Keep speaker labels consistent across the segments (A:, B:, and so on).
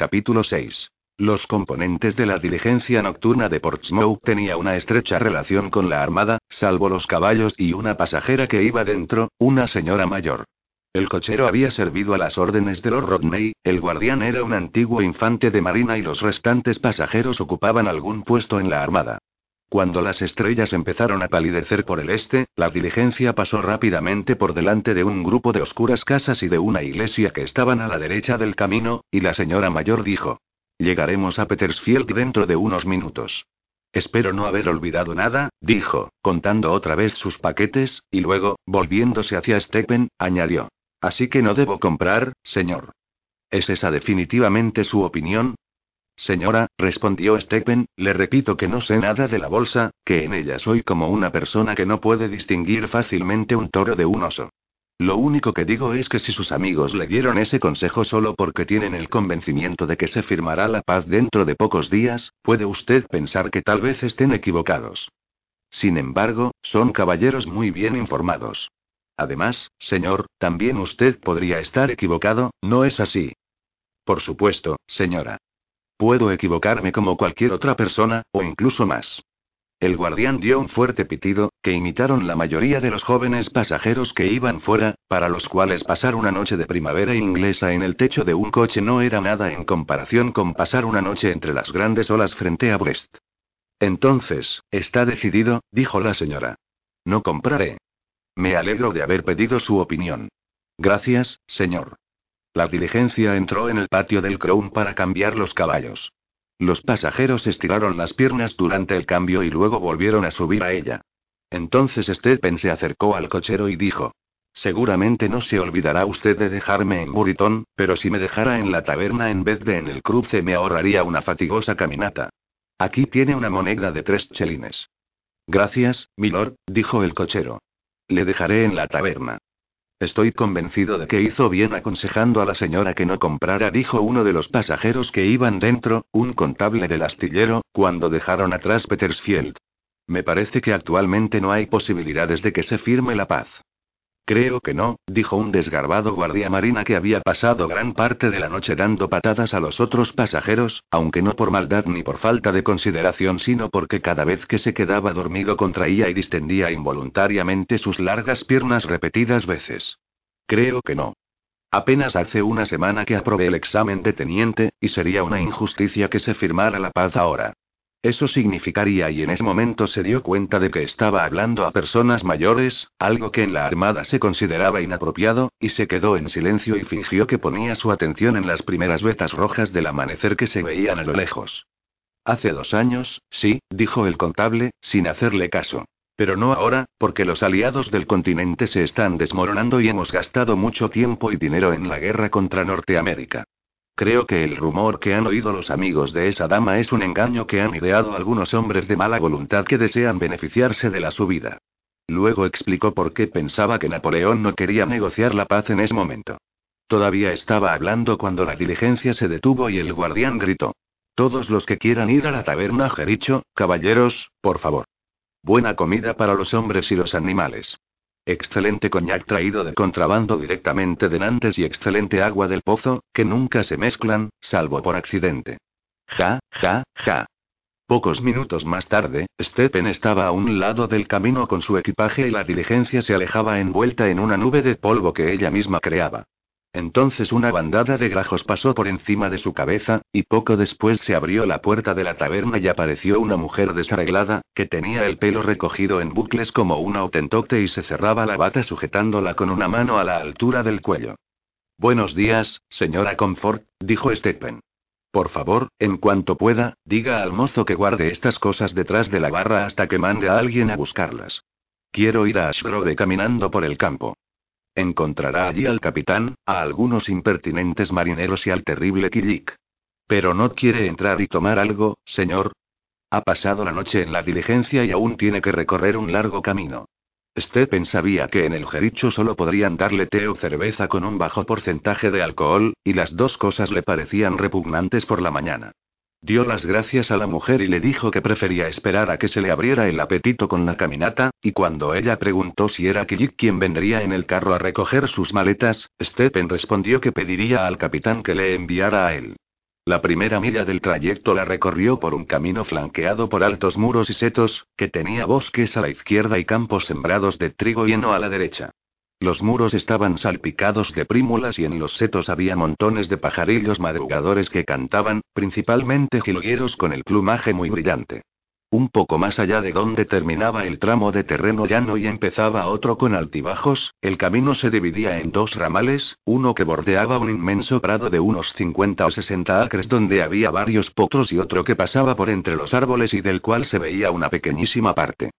A: Capítulo 6. Los componentes de la diligencia nocturna de Portsmouth tenía una estrecha relación con la armada, salvo los caballos y una pasajera que iba dentro, una señora mayor. El cochero había servido a las órdenes de Lord Rodney, el guardián era un antiguo infante de marina y los restantes pasajeros ocupaban algún puesto en la armada. Cuando las estrellas empezaron a palidecer por el este, la diligencia pasó rápidamente por delante de un grupo de oscuras casas y de una iglesia que estaban a la derecha del camino, y la señora mayor dijo. Llegaremos a Petersfield dentro de unos minutos. Espero no haber olvidado nada, dijo, contando otra vez sus paquetes, y luego, volviéndose hacia Stephen, añadió. Así que no debo comprar, señor. ¿Es esa definitivamente su opinión? Señora, respondió Stephen, le repito que no sé nada de la bolsa, que en ella soy como una persona que no puede distinguir fácilmente un toro de un oso. Lo único que digo es que si sus amigos le dieron ese consejo solo porque tienen el convencimiento de que se firmará la paz dentro de pocos días, puede usted pensar que tal vez estén equivocados. Sin embargo, son caballeros muy bien informados. Además, señor, también usted podría estar equivocado, ¿no es así? Por supuesto, señora. Puedo equivocarme como cualquier otra persona, o incluso más. El guardián dio un fuerte pitido, que imitaron la mayoría de los jóvenes pasajeros que iban fuera, para los cuales pasar una noche de primavera inglesa en el techo de un coche no era nada en comparación con pasar una noche entre las grandes olas frente a Brest. Entonces, está decidido, dijo la señora. No compraré. Me alegro de haber pedido su opinión. Gracias, señor. La diligencia entró en el patio del Crown para cambiar los caballos. Los pasajeros estiraron las piernas durante el cambio y luego volvieron a subir a ella. Entonces Stephen se acercó al cochero y dijo: Seguramente no se olvidará usted de dejarme en Buriton, pero si me dejara en la taberna en vez de en el cruce me ahorraría una fatigosa caminata. Aquí tiene una moneda de tres chelines. Gracias, milord, dijo el cochero. Le dejaré en la taberna. Estoy convencido de que hizo bien aconsejando a la señora que no comprara, dijo uno de los pasajeros que iban dentro, un contable del astillero, cuando dejaron atrás Petersfield. Me parece que actualmente no hay posibilidades de que se firme la paz. Creo que no, dijo un desgarbado guardia marina que había pasado gran parte de la noche dando patadas a los otros pasajeros, aunque no por maldad ni por falta de consideración, sino porque cada vez que se quedaba dormido contraía y distendía involuntariamente sus largas piernas repetidas veces. Creo que no. Apenas hace una semana que aprobé el examen de teniente, y sería una injusticia que se firmara la paz ahora. Eso significaría y en ese momento se dio cuenta de que estaba hablando a personas mayores, algo que en la Armada se consideraba inapropiado, y se quedó en silencio y fingió que ponía su atención en las primeras vetas rojas del amanecer que se veían a lo lejos. Hace dos años, sí, dijo el contable, sin hacerle caso. Pero no ahora, porque los aliados del continente se están desmoronando y hemos gastado mucho tiempo y dinero en la guerra contra Norteamérica. Creo que el rumor que han oído los amigos de esa dama es un engaño que han ideado algunos hombres de mala voluntad que desean beneficiarse de la subida. Luego explicó por qué pensaba que Napoleón no quería negociar la paz en ese momento. Todavía estaba hablando cuando la diligencia se detuvo y el guardián gritó. Todos los que quieran ir a la taberna Jericho, caballeros, por favor. Buena comida para los hombres y los animales. Excelente coñac traído de contrabando directamente de Nantes y excelente agua del pozo, que nunca se mezclan, salvo por accidente. Ja, ja, ja. Pocos minutos más tarde, Stephen estaba a un lado del camino con su equipaje y la diligencia se alejaba envuelta en una nube de polvo que ella misma creaba. Entonces una bandada de grajos pasó por encima de su cabeza, y poco después se abrió la puerta de la taberna y apareció una mujer desarreglada, que tenía el pelo recogido en bucles como una autentote y se cerraba la bata sujetándola con una mano a la altura del cuello. Buenos días, señora Comfort, dijo Stephen. Por favor, en cuanto pueda, diga al mozo que guarde estas cosas detrás de la barra hasta que mande a alguien a buscarlas. Quiero ir a Ashgrove caminando por el campo. Encontrará allí al capitán, a algunos impertinentes marineros y al terrible Killik. Pero no quiere entrar y tomar algo, señor. Ha pasado la noche en la diligencia y aún tiene que recorrer un largo camino. Stephen sabía que en el jericho solo podrían darle té o cerveza con un bajo porcentaje de alcohol, y las dos cosas le parecían repugnantes por la mañana. Dio las gracias a la mujer y le dijo que prefería esperar a que se le abriera el apetito con la caminata, y cuando ella preguntó si era Killik quien vendría en el carro a recoger sus maletas, Stephen respondió que pediría al capitán que le enviara a él. La primera milla del trayecto la recorrió por un camino flanqueado por altos muros y setos, que tenía bosques a la izquierda y campos sembrados de trigo y heno a la derecha. Los muros estaban salpicados de prímulas y en los setos había montones de pajarillos madrugadores que cantaban, principalmente jilgueros con el plumaje muy brillante. Un poco más allá de donde terminaba el tramo de terreno llano y empezaba otro con altibajos, el camino se dividía en dos ramales, uno que bordeaba un inmenso prado de unos 50 o 60 acres donde había varios potros y otro que pasaba por entre los árboles y del cual se veía una pequeñísima parte.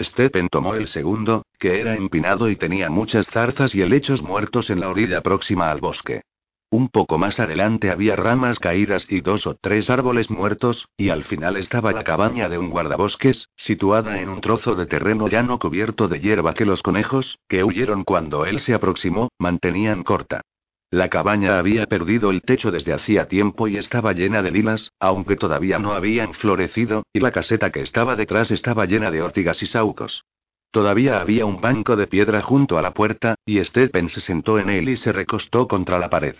A: Stephen tomó el segundo, que era empinado y tenía muchas zarzas y helechos muertos en la orilla próxima al bosque. Un poco más adelante había ramas caídas y dos o tres árboles muertos, y al final estaba la cabaña de un guardabosques, situada en un trozo de terreno llano cubierto de hierba que los conejos, que huyeron cuando él se aproximó, mantenían corta. La cabaña había perdido el techo desde hacía tiempo y estaba llena de lilas, aunque todavía no habían florecido, y la caseta que estaba detrás estaba llena de ortigas y saucos. Todavía había un banco de piedra junto a la puerta, y Stephen se sentó en él y se recostó contra la pared.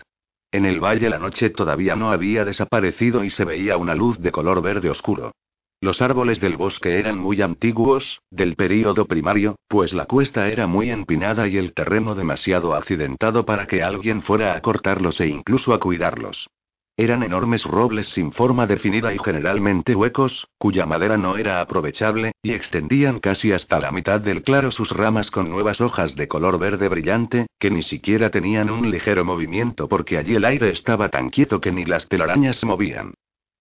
A: En el valle la noche todavía no había desaparecido y se veía una luz de color verde oscuro. Los árboles del bosque eran muy antiguos, del período primario, pues la cuesta era muy empinada y el terreno demasiado accidentado para que alguien fuera a cortarlos e incluso a cuidarlos. Eran enormes robles sin forma definida y generalmente huecos, cuya madera no era aprovechable, y extendían casi hasta la mitad del claro sus ramas con nuevas hojas de color verde brillante, que ni siquiera tenían un ligero movimiento porque allí el aire estaba tan quieto que ni las telarañas se movían.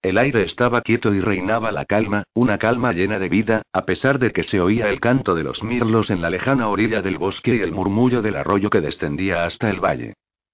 A: El aire estaba quieto y reinaba la calma, una calma llena de vida, a pesar de que se oía el canto de los mirlos en la lejana orilla del bosque y el murmullo del arroyo que descendía hasta el valle.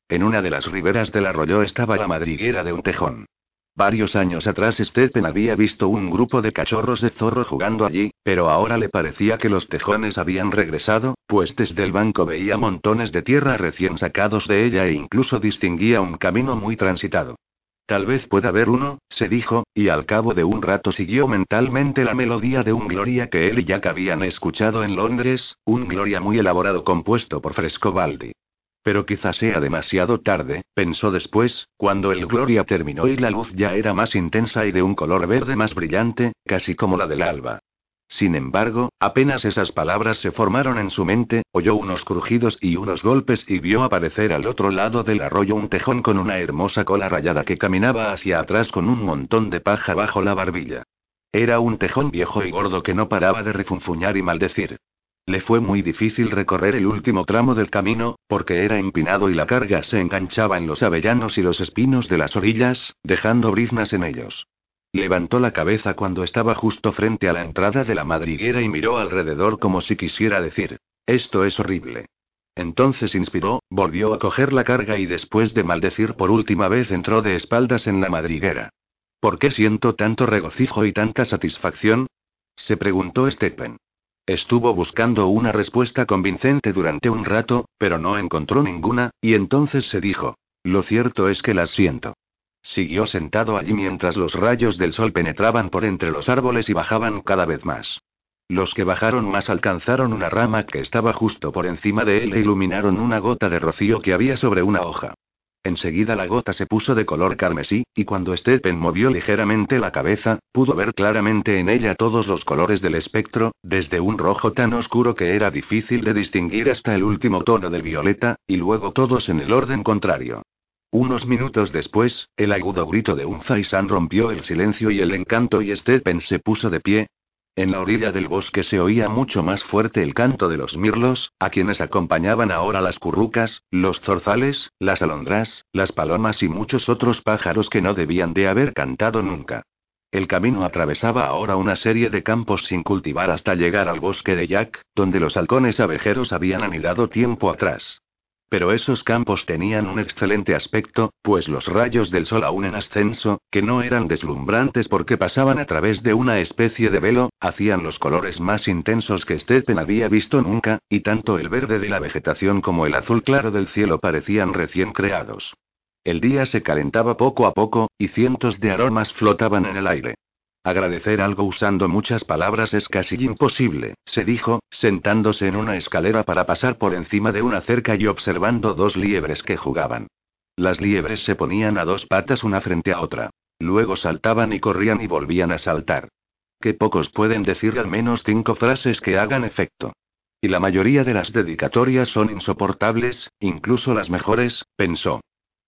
A: En una de las riberas del arroyo estaba la madriguera de un tejón. Varios años atrás Stephen había visto un grupo de cachorros de zorro jugando allí, pero ahora le parecía que los tejones habían regresado, pues desde el banco veía montones de tierra recién sacados de ella e incluso distinguía un camino muy transitado. Tal vez pueda haber uno, se dijo, y al cabo de un rato siguió mentalmente la melodía de un Gloria que él y Jack habían escuchado en Londres, un Gloria muy elaborado compuesto por Frescobaldi. Pero quizá sea demasiado tarde, pensó después, cuando el Gloria terminó y la luz ya era más intensa y de un color verde más brillante, casi como la del alba. Sin embargo, apenas esas palabras se formaron en su mente, oyó unos crujidos y unos golpes y vio aparecer al otro lado del arroyo un tejón con una hermosa cola rayada que caminaba hacia atrás con un montón de paja bajo la barbilla. Era un tejón viejo y gordo que no paraba de refunfuñar y maldecir. Le fue muy difícil recorrer el último tramo del camino, porque era empinado y la carga se enganchaba en los avellanos y los espinos de las orillas, dejando briznas en ellos. Levantó la cabeza cuando estaba justo frente a la entrada de la madriguera y miró alrededor como si quisiera decir, esto es horrible. Entonces inspiró, volvió a coger la carga y después de maldecir por última vez entró de espaldas en la madriguera. ¿Por qué siento tanto regocijo y tanta satisfacción? se preguntó Stephen. Estuvo buscando una respuesta convincente durante un rato, pero no encontró ninguna, y entonces se dijo, lo cierto es que las siento. Siguió sentado allí mientras los rayos del sol penetraban por entre los árboles y bajaban cada vez más. Los que bajaron más alcanzaron una rama que estaba justo por encima de él e iluminaron una gota de rocío que había sobre una hoja. Enseguida la gota se puso de color carmesí, y cuando Stephen movió ligeramente la cabeza, pudo ver claramente en ella todos los colores del espectro, desde un rojo tan oscuro que era difícil de distinguir hasta el último tono del violeta, y luego todos en el orden contrario. Unos minutos después, el agudo grito de un faisán rompió el silencio y el encanto y Stephen se puso de pie, en la orilla del bosque se oía mucho más fuerte el canto de los mirlos, a quienes acompañaban ahora las currucas, los zorzales, las alondras, las palomas y muchos otros pájaros que no debían de haber cantado nunca. El camino atravesaba ahora una serie de campos sin cultivar hasta llegar al bosque de Jack, donde los halcones abejeros habían anidado tiempo atrás. Pero esos campos tenían un excelente aspecto, pues los rayos del sol aún en ascenso, que no eran deslumbrantes porque pasaban a través de una especie de velo, hacían los colores más intensos que Stephen había visto nunca, y tanto el verde de la vegetación como el azul claro del cielo parecían recién creados. El día se calentaba poco a poco, y cientos de aromas flotaban en el aire. Agradecer algo usando muchas palabras es casi imposible, se dijo, sentándose en una escalera para pasar por encima de una cerca y observando dos liebres que jugaban. Las liebres se ponían a dos patas una frente a otra. Luego saltaban y corrían y volvían a saltar. Que pocos pueden decir al menos cinco frases que hagan efecto. Y la mayoría de las dedicatorias son insoportables, incluso las mejores, pensó.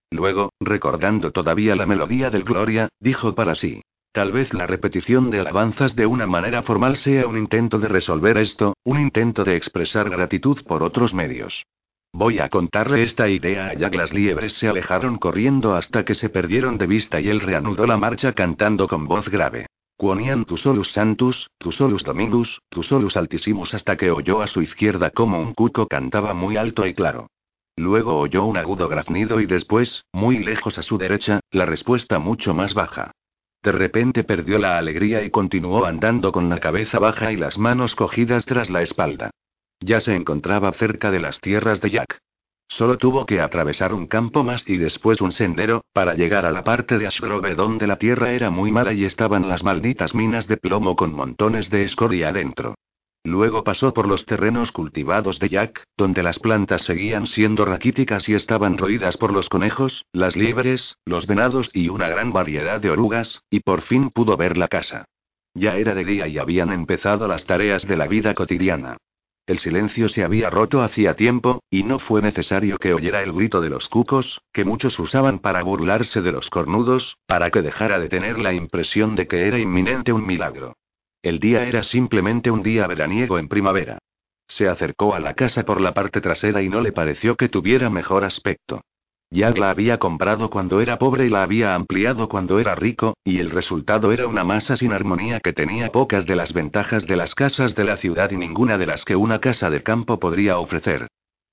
A: Luego, recordando todavía la melodía del Gloria, dijo para sí. Tal vez la repetición de alabanzas de una manera formal sea un intento de resolver esto, un intento de expresar gratitud por otros medios. Voy a contarle esta idea a Jack. Las liebres se alejaron corriendo hasta que se perdieron de vista y él reanudó la marcha cantando con voz grave. Quonian tu solus santus, tu solus dominus, tu solus altissimus hasta que oyó a su izquierda como un cuco cantaba muy alto y claro. Luego oyó un agudo graznido y después, muy lejos a su derecha, la respuesta mucho más baja. De repente perdió la alegría y continuó andando con la cabeza baja y las manos cogidas tras la espalda. Ya se encontraba cerca de las tierras de Jack. Solo tuvo que atravesar un campo más y después un sendero, para llegar a la parte de Ashgrove donde la tierra era muy mala y estaban las malditas minas de plomo con montones de escoria adentro. Luego pasó por los terrenos cultivados de Jack, donde las plantas seguían siendo raquíticas y estaban roídas por los conejos, las liebres, los venados y una gran variedad de orugas, y por fin pudo ver la casa. Ya era de día y habían empezado las tareas de la vida cotidiana. El silencio se había roto hacía tiempo, y no fue necesario que oyera el grito de los cucos, que muchos usaban para burlarse de los cornudos, para que dejara de tener la impresión de que era inminente un milagro. El día era simplemente un día veraniego en primavera. Se acercó a la casa por la parte trasera y no le pareció que tuviera mejor aspecto. Ya la había comprado cuando era pobre y la había ampliado cuando era rico, y el resultado era una masa sin armonía que tenía pocas de las ventajas de las casas de la ciudad y ninguna de las que una casa de campo podría ofrecer.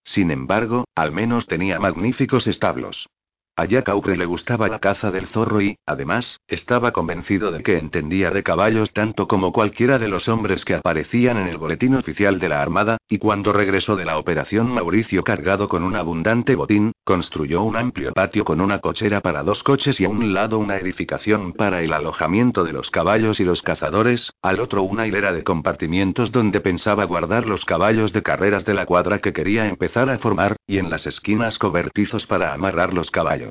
A: Sin embargo, al menos tenía magníficos establos. A Jack le gustaba la caza del zorro y, además, estaba convencido de que entendía de caballos tanto como cualquiera de los hombres que aparecían en el boletín oficial de la Armada, y cuando regresó de la operación Mauricio cargado con un abundante botín, construyó un amplio patio con una cochera para dos coches y a un lado una edificación para el alojamiento de los caballos y los cazadores, al otro una hilera de compartimientos donde pensaba guardar los caballos de carreras de la cuadra que quería empezar a formar, y en las esquinas cobertizos para amarrar los caballos.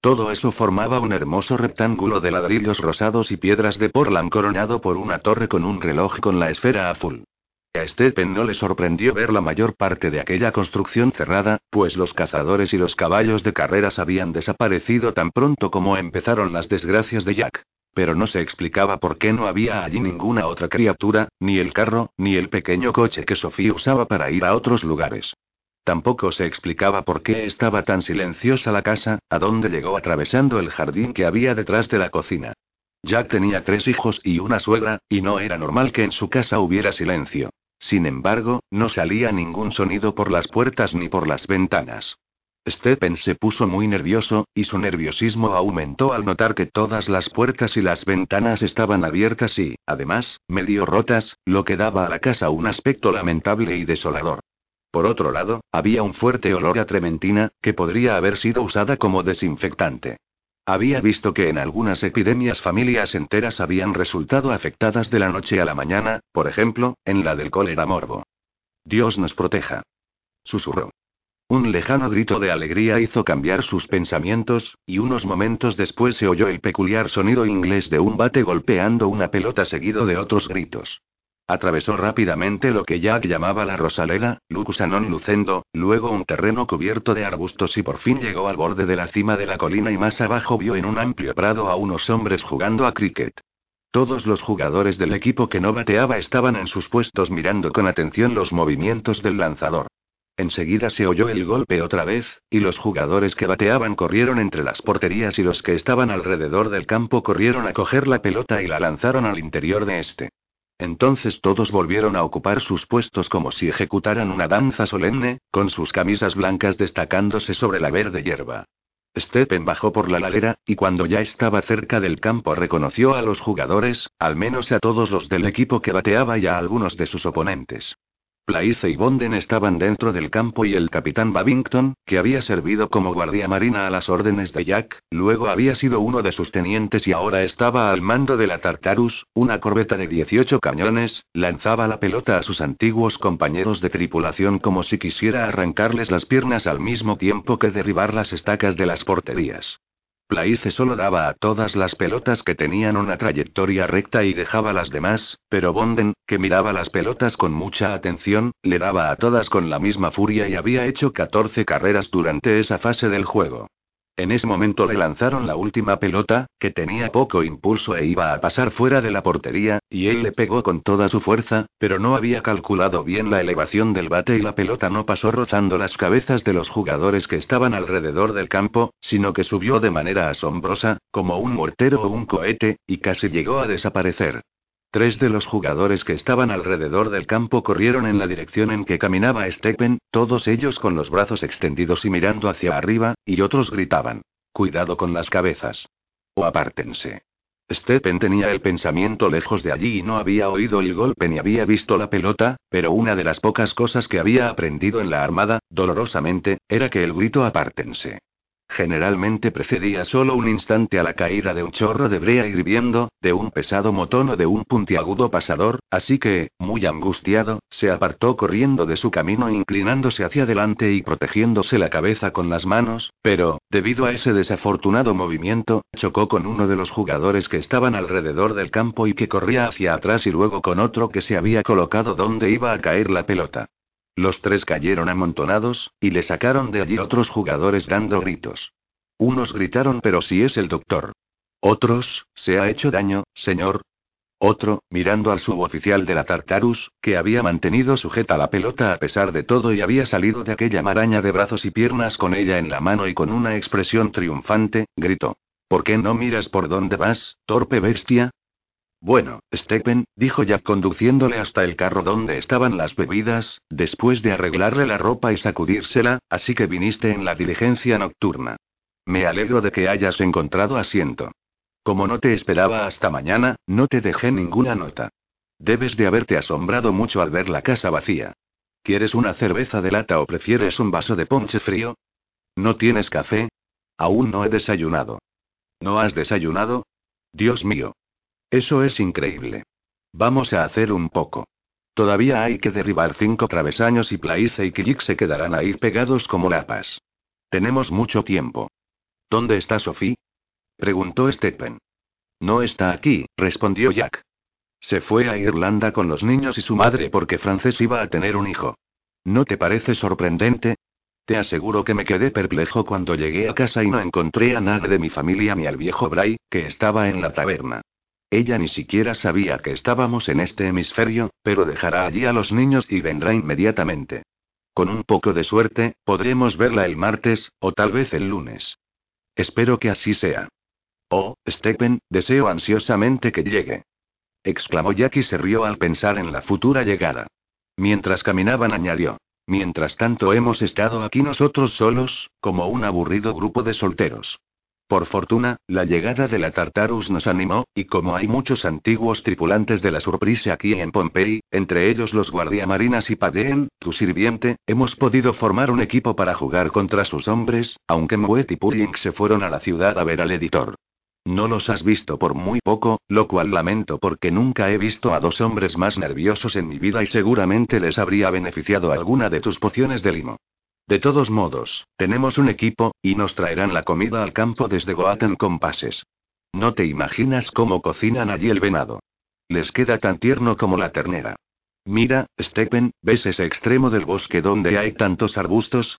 A: Todo eso formaba un hermoso rectángulo de ladrillos rosados y piedras de Portland coronado por una torre con un reloj con la esfera azul. A Stephen no le sorprendió ver la mayor parte de aquella construcción cerrada, pues los cazadores y los caballos de carreras habían desaparecido tan pronto como empezaron las desgracias de Jack. Pero no se explicaba por qué no había allí ninguna otra criatura, ni el carro, ni el pequeño coche que Sofía usaba para ir a otros lugares. Tampoco se explicaba por qué estaba tan silenciosa la casa, a dónde llegó atravesando el jardín que había detrás de la cocina. Jack tenía tres hijos y una suegra, y no era normal que en su casa hubiera silencio. Sin embargo, no salía ningún sonido por las puertas ni por las ventanas. Stephen se puso muy nervioso, y su nerviosismo aumentó al notar que todas las puertas y las ventanas estaban abiertas y, además, medio rotas, lo que daba a la casa un aspecto lamentable y desolador. Por otro lado, había un fuerte olor a trementina, que podría haber sido usada como desinfectante. Había visto que en algunas epidemias familias enteras habían resultado afectadas de la noche a la mañana, por ejemplo, en la del cólera morbo. Dios nos proteja. Susurró. Un lejano grito de alegría hizo cambiar sus pensamientos, y unos momentos después se oyó el peculiar sonido inglés de un bate golpeando una pelota seguido de otros gritos. Atravesó rápidamente lo que Jack llamaba la Rosaleda, Lucusanon Lucendo, luego un terreno cubierto de arbustos y por fin llegó al borde de la cima de la colina y más abajo vio en un amplio prado a unos hombres jugando a cricket. Todos los jugadores del equipo que no bateaba estaban en sus puestos mirando con atención los movimientos del lanzador. Enseguida se oyó el golpe otra vez, y los jugadores que bateaban corrieron entre las porterías y los que estaban alrededor del campo corrieron a coger la pelota y la lanzaron al interior de este. Entonces todos volvieron a ocupar sus puestos como si ejecutaran una danza solemne, con sus camisas blancas destacándose sobre la verde hierba. Stephen bajó por la ladera, y cuando ya estaba cerca del campo reconoció a los jugadores, al menos a todos los del equipo que bateaba y a algunos de sus oponentes. Plaice y Bonden estaban dentro del campo y el capitán Babington, que había servido como guardia marina a las órdenes de Jack, luego había sido uno de sus tenientes y ahora estaba al mando de la Tartarus, una corbeta de 18 cañones, lanzaba la pelota a sus antiguos compañeros de tripulación como si quisiera arrancarles las piernas al mismo tiempo que derribar las estacas de las porterías. Plaice solo daba a todas las pelotas que tenían una trayectoria recta y dejaba las demás, pero Bonden, que miraba las pelotas con mucha atención, le daba a todas con la misma furia y había hecho 14 carreras durante esa fase del juego. En ese momento le lanzaron la última pelota, que tenía poco impulso e iba a pasar fuera de la portería, y él le pegó con toda su fuerza, pero no había calculado bien la elevación del bate y la pelota no pasó rozando las cabezas de los jugadores que estaban alrededor del campo, sino que subió de manera asombrosa, como un mortero o un cohete, y casi llegó a desaparecer. Tres de los jugadores que estaban alrededor del campo corrieron en la dirección en que caminaba Steppen, todos ellos con los brazos extendidos y mirando hacia arriba, y otros gritaban. Cuidado con las cabezas. O apártense. Steppen tenía el pensamiento lejos de allí y no había oído el golpe ni había visto la pelota, pero una de las pocas cosas que había aprendido en la armada, dolorosamente, era que el grito apártense Generalmente precedía solo un instante a la caída de un chorro de brea hirviendo, de un pesado motón o de un puntiagudo pasador, así que, muy angustiado, se apartó corriendo de su camino inclinándose hacia adelante y protegiéndose la cabeza con las manos, pero, debido a ese desafortunado movimiento, chocó con uno de los jugadores que estaban alrededor del campo y que corría hacia atrás y luego con otro que se había colocado donde iba a caer la pelota. Los tres cayeron amontonados, y le sacaron de allí otros jugadores dando gritos. Unos gritaron, pero si es el doctor. Otros, ¿se ha hecho daño, señor? Otro, mirando al suboficial de la Tartarus, que había mantenido sujeta la pelota a pesar de todo y había salido de aquella maraña de brazos y piernas con ella en la mano y con una expresión triunfante, gritó. ¿Por qué no miras por dónde vas, torpe bestia? Bueno, Stephen, dijo Jack conduciéndole hasta el carro donde estaban las bebidas, después de arreglarle la ropa y sacudírsela, así que viniste en la diligencia nocturna. Me alegro de que hayas encontrado asiento. Como no te esperaba hasta mañana, no te dejé ninguna nota. Debes de haberte asombrado mucho al ver la casa vacía. ¿Quieres una cerveza de lata o prefieres un vaso de ponche frío? ¿No tienes café? Aún no he desayunado. ¿No has desayunado? Dios mío. Eso es increíble. Vamos a hacer un poco. Todavía hay que derribar cinco travesaños y Plaice y Kilik se quedarán ahí pegados como lapas. Tenemos mucho tiempo. ¿Dónde está Sophie? preguntó Stephen. No está aquí, respondió Jack. Se fue a Irlanda con los niños y su madre porque Frances iba a tener un hijo. ¿No te parece sorprendente? Te aseguro que me quedé perplejo cuando llegué a casa y no encontré a nadie de mi familia ni al viejo Bray, que estaba en la taberna. Ella ni siquiera sabía que estábamos en este hemisferio, pero dejará allí a los niños y vendrá inmediatamente. Con un poco de suerte, podremos verla el martes, o tal vez el lunes. Espero que así sea. Oh, Stephen, deseo ansiosamente que llegue. Exclamó Jack y se rió al pensar en la futura llegada. Mientras caminaban añadió. Mientras tanto hemos estado aquí nosotros solos, como un aburrido grupo de solteros. Por fortuna, la llegada de la Tartarus nos animó, y como hay muchos antiguos tripulantes de la Surprise aquí en Pompey, entre ellos los guardiamarinas y Padeen, tu sirviente, hemos podido formar un equipo para jugar contra sus hombres, aunque Moet y Puring se fueron a la ciudad a ver al editor. No los has visto por muy poco, lo cual lamento porque nunca he visto a dos hombres más nerviosos en mi vida y seguramente les habría beneficiado alguna de tus pociones de limo. De todos modos, tenemos un equipo, y nos traerán la comida al campo desde Goaten con pases. No te imaginas cómo cocinan allí el venado. Les queda tan tierno como la ternera. Mira, Stephen, ¿ves ese extremo del bosque donde hay tantos arbustos?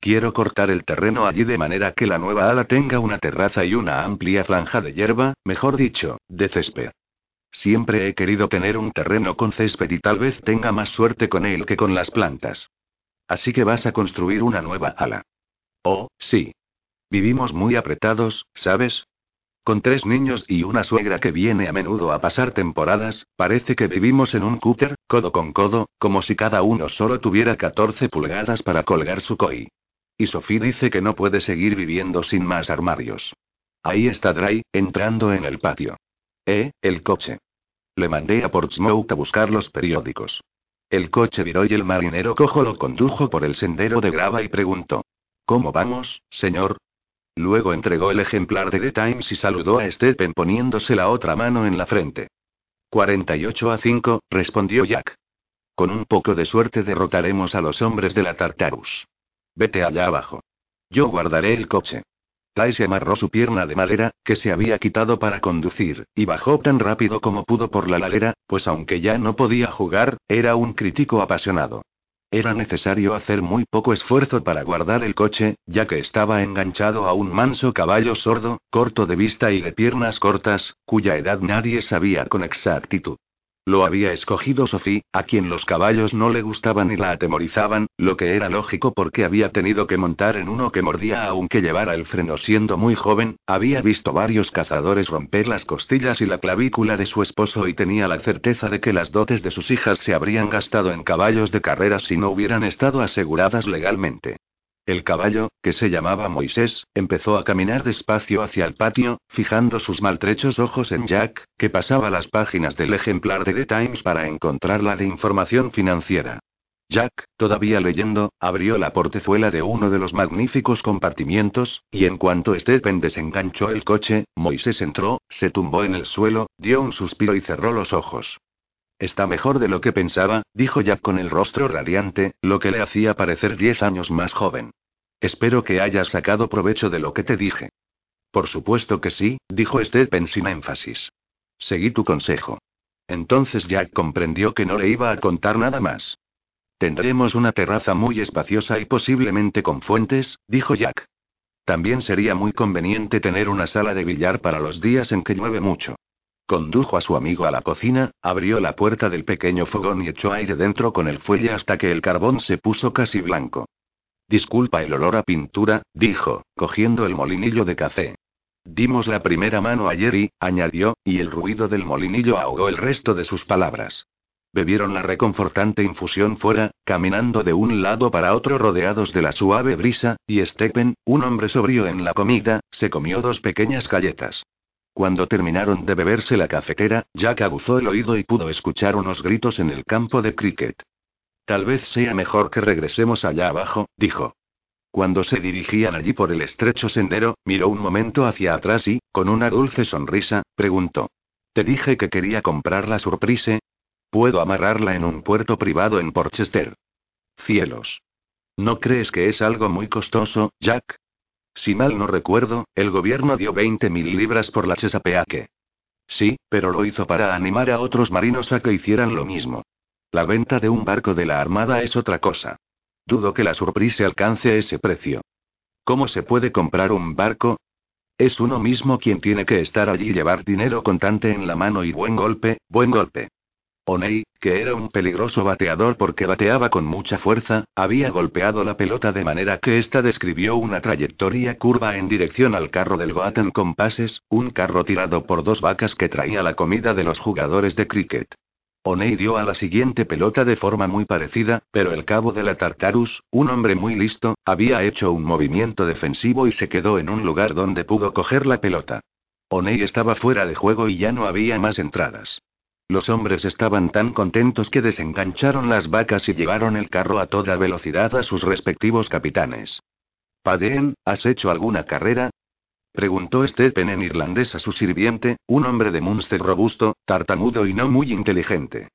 A: Quiero cortar el terreno allí de manera que la nueva ala tenga una terraza y una amplia franja de hierba, mejor dicho, de césped. Siempre he querido tener un terreno con césped y tal vez tenga más suerte con él que con las plantas. Así que vas a construir una nueva ala. Oh, sí. Vivimos muy apretados, ¿sabes? Con tres niños y una suegra que viene a menudo a pasar temporadas, parece que vivimos en un cúter, codo con codo, como si cada uno solo tuviera 14 pulgadas para colgar su koi. Y Sophie dice que no puede seguir viviendo sin más armarios. Ahí está Dry, entrando en el patio. Eh, el coche. Le mandé a Portsmouth a buscar los periódicos. El coche viró y el marinero cojo lo condujo por el sendero de grava y preguntó. ¿Cómo vamos, señor? Luego entregó el ejemplar de The Times y saludó a Stephen poniéndose la otra mano en la frente. 48 a 5, respondió Jack. Con un poco de suerte derrotaremos a los hombres de la Tartarus. Vete allá abajo. Yo guardaré el coche. Daisy amarró su pierna de madera, que se había quitado para conducir, y bajó tan rápido como pudo por la ladera, pues aunque ya no podía jugar, era un crítico apasionado. Era necesario hacer muy poco esfuerzo para guardar el coche, ya que estaba enganchado a un manso caballo sordo, corto de vista y de piernas cortas, cuya edad nadie sabía con exactitud. Lo había escogido Sophie, a quien los caballos no le gustaban y la atemorizaban, lo que era lógico porque había tenido que montar en uno que mordía aunque llevara el freno siendo muy joven, había visto varios cazadores romper las costillas y la clavícula de su esposo y tenía la certeza de que las dotes de sus hijas se habrían gastado en caballos de carreras si no hubieran estado aseguradas legalmente. El caballo, que se llamaba Moisés, empezó a caminar despacio hacia el patio, fijando sus maltrechos ojos en Jack, que pasaba las páginas del ejemplar de The Times para encontrar la de información financiera. Jack, todavía leyendo, abrió la portezuela de uno de los magníficos compartimientos, y en cuanto Stephen desenganchó el coche, Moisés entró, se tumbó en el suelo, dio un suspiro y cerró los ojos. Está mejor de lo que pensaba, dijo Jack con el rostro radiante, lo que le hacía parecer diez años más joven. Espero que hayas sacado provecho de lo que te dije. Por supuesto que sí, dijo Stephen sin énfasis. Seguí tu consejo. Entonces Jack comprendió que no le iba a contar nada más. Tendremos una terraza muy espaciosa y posiblemente con fuentes, dijo Jack. También sería muy conveniente tener una sala de billar para los días en que llueve mucho. Condujo a su amigo a la cocina, abrió la puerta del pequeño fogón y echó aire dentro con el fuelle hasta que el carbón se puso casi blanco. Disculpa el olor a pintura, dijo, cogiendo el molinillo de café. Dimos la primera mano ayer y, añadió, y el ruido del molinillo ahogó el resto de sus palabras. Bebieron la reconfortante infusión fuera, caminando de un lado para otro rodeados de la suave brisa, y Stephen, un hombre sobrio en la comida, se comió dos pequeñas galletas. Cuando terminaron de beberse la cafetera, Jack aguzó el oído y pudo escuchar unos gritos en el campo de cricket. Tal vez sea mejor que regresemos allá abajo, dijo. Cuando se dirigían allí por el estrecho sendero, miró un momento hacia atrás y, con una dulce sonrisa, preguntó. Te dije que quería comprar la surprise. Puedo amarrarla en un puerto privado en Porchester. Cielos. ¿No crees que es algo muy costoso, Jack? Si mal no recuerdo, el gobierno dio 20 mil libras por la Chesapeake. Sí, pero lo hizo para animar a otros marinos a que hicieran lo mismo. La venta de un barco de la Armada es otra cosa. Dudo que la Surprise alcance ese precio. ¿Cómo se puede comprar un barco? Es uno mismo quien tiene que estar allí llevar dinero contante en la mano y buen golpe, buen golpe. O'Neill, que era un peligroso bateador porque bateaba con mucha fuerza, había golpeado la pelota de manera que ésta describió una trayectoria curva en dirección al carro del Goaten Compasses, un carro tirado por dos vacas que traía la comida de los jugadores de cricket. O'Neill dio a la siguiente pelota de forma muy parecida, pero el cabo de la Tartarus, un hombre muy listo, había hecho un movimiento defensivo y se quedó en un lugar donde pudo coger la pelota. O'Neill estaba fuera de juego y ya no había más entradas. Los hombres estaban tan contentos que desengancharon las vacas y llevaron el carro a toda velocidad a sus respectivos capitanes. Padeen, ¿has hecho alguna carrera? Preguntó Stephen en irlandés a su sirviente, un hombre de Munster robusto, tartamudo y no muy inteligente.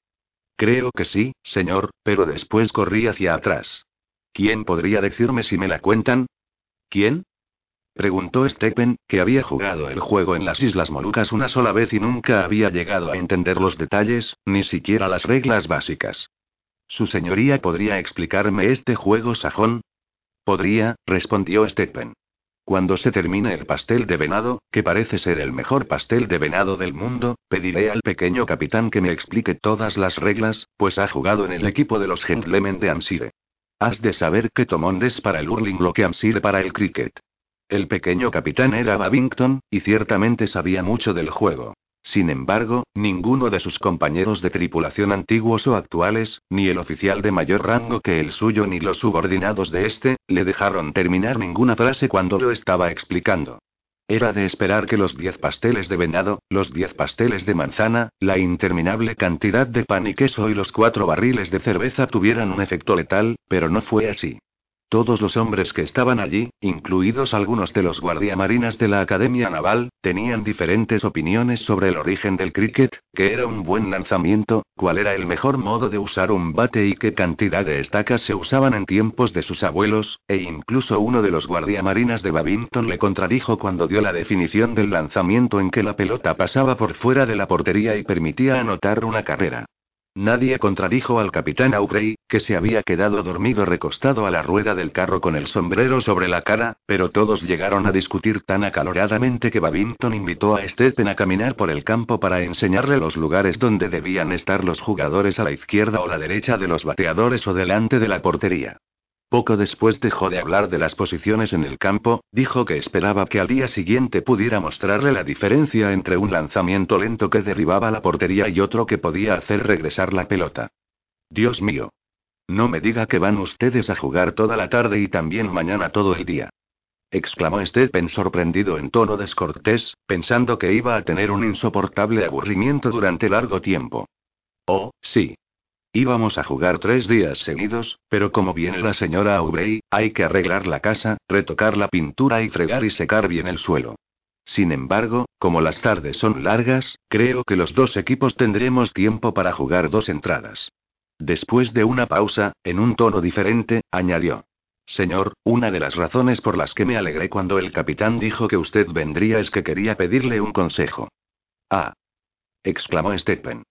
A: Creo que sí, señor, pero después corrí hacia atrás. ¿Quién podría decirme si me la cuentan? ¿Quién? Preguntó Stephen, que había jugado el juego en las Islas Molucas una sola vez y nunca había llegado a entender los detalles, ni siquiera las reglas básicas. ¿Su señoría podría explicarme este juego sajón? Podría, respondió Stephen. Cuando se termine el pastel de venado, que parece ser el mejor pastel de venado del mundo, pediré al pequeño capitán que me explique todas las reglas, pues ha jugado en el equipo de los Gentlemen de Amsire. Has de saber que Tomond es para el hurling lo que Amsire para el cricket. El pequeño capitán era Babington, y ciertamente sabía mucho del juego. Sin embargo, ninguno de sus compañeros de tripulación antiguos o actuales, ni el oficial de mayor rango que el suyo ni los subordinados de este, le dejaron terminar ninguna frase cuando lo estaba explicando. Era de esperar que los diez pasteles de venado, los diez pasteles de manzana, la interminable cantidad de pan y queso y los cuatro barriles de cerveza tuvieran un efecto letal, pero no fue así. Todos los hombres que estaban allí, incluidos algunos de los guardiamarinas de la Academia Naval, tenían diferentes opiniones sobre el origen del cricket, que era un buen lanzamiento, cuál era el mejor modo de usar un bate y qué cantidad de estacas se usaban en tiempos de sus abuelos, e incluso uno de los guardiamarinas de Babington le contradijo cuando dio la definición del lanzamiento en que la pelota pasaba por fuera de la portería y permitía anotar una carrera. Nadie contradijo al capitán Aubrey, que se había quedado dormido recostado a la rueda del carro con el sombrero sobre la cara, pero todos llegaron a discutir tan acaloradamente que Babington invitó a Stephen a caminar por el campo para enseñarle los lugares donde debían estar los jugadores a la izquierda o la derecha de los bateadores o delante de la portería. Poco después dejó de hablar de las posiciones en el campo, dijo que esperaba que al día siguiente pudiera mostrarle la diferencia entre un lanzamiento lento que derribaba la portería y otro que podía hacer regresar la pelota. Dios mío. No me diga que van ustedes a jugar toda la tarde y también mañana todo el día. exclamó Stephen sorprendido en tono descortés, pensando que iba a tener un insoportable aburrimiento durante largo tiempo. Oh, sí. Íbamos a jugar tres días seguidos, pero como viene la señora Aubrey, hay que arreglar la casa, retocar la pintura y fregar y secar bien el suelo. Sin embargo, como las tardes son largas, creo que los dos equipos tendremos tiempo para jugar dos entradas. Después de una pausa, en un tono diferente, añadió. Señor, una de las razones por las que me alegré cuando el capitán dijo que usted vendría es que quería pedirle un consejo. Ah. exclamó Stephen.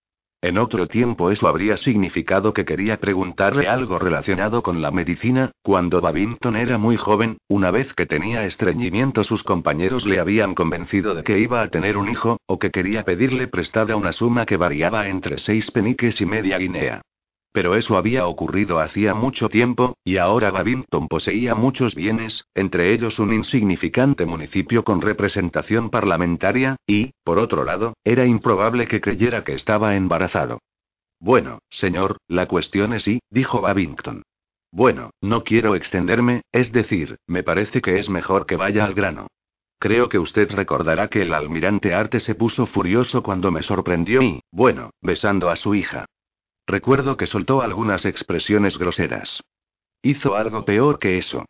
A: En otro tiempo eso habría significado que quería preguntarle algo relacionado con la medicina, cuando Babington era muy joven, una vez que tenía estreñimiento sus compañeros le habían convencido de que iba a tener un hijo, o que quería pedirle prestada una suma que variaba entre seis peniques y media guinea. Pero eso había ocurrido hacía mucho tiempo, y ahora Babington poseía muchos bienes, entre ellos un insignificante municipio con representación parlamentaria, y, por otro lado, era improbable que creyera que estaba embarazado. Bueno, señor, la cuestión es sí, dijo Babington. Bueno, no quiero extenderme, es decir, me parece que es mejor que vaya al grano. Creo que usted recordará que el almirante Arte se puso furioso cuando me sorprendió y, bueno, besando a su hija. Recuerdo que soltó algunas expresiones groseras. Hizo algo peor que eso.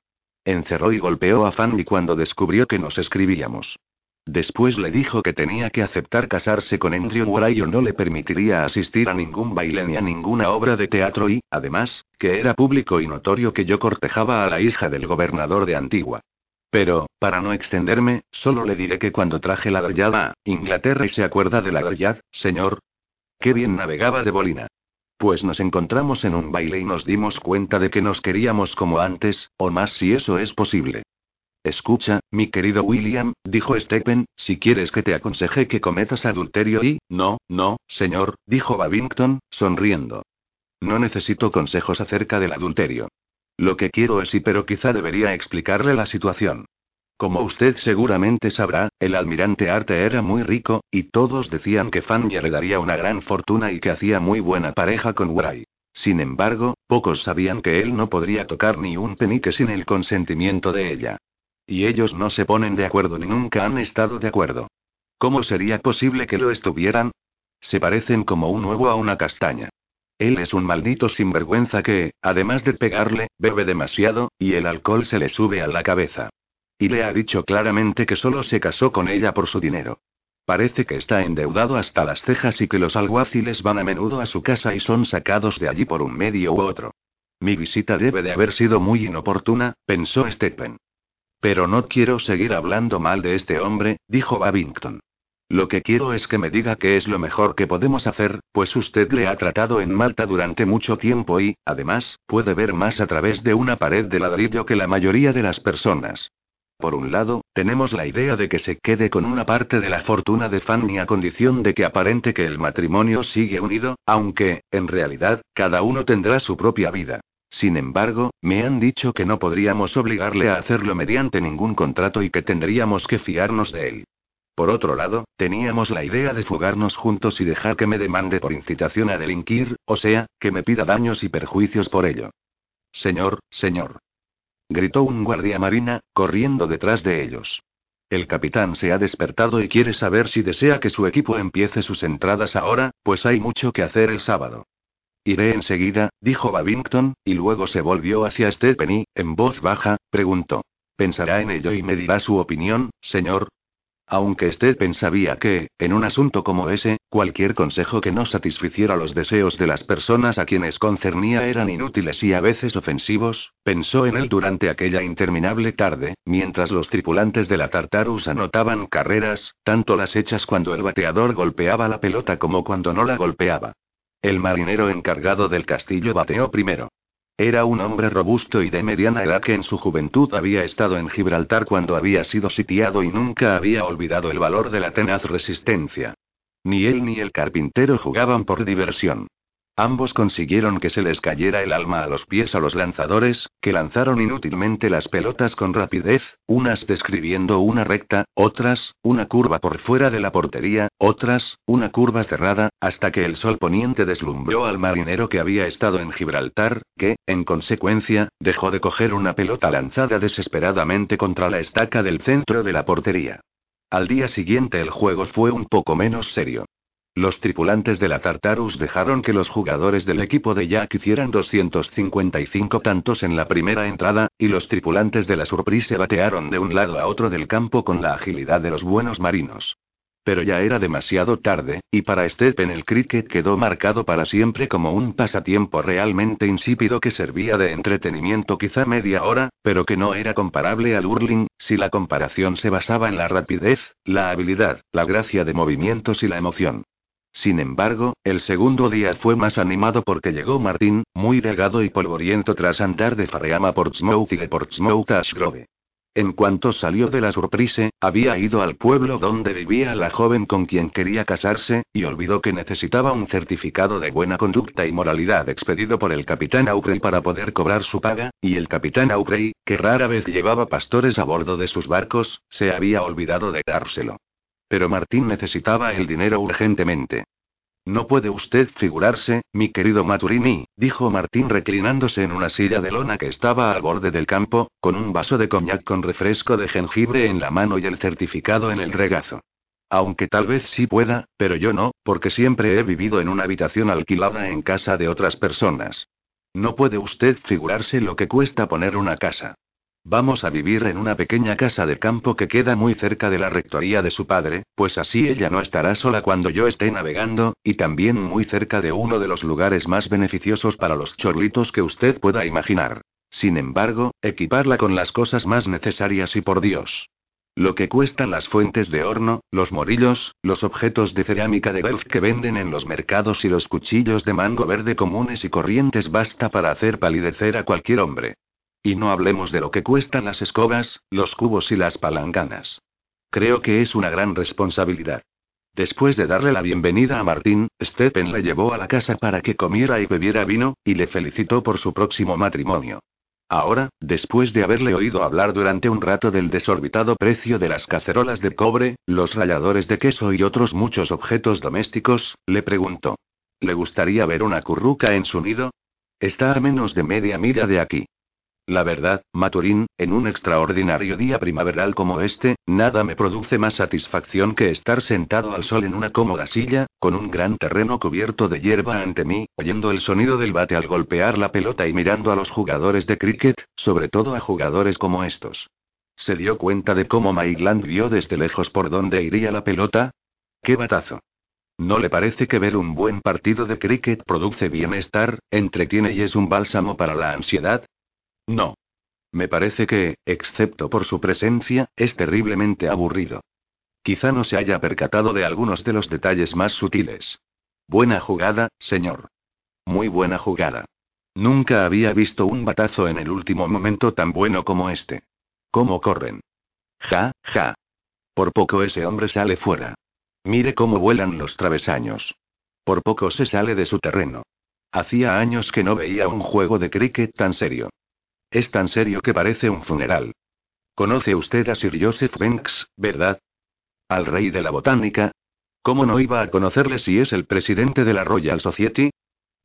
A: Encerró y golpeó a Fanny cuando descubrió que nos escribíamos. Después le dijo que tenía que aceptar casarse con Andrew Waray o no le permitiría asistir a ningún baile ni a ninguna obra de teatro y, además, que era público y notorio que yo cortejaba a la hija del gobernador de Antigua. Pero, para no extenderme, solo le diré que cuando traje la Goyada a Inglaterra y se acuerda de la Goyad, señor. Qué bien navegaba de Bolina. Pues nos encontramos en un baile y nos dimos cuenta de que nos queríamos como antes, o más si eso es posible. Escucha, mi querido William, dijo Stephen, si quieres que te aconseje que cometas adulterio y... No, no, señor, dijo Babington, sonriendo. No necesito consejos acerca del adulterio. Lo que quiero es y pero quizá debería explicarle la situación. Como usted seguramente sabrá, el almirante Arte era muy rico, y todos decían que Fanny heredaría una gran fortuna y que hacía muy buena pareja con Wray. Sin embargo, pocos sabían que él no podría tocar ni un penique sin el consentimiento de ella. Y ellos no se ponen de acuerdo ni nunca han estado de acuerdo. ¿Cómo sería posible que lo estuvieran? Se parecen como un huevo a una castaña. Él es un maldito sinvergüenza que, además de pegarle, bebe demasiado, y el alcohol se le sube a la cabeza. Y le ha dicho claramente que solo se casó con ella por su dinero. Parece que está endeudado hasta las cejas y que los alguaciles van a menudo a su casa y son sacados de allí por un medio u otro. Mi visita debe de haber sido muy inoportuna, pensó Stephen. Pero no quiero seguir hablando mal de este hombre, dijo Babington. Lo que quiero es que me diga qué es lo mejor que podemos hacer, pues usted le ha tratado en Malta durante mucho tiempo y, además, puede ver más a través de una pared de ladrillo que la mayoría de las personas. Por un lado, tenemos la idea de que se quede con una parte de la fortuna de Fanny a condición de que aparente que el matrimonio sigue unido, aunque, en realidad, cada uno tendrá su propia vida. Sin embargo, me han dicho que no podríamos obligarle a hacerlo mediante ningún contrato y que tendríamos que fiarnos de él. Por otro lado, teníamos la idea de fugarnos juntos y dejar que me demande por incitación a delinquir, o sea, que me pida daños y perjuicios por ello. Señor, señor gritó un guardia marina, corriendo detrás de ellos. El capitán se ha despertado y quiere saber si desea que su equipo empiece sus entradas ahora, pues hay mucho que hacer el sábado. Iré enseguida, dijo Babington, y luego se volvió hacia Stephen y, en voz baja, preguntó. ¿Pensará en ello y me dirá su opinión, señor? Aunque Stephen sabía que, en un asunto como ese, cualquier consejo que no satisficiera los deseos de las personas a quienes concernía eran inútiles y a veces ofensivos, pensó en él durante aquella interminable tarde, mientras los tripulantes de la Tartarus anotaban carreras, tanto las hechas cuando el bateador golpeaba la pelota como cuando no la golpeaba. El marinero encargado del castillo bateó primero. Era un hombre robusto y de mediana edad que en su juventud había estado en Gibraltar cuando había sido sitiado y nunca había olvidado el valor de la tenaz resistencia. Ni él ni el carpintero jugaban por diversión. Ambos consiguieron que se les cayera el alma a los pies a los lanzadores, que lanzaron inútilmente las pelotas con rapidez, unas describiendo una recta, otras, una curva por fuera de la portería, otras, una curva cerrada, hasta que el sol poniente deslumbró al marinero que había estado en Gibraltar, que, en consecuencia, dejó de coger una pelota lanzada desesperadamente contra la estaca del centro de la portería. Al día siguiente el juego fue un poco menos serio. Los tripulantes de la Tartarus dejaron que los jugadores del equipo de Jack hicieran 255 tantos en la primera entrada, y los tripulantes de la Surprise batearon de un lado a otro del campo con la agilidad de los buenos marinos. Pero ya era demasiado tarde, y para Stephen el cricket quedó marcado para siempre como un pasatiempo realmente insípido que servía de entretenimiento quizá media hora, pero que no era comparable al hurling, si la comparación se basaba en la rapidez, la habilidad, la gracia de movimientos y la emoción. Sin embargo, el segundo día fue más animado porque llegó Martín, muy delgado y polvoriento tras andar de Fareama a Portsmouth y de Portsmouth a Ashgrove. En cuanto salió de la surprise, había ido al pueblo donde vivía la joven con quien quería casarse, y olvidó que necesitaba un certificado de buena conducta y moralidad expedido por el capitán Aubrey para poder cobrar su paga, y el capitán Aubrey, que rara vez llevaba pastores a bordo de sus barcos, se había olvidado de dárselo. Pero Martín necesitaba el dinero urgentemente. No puede usted figurarse, mi querido Maturini, dijo Martín reclinándose en una silla de lona que estaba al borde del campo, con un vaso de coñac con refresco de jengibre en la mano y el certificado en el regazo. Aunque tal vez sí pueda, pero yo no, porque siempre he vivido en una habitación alquilada en casa de otras personas. No puede usted figurarse lo que cuesta poner una casa. Vamos a vivir en una pequeña casa de campo que queda muy cerca de la rectoría de su padre, pues así ella no estará sola cuando yo esté navegando, y también muy cerca de uno de los lugares más beneficiosos para los chorlitos que usted pueda imaginar. Sin embargo, equiparla con las cosas más necesarias y por Dios. Lo que cuestan las fuentes de horno, los morillos, los objetos de cerámica de Delft que venden en los mercados y los cuchillos de mango verde comunes y corrientes basta para hacer palidecer a cualquier hombre. Y no hablemos de lo que cuestan las escobas, los cubos y las palanganas. Creo que es una gran responsabilidad. Después de darle la bienvenida a Martín, Stephen le llevó a la casa para que comiera y bebiera vino, y le felicitó por su próximo matrimonio. Ahora, después de haberle oído hablar durante un rato del desorbitado precio de las cacerolas de cobre, los ralladores de queso y otros muchos objetos domésticos, le preguntó. ¿Le gustaría ver una curruca en su nido? Está a menos de media milla de aquí. La verdad, Maturín, en un extraordinario día primaveral como este, nada me produce más satisfacción que estar sentado al sol en una cómoda silla, con un gran terreno cubierto de hierba ante mí, oyendo el sonido del bate al golpear la pelota y mirando a los jugadores de cricket, sobre todo a jugadores como estos. ¿Se dio cuenta de cómo Maitland vio desde lejos por dónde iría la pelota? ¡Qué batazo! ¿No le parece que ver un buen partido de cricket produce bienestar, entretiene y es un bálsamo para la ansiedad? No. Me parece que, excepto por su presencia, es terriblemente aburrido. Quizá no se haya percatado de algunos de los detalles más sutiles. Buena jugada, señor. Muy buena jugada. Nunca había visto un batazo en el último momento tan bueno como este. ¿Cómo corren? Ja, ja. Por poco ese hombre sale fuera. Mire cómo vuelan los travesaños. Por poco se sale de su terreno. Hacía años que no veía un juego de cricket tan serio. Es tan serio que parece un funeral. Conoce usted a Sir Joseph Banks, ¿verdad? Al rey de la botánica. ¿Cómo no iba a conocerle si es el presidente de la Royal Society?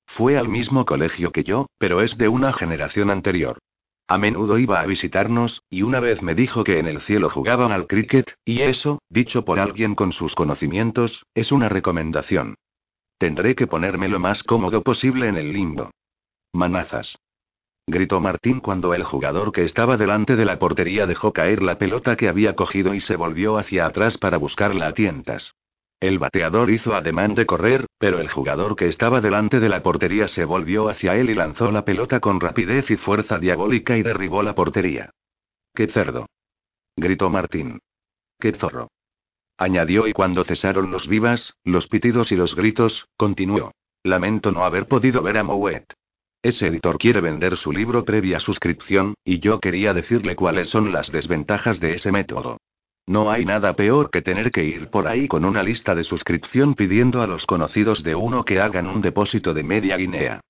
A: Fue al mismo colegio que yo, pero es de una generación anterior. A menudo iba a visitarnos, y una vez me dijo que en el cielo jugaban al cricket, y eso, dicho por alguien con sus conocimientos, es una recomendación. Tendré que ponerme lo más cómodo posible en el limbo. Manazas. Gritó Martín cuando el jugador que estaba delante de la portería dejó caer la pelota que había cogido y se volvió hacia atrás para buscarla a tientas. El bateador hizo ademán de correr, pero el jugador que estaba delante de la portería se volvió hacia él y lanzó la pelota con rapidez y fuerza diabólica y derribó la portería. ¡Qué cerdo! gritó Martín. ¡Qué zorro! añadió y cuando cesaron los vivas, los pitidos y los gritos, continuó. Lamento no haber podido ver a Mouet. Ese editor quiere vender su libro previa suscripción, y yo quería decirle cuáles son las desventajas de ese método. No hay nada peor que tener que ir por ahí con una lista de suscripción pidiendo a los conocidos de uno que hagan un depósito de media guinea.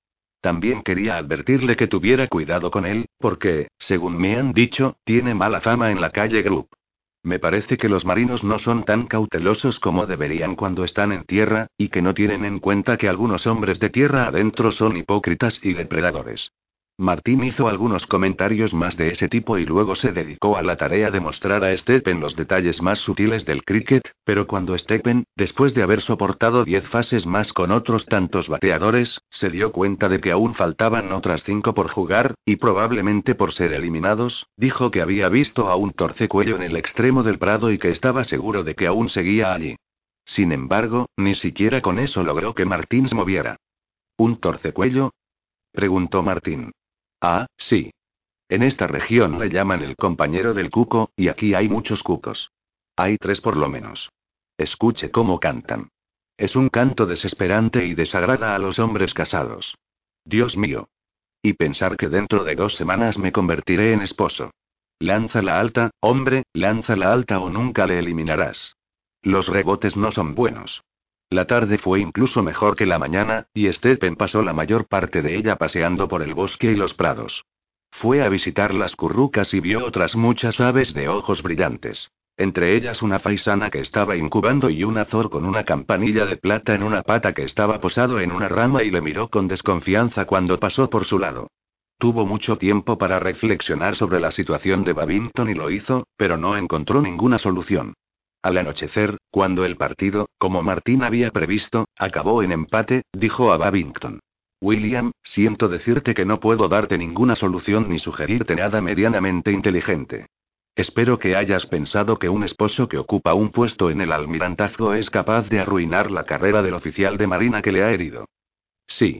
A: También quería advertirle que tuviera cuidado con él, porque, según me han dicho, tiene mala fama en la calle Group. Me parece que los marinos no son tan cautelosos como deberían cuando están en tierra, y que no tienen en cuenta que algunos hombres de tierra adentro son hipócritas y depredadores. Martín hizo algunos comentarios más de ese tipo y luego se dedicó a la tarea de mostrar a Steppen los detalles más sutiles del cricket, pero cuando Steppen, después de haber soportado diez fases más con otros tantos bateadores, se dio cuenta de que aún faltaban otras cinco por jugar, y probablemente por ser eliminados, dijo que había visto a un torcecuello en el extremo del prado y que estaba seguro de que aún seguía allí. Sin embargo, ni siquiera con eso logró que Martín se moviera. ¿Un torcecuello? preguntó Martín. Ah, sí. En esta región le llaman el compañero del cuco, y aquí hay muchos cucos. Hay tres por lo menos. Escuche cómo cantan. Es un canto desesperante y desagrada a los hombres casados. Dios mío. Y pensar que dentro de dos semanas me convertiré en esposo. Lánzala alta, hombre, lánzala alta o nunca le eliminarás. Los rebotes no son buenos. La tarde fue incluso mejor que la mañana, y Stephen pasó la mayor parte de ella paseando por el bosque y los prados. Fue a visitar las currucas y vio otras muchas aves de ojos brillantes. Entre ellas una faisana que estaba incubando y un azor con una campanilla de plata en una pata que estaba posado en una rama y le miró con desconfianza cuando pasó por su lado. Tuvo mucho tiempo para reflexionar sobre la situación de Babington y lo hizo, pero no encontró ninguna solución. Al anochecer, cuando el partido, como Martín había previsto, acabó en empate, dijo a Babington. William, siento decirte que no puedo darte ninguna solución ni sugerirte nada medianamente inteligente. Espero que hayas pensado que un esposo que ocupa un puesto en el almirantazgo es capaz de arruinar la carrera del oficial de marina que le ha herido. Sí.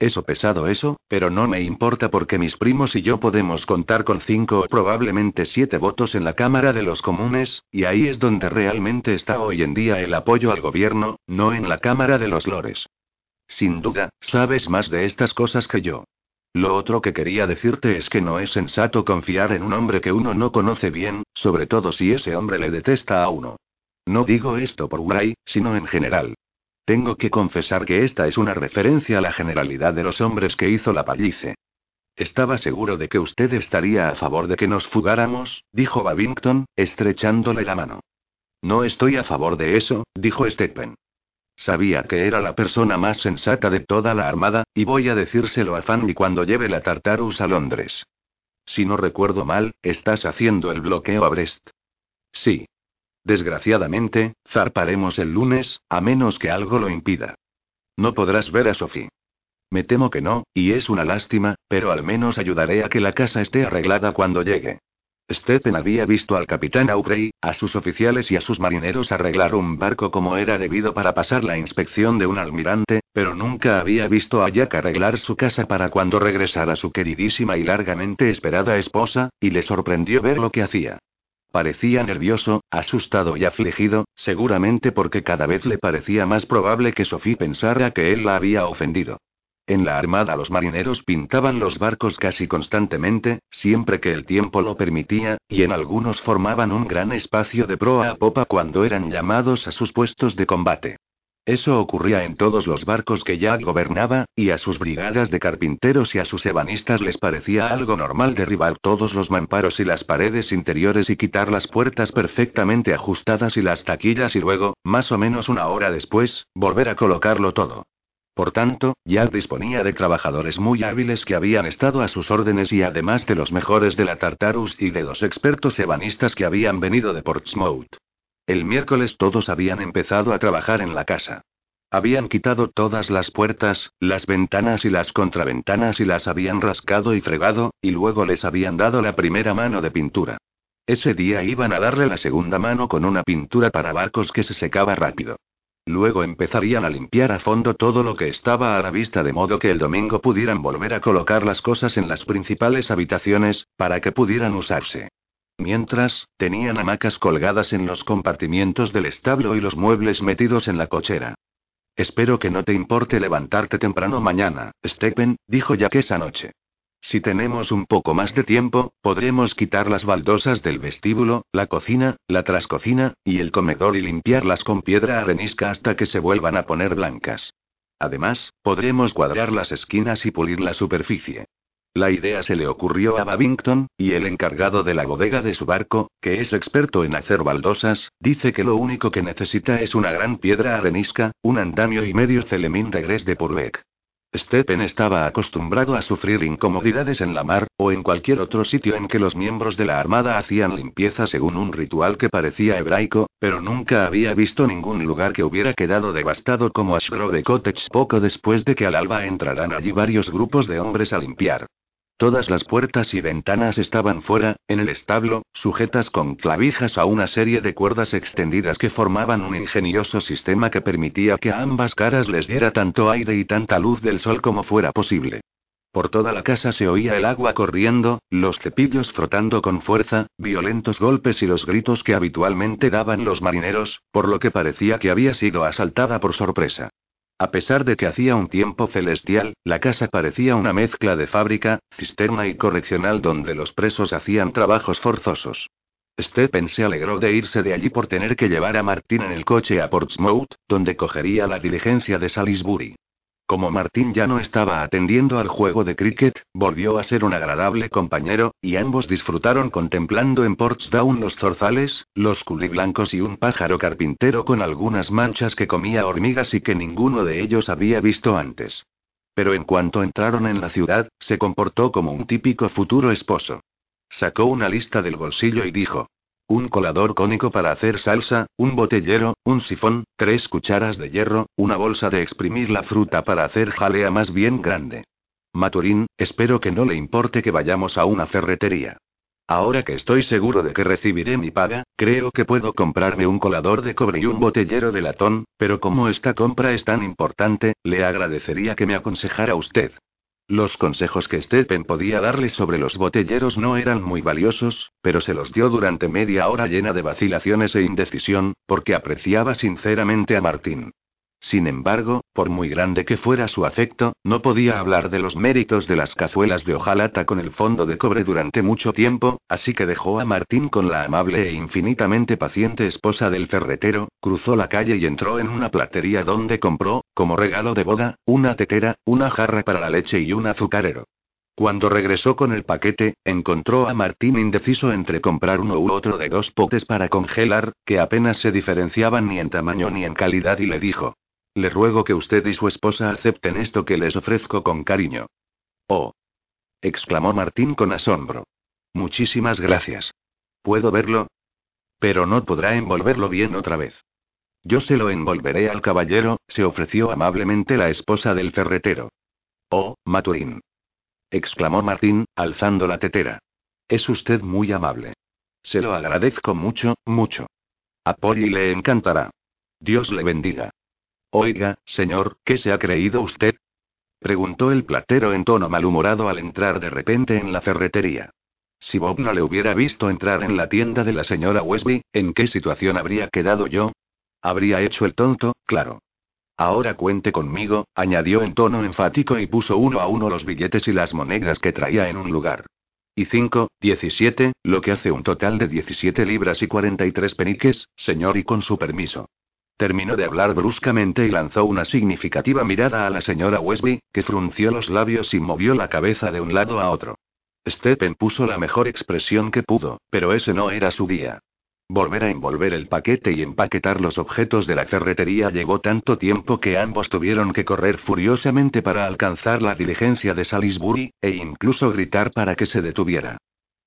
A: Eso pesado eso, pero no me importa porque mis primos y yo podemos contar con cinco o probablemente siete votos en la Cámara de los Comunes, y ahí es donde realmente está hoy en día el apoyo al gobierno, no en la Cámara de los Lores. Sin duda, sabes más de estas cosas que yo. Lo otro que quería decirte es que no es sensato confiar en un hombre que uno no conoce bien, sobre todo si ese hombre le detesta a uno. No digo esto por Gray, sino en general. Tengo que confesar que esta es una referencia a la generalidad de los hombres que hizo la pallice. Estaba seguro de que usted estaría a favor de que nos fugáramos, dijo Babington, estrechándole la mano. No estoy a favor de eso, dijo Stephen. Sabía que era la persona más sensata de toda la armada, y voy a decírselo a Fanny cuando lleve la Tartarus a Londres. Si no recuerdo mal, estás haciendo el bloqueo a Brest. Sí. Desgraciadamente, zarparemos el lunes, a menos que algo lo impida. No podrás ver a Sophie. Me temo que no, y es una lástima, pero al menos ayudaré a que la casa esté arreglada cuando llegue. Stephen había visto al capitán Aubrey, a sus oficiales y a sus marineros arreglar un barco como era debido para pasar la inspección de un almirante, pero nunca había visto a Jack arreglar su casa para cuando regresara su queridísima y largamente esperada esposa, y le sorprendió ver lo que hacía. Parecía nervioso, asustado y afligido, seguramente porque cada vez le parecía más probable que Sophie pensara que él la había ofendido. En la armada los marineros pintaban los barcos casi constantemente, siempre que el tiempo lo permitía, y en algunos formaban un gran espacio de proa a popa cuando eran llamados a sus puestos de combate. Eso ocurría en todos los barcos que Jack gobernaba, y a sus brigadas de carpinteros y a sus ebanistas les parecía algo normal derribar todos los mamparos y las paredes interiores y quitar las puertas perfectamente ajustadas y las taquillas y luego, más o menos una hora después, volver a colocarlo todo. Por tanto, Jack disponía de trabajadores muy hábiles que habían estado a sus órdenes y además de los mejores de la Tartarus y de dos expertos ebanistas que habían venido de Portsmouth. El miércoles todos habían empezado a trabajar en la casa. Habían quitado todas las puertas, las ventanas y las contraventanas y las habían rascado y fregado, y luego les habían dado la primera mano de pintura. Ese día iban a darle la segunda mano con una pintura para barcos que se secaba rápido. Luego empezarían a limpiar a fondo todo lo que estaba a la vista de modo que el domingo pudieran volver a colocar las cosas en las principales habitaciones, para que pudieran usarse. Mientras, tenían hamacas colgadas en los compartimientos del establo y los muebles metidos en la cochera. Espero que no te importe levantarte temprano mañana, Stephen, dijo Jack esa noche. Si tenemos un poco más de tiempo, podremos quitar las baldosas del vestíbulo, la cocina, la trascocina, y el comedor y limpiarlas con piedra arenisca hasta que se vuelvan a poner blancas. Además, podremos cuadrar las esquinas y pulir la superficie. La idea se le ocurrió a Babington, y el encargado de la bodega de su barco, que es experto en hacer baldosas, dice que lo único que necesita es una gran piedra arenisca, un andamio y medio celemín de Gres de Purbeck. Stephen estaba acostumbrado a sufrir incomodidades en la mar, o en cualquier otro sitio en que los miembros de la armada hacían limpieza según un ritual que parecía hebraico, pero nunca había visto ningún lugar que hubiera quedado devastado como Ashgrove Cottage poco después de que al alba entraran allí varios grupos de hombres a limpiar. Todas las puertas y ventanas estaban fuera, en el establo, sujetas con clavijas a una serie de cuerdas extendidas que formaban un ingenioso sistema que permitía que a ambas caras les diera tanto aire y tanta luz del sol como fuera posible. Por toda la casa se oía el agua corriendo, los cepillos frotando con fuerza, violentos golpes y los gritos que habitualmente daban los marineros, por lo que parecía que había sido asaltada por sorpresa. A pesar de que hacía un tiempo celestial, la casa parecía una mezcla de fábrica, cisterna y correccional donde los presos hacían trabajos forzosos. Stephen se alegró de irse de allí por tener que llevar a Martín en el coche a Portsmouth, donde cogería la diligencia de Salisbury. Como Martín ya no estaba atendiendo al juego de cricket, volvió a ser un agradable compañero, y ambos disfrutaron contemplando en Portsdown los zorzales, los culiblancos y un pájaro carpintero con algunas manchas que comía hormigas y que ninguno de ellos había visto antes. Pero en cuanto entraron en la ciudad, se comportó como un típico futuro esposo. Sacó una lista del bolsillo y dijo, un colador cónico para hacer salsa, un botellero, un sifón, tres cucharas de hierro, una bolsa de exprimir la fruta para hacer jalea más bien grande. Maturín, espero que no le importe que vayamos a una ferretería. Ahora que estoy seguro de que recibiré mi paga, creo que puedo comprarme un colador de cobre y un botellero de latón, pero como esta compra es tan importante, le agradecería que me aconsejara usted. Los consejos que Stephen podía darle sobre los botelleros no eran muy valiosos, pero se los dio durante media hora llena de vacilaciones e indecisión, porque apreciaba sinceramente a Martín. Sin embargo, por muy grande que fuera su afecto, no podía hablar de los méritos de las cazuelas de hojalata con el fondo de cobre durante mucho tiempo, así que dejó a Martín con la amable e infinitamente paciente esposa del ferretero, cruzó la calle y entró en una platería donde compró, como regalo de boda, una tetera, una jarra para la leche y un azucarero. Cuando regresó con el paquete, encontró a Martín indeciso entre comprar uno u otro de dos potes para congelar, que apenas se diferenciaban ni en tamaño ni en calidad, y le dijo: le ruego que usted y su esposa acepten esto que les ofrezco con cariño. Oh. exclamó Martín con asombro. Muchísimas gracias. ¿Puedo verlo? Pero no podrá envolverlo bien otra vez. Yo se lo envolveré al caballero, se ofreció amablemente la esposa del ferretero. Oh, Maturín. exclamó Martín, alzando la tetera. Es usted muy amable. Se lo agradezco mucho, mucho. A Polly le encantará. Dios le bendiga. Oiga, señor, ¿qué se ha creído usted? preguntó el platero en tono malhumorado al entrar de repente en la ferretería. Si Bob no le hubiera visto entrar en la tienda de la señora Westby, ¿en qué situación habría quedado yo? Habría hecho el tonto, claro. Ahora cuente conmigo, añadió en tono enfático y puso uno a uno los billetes y las monedas que traía en un lugar. Y cinco, diecisiete, lo que hace un total de diecisiete libras y cuarenta y tres peniques, señor, y con su permiso. Terminó de hablar bruscamente y lanzó una significativa mirada a la señora Westby, que frunció los labios y movió la cabeza de un lado a otro. Stephen puso la mejor expresión que pudo, pero ese no era su día. Volver a envolver el paquete y empaquetar los objetos de la ferretería llevó tanto tiempo que ambos tuvieron que correr furiosamente para alcanzar la diligencia de Salisbury, e incluso gritar para que se detuviera.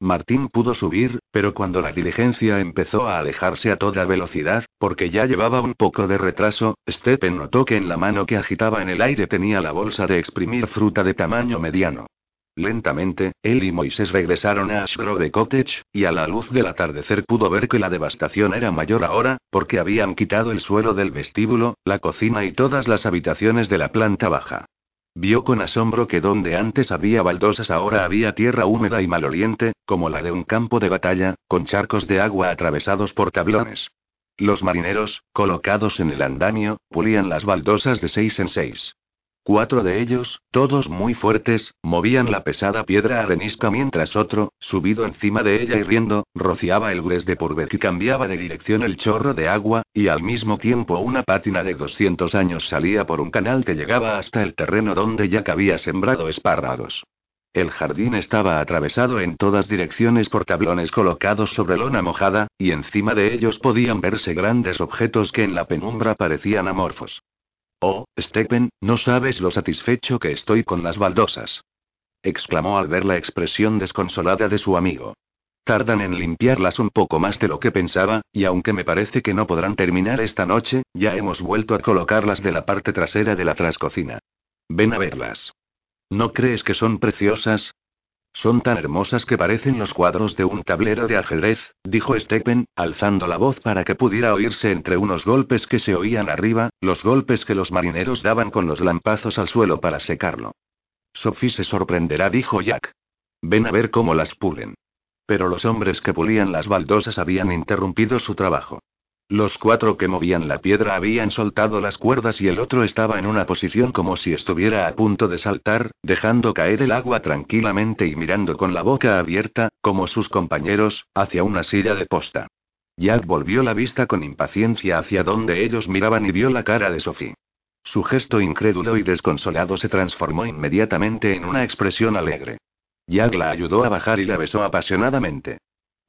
A: Martín pudo subir, pero cuando la diligencia empezó a alejarse a toda velocidad, porque ya llevaba un poco de retraso, Stephen notó que en la mano que agitaba en el aire tenía la bolsa de exprimir fruta de tamaño mediano. Lentamente, él y Moisés regresaron a Ashgrove Cottage, y a la luz del atardecer pudo ver que la devastación era mayor ahora, porque habían quitado el suelo del vestíbulo, la cocina y todas las habitaciones de la planta baja. Vio con asombro que donde antes había baldosas ahora había tierra húmeda y maloliente, como la de un campo de batalla, con charcos de agua atravesados por tablones. Los marineros, colocados en el andamio, pulían las baldosas de seis en seis. Cuatro de ellos, todos muy fuertes, movían la pesada piedra arenisca mientras otro, subido encima de ella y riendo, rociaba el gres de purver y cambiaba de dirección el chorro de agua, y al mismo tiempo una pátina de 200 años salía por un canal que llegaba hasta el terreno donde ya había sembrado espárragos. El jardín estaba atravesado en todas direcciones por tablones colocados sobre lona mojada, y encima de ellos podían verse grandes objetos que en la penumbra parecían amorfos. Oh, Stephen, no sabes lo satisfecho que estoy con las baldosas. exclamó al ver la expresión desconsolada de su amigo. Tardan en limpiarlas un poco más de lo que pensaba, y aunque me parece que no podrán terminar esta noche, ya hemos vuelto a colocarlas de la parte trasera de la trascocina. Ven a verlas. ¿No crees que son preciosas? Son tan hermosas que parecen los cuadros de un tablero de ajedrez, dijo Stephen, alzando la voz para que pudiera oírse entre unos golpes que se oían arriba, los golpes que los marineros daban con los lampazos al suelo para secarlo. Sophie se sorprenderá, dijo Jack. Ven a ver cómo las pulen. Pero los hombres que pulían las baldosas habían interrumpido su trabajo. Los cuatro que movían la piedra habían soltado las cuerdas y el otro estaba en una posición como si estuviera a punto de saltar, dejando caer el agua tranquilamente y mirando con la boca abierta, como sus compañeros, hacia una silla de posta. Jack volvió la vista con impaciencia hacia donde ellos miraban y vio la cara de Sophie. Su gesto incrédulo y desconsolado se transformó inmediatamente en una expresión alegre. Jack la ayudó a bajar y la besó apasionadamente.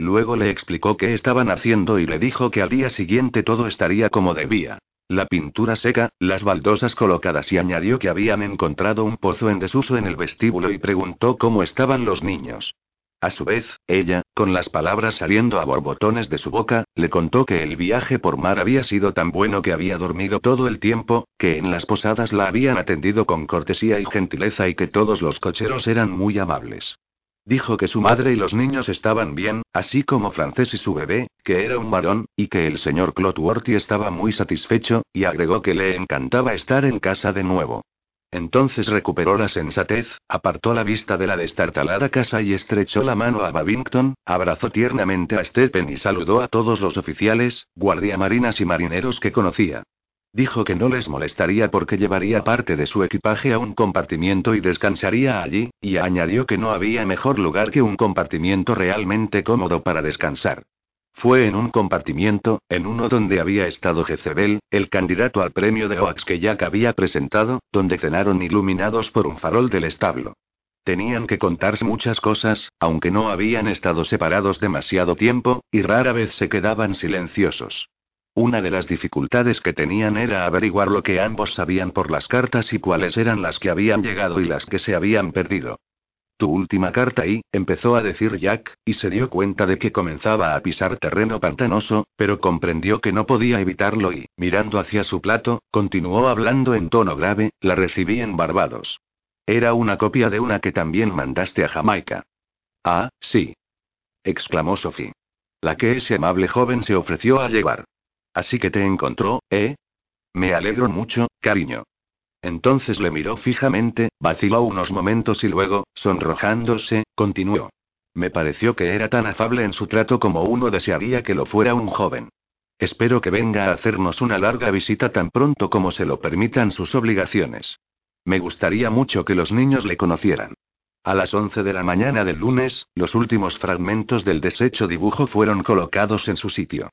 A: Luego le explicó qué estaban haciendo y le dijo que al día siguiente todo estaría como debía. La pintura seca, las baldosas colocadas y añadió que habían encontrado un pozo en desuso en el vestíbulo y preguntó cómo estaban los niños. A su vez, ella, con las palabras saliendo a borbotones de su boca, le contó que el viaje por mar había sido tan bueno que había dormido todo el tiempo, que en las posadas la habían atendido con cortesía y gentileza y que todos los cocheros eran muy amables. Dijo que su madre y los niños estaban bien, así como Francés y su bebé, que era un varón, y que el señor Clotworthy estaba muy satisfecho, y agregó que le encantaba estar en casa de nuevo. Entonces recuperó la sensatez, apartó la vista de la destartalada casa y estrechó la mano a Babington, abrazó tiernamente a Stephen y saludó a todos los oficiales, guardiamarinas y marineros que conocía. Dijo que no les molestaría porque llevaría parte de su equipaje a un compartimiento y descansaría allí, y añadió que no había mejor lugar que un compartimiento realmente cómodo para descansar. Fue en un compartimiento, en uno donde había estado Jezebel, el candidato al premio de Oax que Jack había presentado, donde cenaron iluminados por un farol del establo. Tenían que contarse muchas cosas, aunque no habían estado separados demasiado tiempo, y rara vez se quedaban silenciosos. Una de las dificultades que tenían era averiguar lo que ambos sabían por las cartas y cuáles eran las que habían llegado y las que se habían perdido. Tu última carta y, empezó a decir Jack, y se dio cuenta de que comenzaba a pisar terreno pantanoso, pero comprendió que no podía evitarlo y, mirando hacia su plato, continuó hablando en tono grave, la recibí en Barbados. Era una copia de una que también mandaste a Jamaica. Ah, sí. exclamó Sophie. La que ese amable joven se ofreció a llevar. Así que te encontró, ¿eh? Me alegro mucho, cariño. Entonces le miró fijamente, vaciló unos momentos y luego, sonrojándose, continuó. Me pareció que era tan afable en su trato como uno desearía que lo fuera un joven. Espero que venga a hacernos una larga visita tan pronto como se lo permitan sus obligaciones. Me gustaría mucho que los niños le conocieran. A las 11 de la mañana del lunes, los últimos fragmentos del deshecho dibujo fueron colocados en su sitio.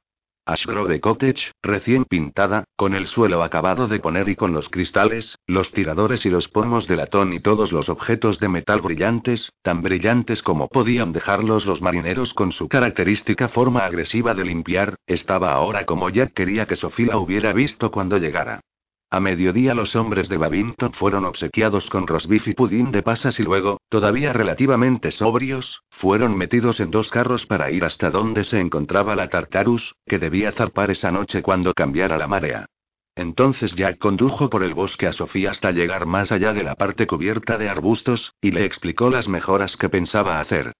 A: Ashgrove Cottage, recién pintada, con el suelo acabado de poner y con los cristales, los tiradores y los pomos de latón y todos los objetos de metal brillantes, tan brillantes como podían dejarlos los marineros con su característica forma agresiva de limpiar, estaba ahora como Jack quería que Sofía hubiera visto cuando llegara. A mediodía los hombres de Babington fueron obsequiados con rosbif y pudín de pasas y luego, todavía relativamente sobrios, fueron metidos en dos carros para ir hasta donde se encontraba la Tartarus, que debía zarpar esa noche cuando cambiara la marea. Entonces Jack condujo por el bosque a Sofía hasta llegar más allá de la parte cubierta de arbustos, y le explicó las mejoras que pensaba hacer.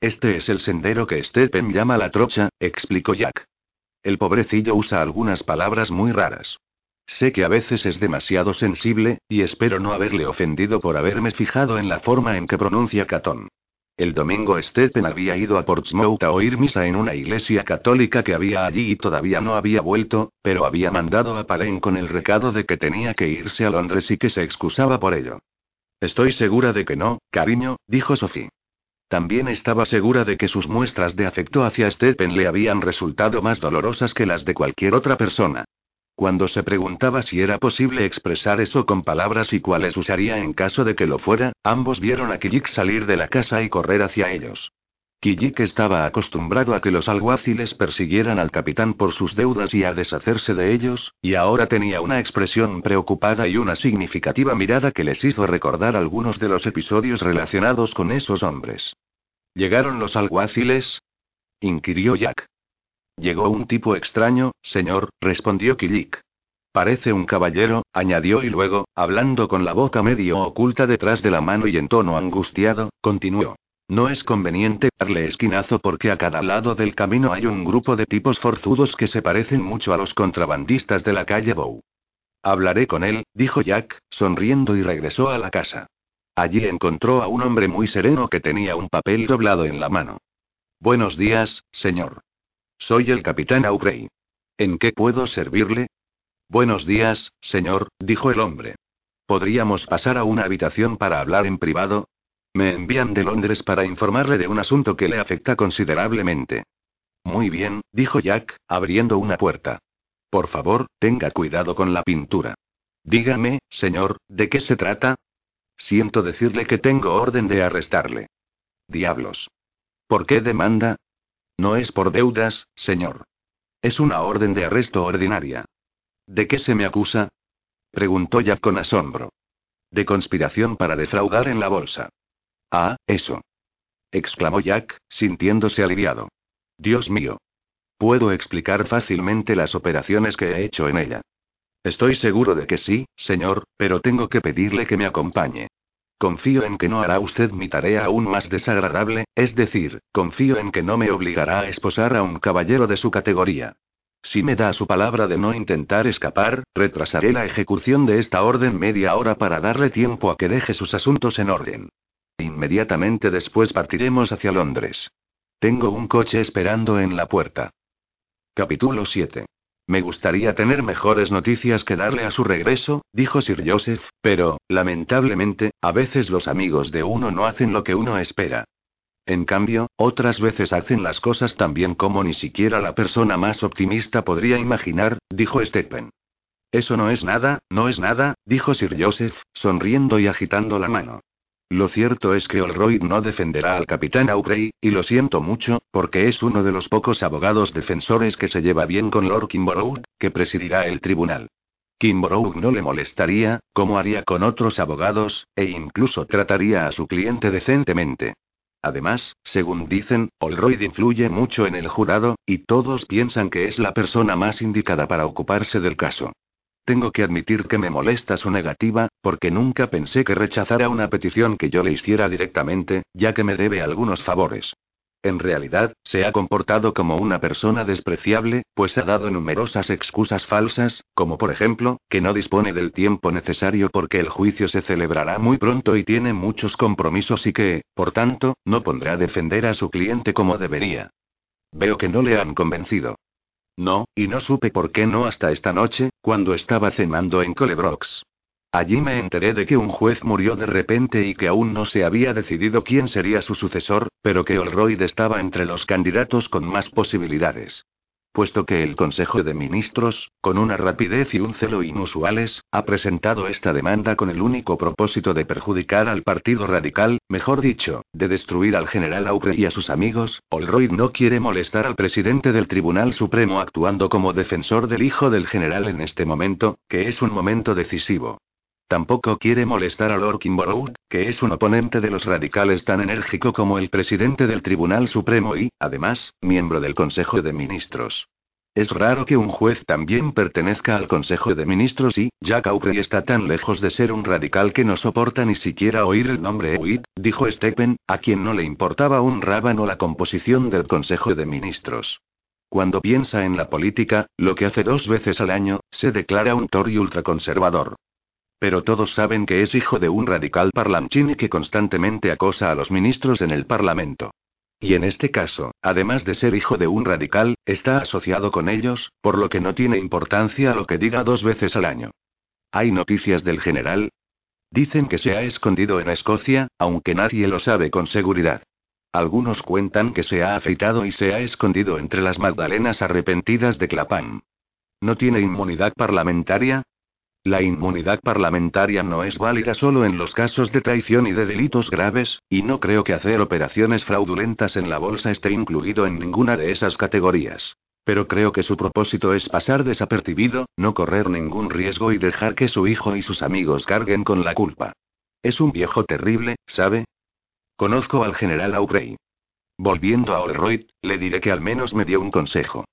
A: Este es el sendero que Stephen llama la trocha, explicó Jack. El pobrecillo usa algunas palabras muy raras. Sé que a veces es demasiado sensible, y espero no haberle ofendido por haberme fijado en la forma en que pronuncia Catón. El domingo Stephen había ido a Portsmouth a oír misa en una iglesia católica que había allí y todavía no había vuelto, pero había mandado a Palen con el recado de que tenía que irse a Londres y que se excusaba por ello. Estoy segura de que no, cariño, dijo Sophie. También estaba segura de que sus muestras de afecto hacia Stephen le habían resultado más dolorosas que las de cualquier otra persona. Cuando se preguntaba si era posible expresar eso con palabras y cuáles usaría en caso de que lo fuera, ambos vieron a Kijik salir de la casa y correr hacia ellos. Kijik estaba acostumbrado a que los alguaciles persiguieran al capitán por sus deudas y a deshacerse de ellos, y ahora tenía una expresión preocupada y una significativa mirada que les hizo recordar algunos de los episodios relacionados con esos hombres. ¿Llegaron los alguaciles? inquirió Jack. Llegó un tipo extraño, señor, respondió Kilik. Parece un caballero, añadió y luego, hablando con la boca medio oculta detrás de la mano y en tono angustiado, continuó. No es conveniente darle esquinazo porque a cada lado del camino hay un grupo de tipos forzudos que se parecen mucho a los contrabandistas de la calle Bow. Hablaré con él, dijo Jack, sonriendo y regresó a la casa. Allí encontró a un hombre muy sereno que tenía un papel doblado en la mano. Buenos días, señor. Soy el capitán Aubrey. ¿En qué puedo servirle? Buenos días, señor, dijo el hombre. ¿Podríamos pasar a una habitación para hablar en privado? Me envían de Londres para informarle de un asunto que le afecta considerablemente. Muy bien, dijo Jack, abriendo una puerta. Por favor, tenga cuidado con la pintura. Dígame, señor, ¿de qué se trata? Siento decirle que tengo orden de arrestarle. Diablos. ¿Por qué demanda? No es por deudas, señor. Es una orden de arresto ordinaria. ¿De qué se me acusa? preguntó Jack con asombro. De conspiración para defraudar en la bolsa. Ah, eso. exclamó Jack, sintiéndose aliviado. Dios mío. Puedo explicar fácilmente las operaciones que he hecho en ella. Estoy seguro de que sí, señor, pero tengo que pedirle que me acompañe. Confío en que no hará usted mi tarea aún más desagradable, es decir, confío en que no me obligará a esposar a un caballero de su categoría. Si me da su palabra de no intentar escapar, retrasaré la ejecución de esta orden media hora para darle tiempo a que deje sus asuntos en orden. Inmediatamente después partiremos hacia Londres. Tengo un coche esperando en la puerta. Capítulo 7. Me gustaría tener mejores noticias que darle a su regreso, dijo Sir Joseph, pero, lamentablemente, a veces los amigos de uno no hacen lo que uno espera. En cambio, otras veces hacen las cosas tan bien como ni siquiera la persona más optimista podría imaginar, dijo Stephen. Eso no es nada, no es nada, dijo Sir Joseph, sonriendo y agitando la mano. Lo cierto es que Olroyd no defenderá al capitán Aubrey, y lo siento mucho, porque es uno de los pocos abogados defensores que se lleva bien con Lord Kimborough, que presidirá el tribunal. Kimborough no le molestaría, como haría con otros abogados, e incluso trataría a su cliente decentemente. Además, según dicen, Olroyd influye mucho en el jurado, y todos piensan que es la persona más indicada para ocuparse del caso. Tengo que admitir que me molesta su negativa, porque nunca pensé que rechazara una petición que yo le hiciera directamente, ya que me debe algunos favores. En realidad, se ha comportado como una persona despreciable, pues ha dado numerosas excusas falsas, como por ejemplo, que no dispone del tiempo necesario porque el juicio se celebrará muy pronto y tiene muchos compromisos y que, por tanto, no pondrá a defender a su cliente como debería. Veo que no le han convencido. No, y no supe por qué no hasta esta noche, cuando estaba cenando en Colebrox. Allí me enteré de que un juez murió de repente y que aún no se había decidido quién sería su sucesor, pero que Olroyd estaba entre los candidatos con más posibilidades. Puesto que el Consejo de Ministros, con una rapidez y un celo inusuales, ha presentado esta demanda con el único propósito de perjudicar al Partido Radical, mejor dicho, de destruir al general Aupre y a sus amigos, Olroyd no quiere molestar al presidente del Tribunal Supremo actuando como defensor del hijo del general en este momento, que es un momento decisivo. Tampoco quiere molestar a Lord Kimborough, que es un oponente de los radicales tan enérgico como el presidente del Tribunal Supremo y, además, miembro del Consejo de Ministros. Es raro que un juez también pertenezca al Consejo de Ministros y, Jack Aubrey está tan lejos de ser un radical que no soporta ni siquiera oír el nombre Ewitt, dijo Stephen, a quien no le importaba un rábano la composición del Consejo de Ministros. Cuando piensa en la política, lo que hace dos veces al año, se declara un Tory ultraconservador. Pero todos saben que es hijo de un radical parlanchini que constantemente acosa a los ministros en el Parlamento. Y en este caso, además de ser hijo de un radical, está asociado con ellos, por lo que no tiene importancia lo que diga dos veces al año. ¿Hay noticias del general? Dicen que se ha escondido en Escocia, aunque nadie lo sabe con seguridad. Algunos cuentan que se ha afeitado y se ha escondido entre las magdalenas arrepentidas de Clapham. ¿No tiene inmunidad parlamentaria? La inmunidad parlamentaria no es válida solo en los casos de traición y de delitos graves, y no creo que hacer operaciones fraudulentas en la bolsa esté incluido en ninguna de esas categorías. Pero creo que su propósito es pasar desapercibido, no correr ningún riesgo y dejar que su hijo y sus amigos carguen con la culpa. Es un viejo terrible, ¿sabe? Conozco al general Aubrey. Volviendo a Olroyd, le diré que al menos me dio un consejo.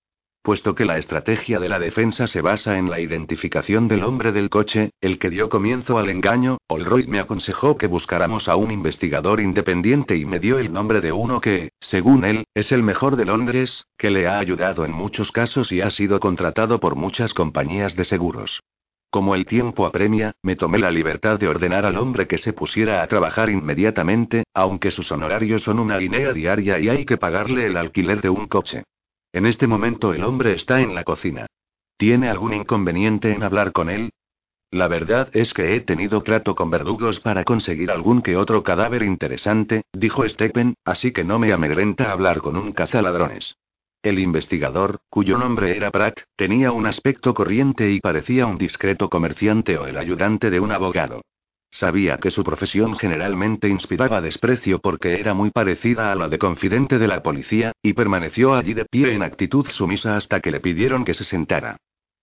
A: Puesto que la estrategia de la defensa se basa en la identificación del hombre del coche, el que dio comienzo al engaño, Olroyd me aconsejó que buscáramos a un investigador independiente y me dio el nombre de uno que, según él, es el mejor de Londres, que le ha ayudado en muchos casos y ha sido contratado por muchas compañías de seguros. Como el tiempo apremia, me tomé la libertad de ordenar al hombre que se pusiera a trabajar inmediatamente, aunque sus honorarios son una guinea diaria y hay que pagarle el alquiler de un coche. En este momento el hombre está en la cocina. ¿Tiene algún inconveniente en hablar con él? La verdad es que he tenido trato con verdugos para conseguir algún que otro cadáver interesante, dijo Stephen, así que no me amedrenta hablar con un cazaladrones. El investigador, cuyo nombre era Pratt, tenía un aspecto corriente y parecía un discreto comerciante o el ayudante de un abogado. Sabía que su profesión generalmente inspiraba desprecio porque era muy parecida a la de confidente de la policía, y permaneció allí de pie en actitud sumisa hasta que le pidieron que se sentara.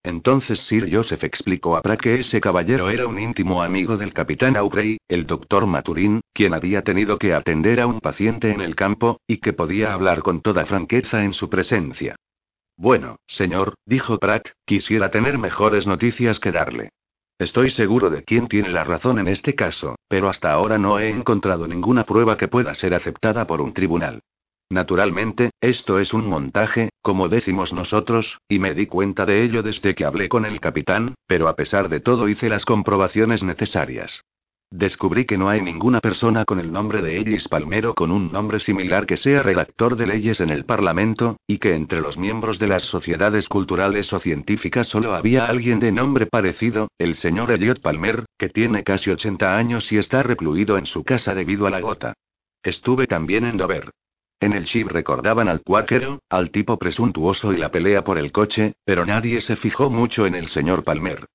A: Entonces Sir Joseph explicó a Pratt que ese caballero era un íntimo amigo del capitán Aubrey, el doctor Maturín, quien había tenido que atender a un paciente en el campo, y que podía hablar con toda franqueza en su presencia. Bueno, señor, dijo Pratt, quisiera tener mejores noticias que darle. Estoy seguro de quién tiene la razón en este caso, pero hasta ahora no he encontrado ninguna prueba que pueda ser aceptada por un tribunal. Naturalmente, esto es un montaje, como decimos nosotros, y me di cuenta de ello desde que hablé con el capitán, pero a pesar de todo hice las comprobaciones necesarias. Descubrí que no hay ninguna persona con el nombre de Ellis Palmero con un nombre similar que sea redactor de leyes en el Parlamento, y que entre los miembros de las sociedades culturales o científicas solo había alguien de nombre parecido, el señor Elliot Palmer, que tiene casi 80 años y está recluido en su casa debido a la gota. Estuve también en Dover. En el ship recordaban al cuáquero, al tipo presuntuoso y la pelea por el coche, pero nadie se fijó mucho en el señor Palmer.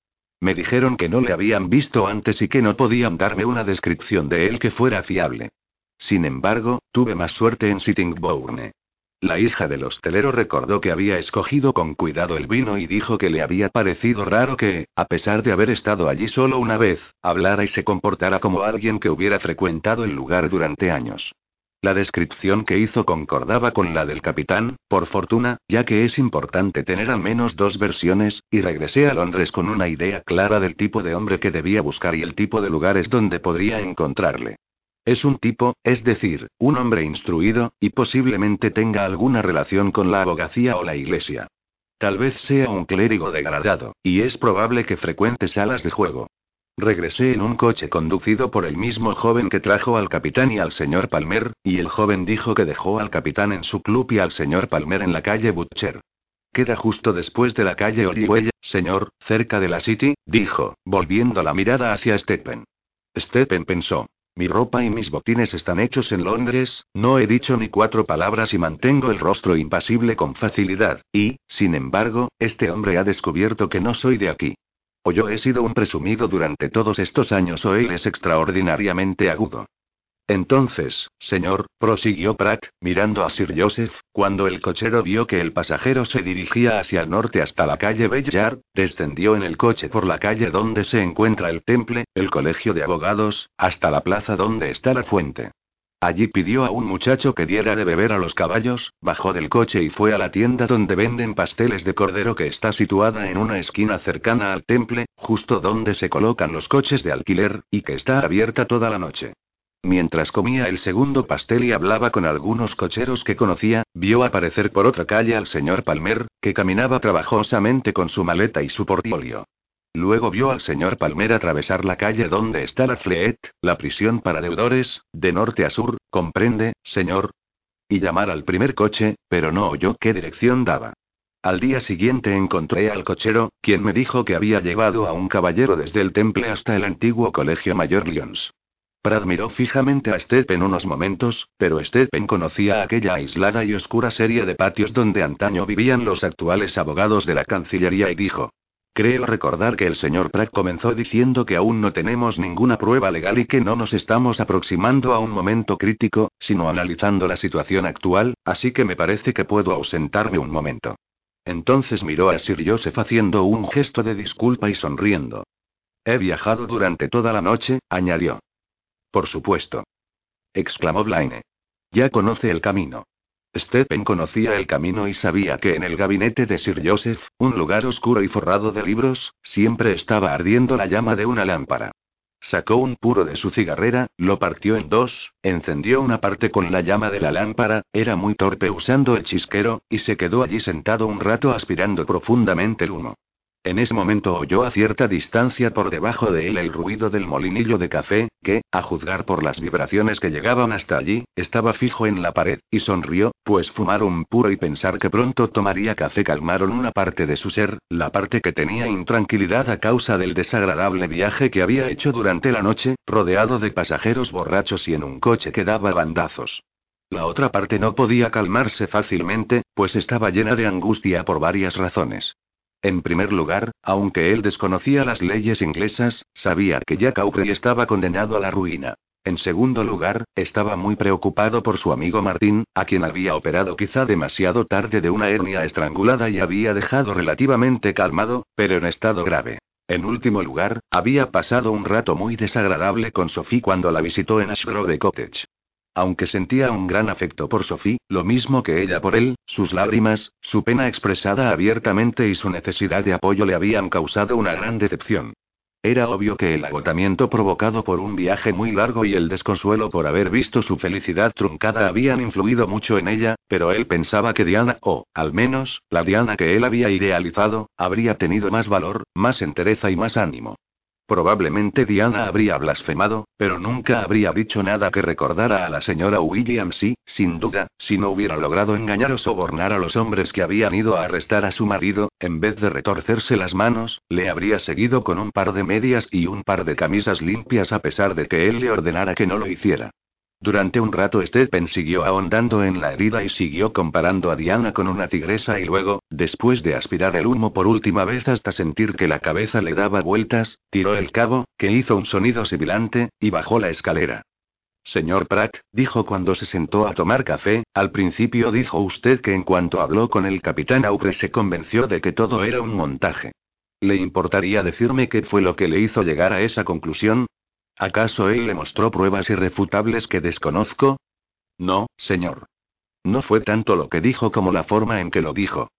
A: Me dijeron que no le habían visto antes y que no podían darme una descripción de él que fuera fiable. Sin embargo, tuve más suerte en Sittingbourne. La hija del hostelero recordó que había escogido con cuidado el vino y dijo que le había parecido raro que, a pesar de haber estado allí solo una vez, hablara y se comportara como alguien que hubiera frecuentado el lugar durante años. La descripción que hizo concordaba con la del capitán, por fortuna, ya que es importante tener al menos dos versiones, y regresé a Londres con una idea clara del tipo de hombre que debía buscar y el tipo de lugares donde podría encontrarle. Es un tipo, es decir, un hombre instruido, y posiblemente tenga alguna relación con la abogacía o la iglesia. Tal vez sea un clérigo degradado, y es probable que frecuente salas de juego. Regresé en un coche conducido por el mismo joven que trajo al capitán y al señor Palmer, y el joven dijo que dejó al capitán en su club y al señor Palmer en la calle Butcher. Queda justo después de la calle Orihuela, señor, cerca de la City, dijo, volviendo la mirada hacia Stephen. Stephen pensó. Mi ropa y mis botines están hechos en Londres, no he dicho ni cuatro palabras y mantengo el rostro impasible con facilidad, y, sin embargo, este hombre ha descubierto que no soy de aquí. O yo he sido un presumido durante todos estos años o él es extraordinariamente agudo. Entonces, señor, prosiguió Pratt, mirando a Sir Joseph, cuando el cochero vio que el pasajero se dirigía hacia el norte hasta la calle Bellar, descendió en el coche por la calle donde se encuentra el temple, el colegio de abogados, hasta la plaza donde está la fuente. Allí pidió a un muchacho que diera de beber a los caballos, bajó del coche y fue a la tienda donde venden pasteles de cordero que está situada en una esquina cercana al temple, justo donde se colocan los coches de alquiler, y que está abierta toda la noche. Mientras comía el segundo pastel y hablaba con algunos cocheros que conocía, vio aparecer por otra calle al señor Palmer, que caminaba trabajosamente con su maleta y su portfolio. Luego vio al señor Palmer atravesar la calle donde está la Fleet, la prisión para deudores, de norte a sur, comprende, señor. Y llamar al primer coche, pero no oyó qué dirección daba. Al día siguiente encontré al cochero, quien me dijo que había llevado a un caballero desde el temple hasta el antiguo colegio Mayor Lyons. Brad miró fijamente a Stephen unos momentos, pero Stephen conocía aquella aislada y oscura serie de patios donde antaño vivían los actuales abogados de la Cancillería y dijo. Creo recordar que el señor Pratt comenzó diciendo que aún no tenemos ninguna prueba legal y que no nos estamos aproximando a un momento crítico, sino analizando la situación actual, así que me parece que puedo ausentarme un momento. Entonces miró a Sir Joseph haciendo un gesto de disculpa y sonriendo. He viajado durante toda la noche, añadió. Por supuesto. exclamó Blaine. Ya conoce el camino. Stephen conocía el camino y sabía que en el gabinete de Sir Joseph, un lugar oscuro y forrado de libros, siempre estaba ardiendo la llama de una lámpara. Sacó un puro de su cigarrera, lo partió en dos, encendió una parte con la llama de la lámpara, era muy torpe usando el chisquero, y se quedó allí sentado un rato aspirando profundamente el humo. En ese momento oyó a cierta distancia por debajo de él el ruido del molinillo de café, que, a juzgar por las vibraciones que llegaban hasta allí, estaba fijo en la pared, y sonrió, pues fumar un puro y pensar que pronto tomaría café calmaron una parte de su ser, la parte que tenía intranquilidad a causa del desagradable viaje que había hecho durante la noche, rodeado de pasajeros borrachos y en un coche que daba bandazos. La otra parte no podía calmarse fácilmente, pues estaba llena de angustia por varias razones. En primer lugar, aunque él desconocía las leyes inglesas, sabía que Jack Aubrey estaba condenado a la ruina. En segundo lugar, estaba muy preocupado por su amigo Martín, a quien había operado quizá demasiado tarde de una hernia estrangulada y había dejado relativamente calmado, pero en estado grave. En último lugar, había pasado un rato muy desagradable con Sophie cuando la visitó en Ashgrove Cottage. Aunque sentía un gran afecto por Sophie, lo mismo que ella por él, sus lágrimas, su pena expresada abiertamente y su necesidad de apoyo le habían causado una gran decepción. Era obvio que el agotamiento provocado por un viaje muy largo y el desconsuelo por haber visto su felicidad truncada habían influido mucho en ella, pero él pensaba que Diana, o, al menos, la Diana que él había idealizado, habría tenido más valor, más entereza y más ánimo. Probablemente Diana habría blasfemado, pero nunca habría dicho nada que recordara a la señora Williams y, sin duda, si no hubiera logrado engañar o sobornar a los hombres que habían ido a arrestar a su marido, en vez de retorcerse las manos, le habría seguido con un par de medias y un par de camisas limpias a pesar de que él le ordenara que no lo hiciera. Durante un rato Stephen siguió ahondando en la herida y siguió comparando a Diana con una tigresa y luego, después de aspirar el humo por última vez hasta sentir que la cabeza le daba vueltas, tiró el cabo, que hizo un sonido sibilante, y bajó la escalera. Señor Pratt, dijo cuando se sentó a tomar café, al principio dijo usted que en cuanto habló con el capitán Aure se convenció de que todo era un montaje. ¿Le importaría decirme qué fue lo que le hizo llegar a esa conclusión? ¿Acaso él le mostró pruebas irrefutables que desconozco? No, señor. No fue tanto lo que dijo como la forma en que lo dijo.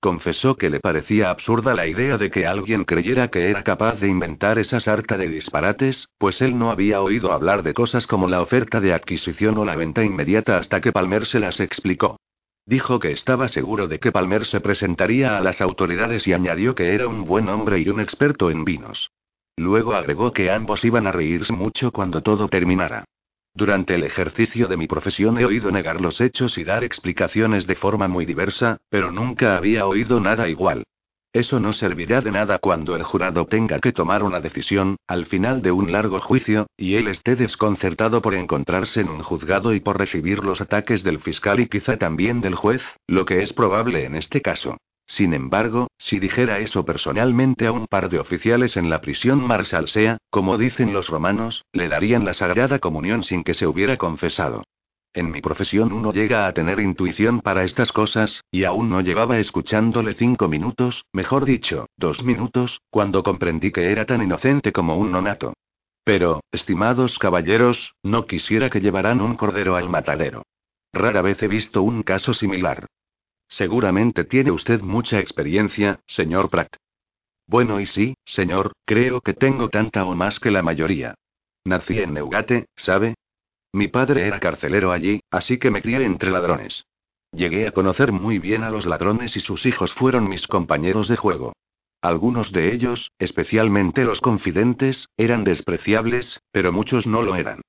A: Confesó que le parecía absurda la idea de que alguien creyera que era capaz de inventar esa sarta de disparates, pues él no había oído hablar de cosas como la oferta de adquisición o la venta inmediata hasta que Palmer se las explicó. Dijo que estaba seguro de que Palmer se presentaría a las autoridades y añadió que era un buen hombre y un experto en vinos. Luego agregó que ambos iban a reírse mucho cuando todo terminara. Durante el ejercicio de mi profesión he oído negar los hechos y dar explicaciones de forma muy diversa, pero nunca había oído nada igual. Eso no servirá de nada cuando el jurado tenga que tomar una decisión, al final de un largo juicio, y él esté desconcertado por encontrarse en un juzgado y por recibir los ataques del fiscal y quizá también del juez, lo que es probable en este caso. Sin embargo, si dijera eso personalmente a un par de oficiales en la prisión Marsalsea, como dicen los romanos, le darían la sagrada comunión sin que se hubiera confesado. En mi profesión uno llega a tener intuición para estas cosas, y aún no llevaba escuchándole cinco minutos, mejor dicho, dos minutos, cuando comprendí que era tan inocente como un nonato. Pero, estimados caballeros, no quisiera que llevaran un cordero al matadero. Rara vez he visto un caso similar. Seguramente tiene usted mucha experiencia, señor Pratt. Bueno, y sí, señor, creo que tengo tanta o más que la mayoría. Nací en Neugate, ¿sabe? Mi padre era carcelero allí, así que me crié entre ladrones. Llegué a conocer muy bien a los ladrones y sus hijos fueron mis compañeros de juego. Algunos de ellos, especialmente los confidentes, eran despreciables, pero muchos no lo eran.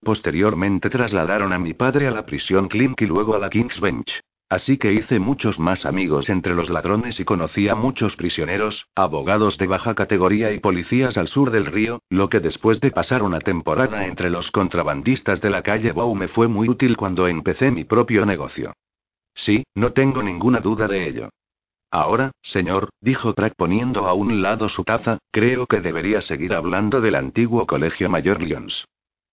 A: Posteriormente trasladaron a mi padre a la prisión Clink y luego a la King's Bench. Así que hice muchos más amigos entre los ladrones y conocí a muchos prisioneros, abogados de baja categoría y policías al sur del río, lo que después de pasar una temporada entre los contrabandistas de la calle Bow me fue muy útil cuando empecé mi propio negocio. Sí, no tengo ninguna duda de ello. Ahora, señor, dijo Pratt poniendo a un lado su taza, creo que debería seguir hablando del antiguo colegio Mayor Lyons.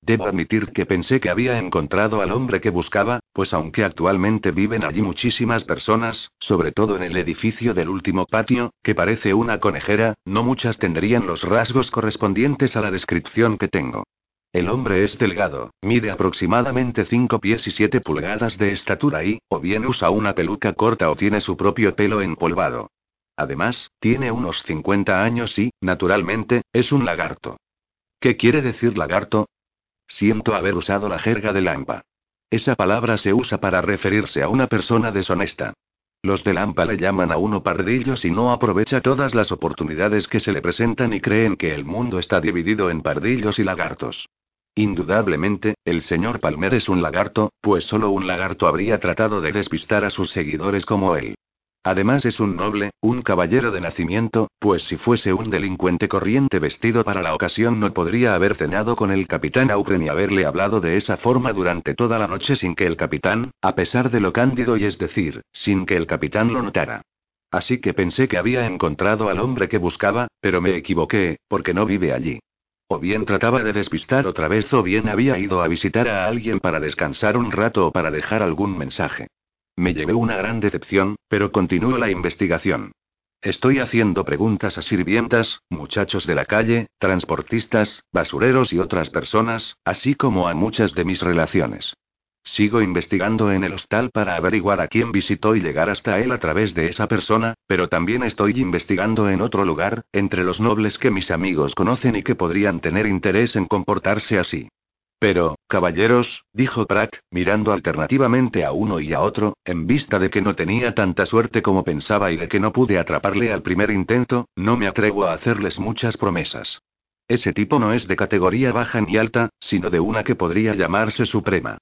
A: Debo admitir que pensé que había encontrado al hombre que buscaba, pues aunque actualmente viven allí muchísimas personas, sobre todo en el edificio del último patio, que parece una conejera, no muchas tendrían los rasgos correspondientes a la descripción que tengo. El hombre es delgado, mide aproximadamente 5 pies y 7 pulgadas de estatura y, o bien usa una peluca corta o tiene su propio pelo empolvado. Además, tiene unos 50 años y, naturalmente, es un lagarto. ¿Qué quiere decir lagarto? Siento haber usado la jerga de Lampa. Esa palabra se usa para referirse a una persona deshonesta. Los de Lampa le llaman a uno pardillo si no aprovecha todas las oportunidades que se le presentan y creen que el mundo está dividido en pardillos y lagartos. Indudablemente, el señor Palmer es un lagarto, pues solo un lagarto habría tratado de despistar a sus seguidores como él. Además es un noble, un caballero de nacimiento, pues si fuese un delincuente corriente vestido para la ocasión no podría haber cenado con el capitán Aupre ni haberle hablado de esa forma durante toda la noche sin que el capitán, a pesar de lo cándido y es decir, sin que el capitán lo notara. Así que pensé que había encontrado al hombre que buscaba, pero me equivoqué, porque no vive allí. O bien trataba de despistar otra vez o bien había ido a visitar a alguien para descansar un rato o para dejar algún mensaje. Me llevé una gran decepción, pero continúo la investigación. Estoy haciendo preguntas a sirvientas, muchachos de la calle, transportistas, basureros y otras personas, así como a muchas de mis relaciones. Sigo investigando en el hostal para averiguar a quién visitó y llegar hasta él a través de esa persona, pero también estoy investigando en otro lugar, entre los nobles que mis amigos conocen y que podrían tener interés en comportarse así. Pero, caballeros, dijo Pratt, mirando alternativamente a uno y a otro, en vista de que no tenía tanta suerte como pensaba y de que no pude atraparle al primer intento, no me atrevo a hacerles muchas promesas. Ese tipo no es de categoría baja ni alta, sino de una que podría llamarse suprema.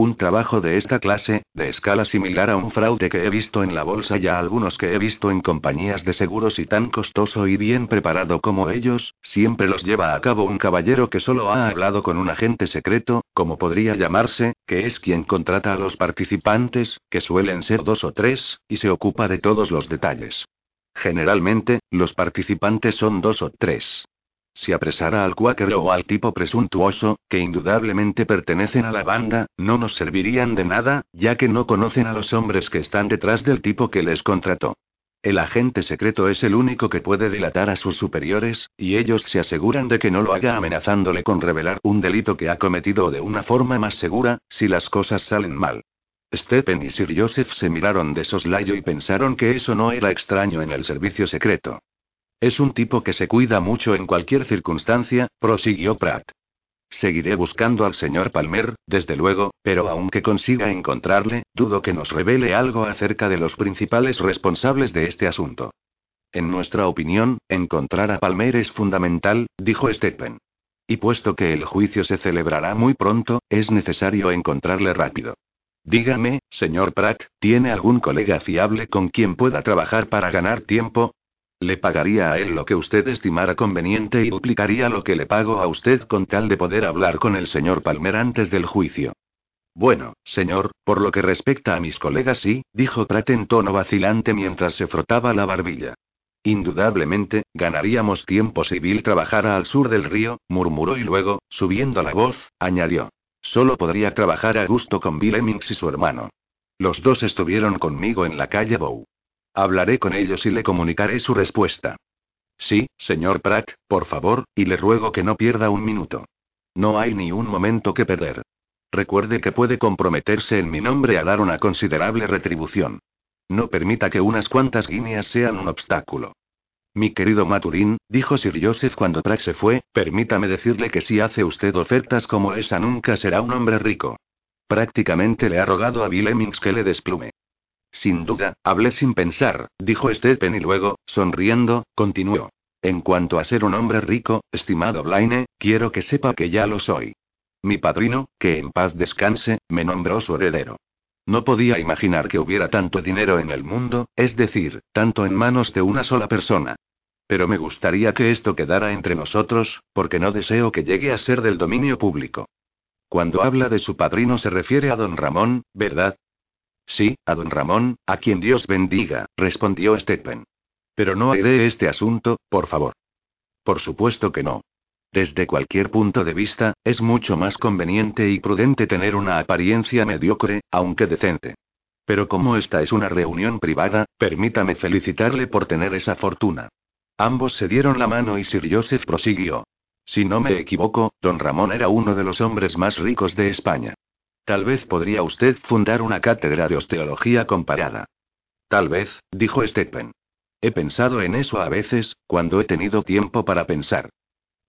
A: Un trabajo de esta clase, de escala similar a un fraude que he visto en la bolsa y a algunos que he visto en compañías de seguros y tan costoso y bien preparado como ellos, siempre los lleva a cabo un caballero que solo ha hablado con un agente secreto, como podría llamarse, que es quien contrata a los participantes, que suelen ser dos o tres, y se ocupa de todos los detalles. Generalmente, los participantes son dos o tres. Si apresara al cuáquero o al tipo presuntuoso, que indudablemente pertenecen a la banda, no nos servirían de nada, ya que no conocen a los hombres que están detrás del tipo que les contrató. El agente secreto es el único que puede dilatar a sus superiores, y ellos se aseguran de que no lo haga amenazándole con revelar un delito que ha cometido de una forma más segura, si las cosas salen mal. Stephen y Sir Joseph se miraron de soslayo y pensaron que eso no era extraño en el servicio secreto. Es un tipo que se cuida mucho en cualquier circunstancia, prosiguió Pratt. Seguiré buscando al señor Palmer, desde luego, pero aunque consiga encontrarle, dudo que nos revele algo acerca de los principales responsables de este asunto. En nuestra opinión, encontrar a Palmer es fundamental, dijo Stephen. Y puesto que el juicio se celebrará muy pronto, es necesario encontrarle rápido. Dígame, señor Pratt, ¿tiene algún colega fiable con quien pueda trabajar para ganar tiempo? Le pagaría a él lo que usted estimara conveniente y duplicaría lo que le pago a usted con tal de poder hablar con el señor Palmer antes del juicio. Bueno, señor, por lo que respecta a mis colegas sí, dijo Pratt en tono vacilante mientras se frotaba la barbilla. Indudablemente, ganaríamos tiempo si Bill trabajara al sur del río, murmuró y luego, subiendo la voz, añadió. Solo podría trabajar a gusto con Bill Emmings y su hermano. Los dos estuvieron conmigo en la calle Bow. Hablaré con ellos y le comunicaré su respuesta. Sí, señor Pratt, por favor, y le ruego que no pierda un minuto. No hay ni un momento que perder. Recuerde que puede comprometerse en mi nombre a dar una considerable retribución. No permita que unas cuantas guineas sean un obstáculo. Mi querido Maturín, dijo Sir Joseph cuando Pratt se fue, permítame decirle que si hace usted ofertas como esa nunca será un hombre rico. Prácticamente le ha rogado a Bill Hemmings que le desplume. Sin duda, hablé sin pensar, dijo Stephen y luego, sonriendo, continuó. En cuanto a ser un hombre rico, estimado Blaine, quiero que sepa que ya lo soy. Mi padrino, que en paz descanse, me nombró su heredero. No podía imaginar que hubiera tanto dinero en el mundo, es decir, tanto en manos de una sola persona. Pero me gustaría que esto quedara entre nosotros, porque no deseo que llegue a ser del dominio público. Cuando habla de su padrino se refiere a don Ramón, ¿verdad? Sí, a don Ramón, a quien Dios bendiga, respondió Stephen. Pero no aire este asunto, por favor. Por supuesto que no. Desde cualquier punto de vista, es mucho más conveniente y prudente tener una apariencia mediocre, aunque decente. Pero como esta es una reunión privada, permítame felicitarle por tener esa fortuna. Ambos se dieron la mano y Sir Joseph prosiguió. Si no me equivoco, don Ramón era uno de los hombres más ricos de España. Tal vez podría usted fundar una cátedra de osteología comparada. Tal vez, dijo Stephen. He pensado en eso a veces, cuando he tenido tiempo para pensar.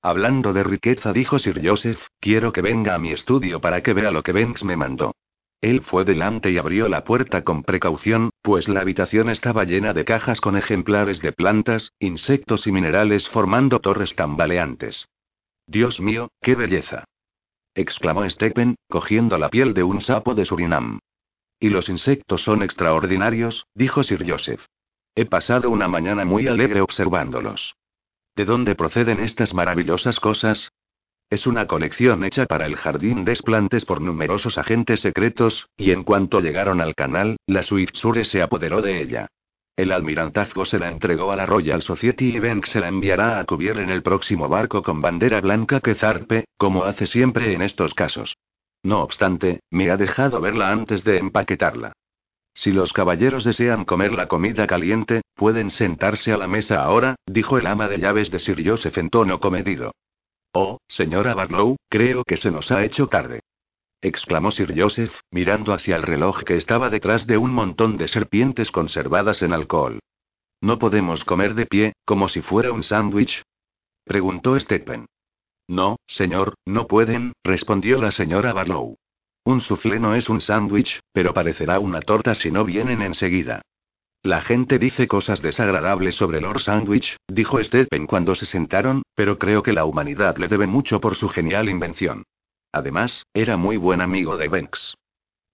A: Hablando de riqueza, dijo Sir Joseph, quiero que venga a mi estudio para que vea lo que Banks me mandó. Él fue delante y abrió la puerta con precaución, pues la habitación estaba llena de cajas con ejemplares de plantas, insectos y minerales formando torres tambaleantes. Dios mío, qué belleza exclamó Stephen, cogiendo la piel de un sapo de Surinam. Y los insectos son extraordinarios, dijo Sir Joseph. He pasado una mañana muy alegre observándolos. ¿De dónde proceden estas maravillosas cosas? Es una colección hecha para el jardín de Esplantes por numerosos agentes secretos, y en cuanto llegaron al canal, la Sure se apoderó de ella. El almirantazgo se la entregó a la Royal Society y Banks se la enviará a Cuvier en el próximo barco con bandera blanca que zarpe, como hace siempre en estos casos. No obstante, me ha dejado verla antes de empaquetarla. Si los caballeros desean comer la comida caliente, pueden sentarse a la mesa ahora, dijo el ama de llaves de Sir Joseph en tono comedido. Oh, señora Barlow, creo que se nos ha hecho tarde exclamó Sir Joseph, mirando hacia el reloj que estaba detrás de un montón de serpientes conservadas en alcohol. ¿No podemos comer de pie, como si fuera un sándwich? preguntó Stephen. No, señor, no pueden, respondió la señora Barlow. Un soufflé no es un sándwich, pero parecerá una torta si no vienen enseguida. La gente dice cosas desagradables sobre Lord Sandwich, dijo Stephen cuando se sentaron, pero creo que la humanidad le debe mucho por su genial invención. Además, era muy buen amigo de Banks.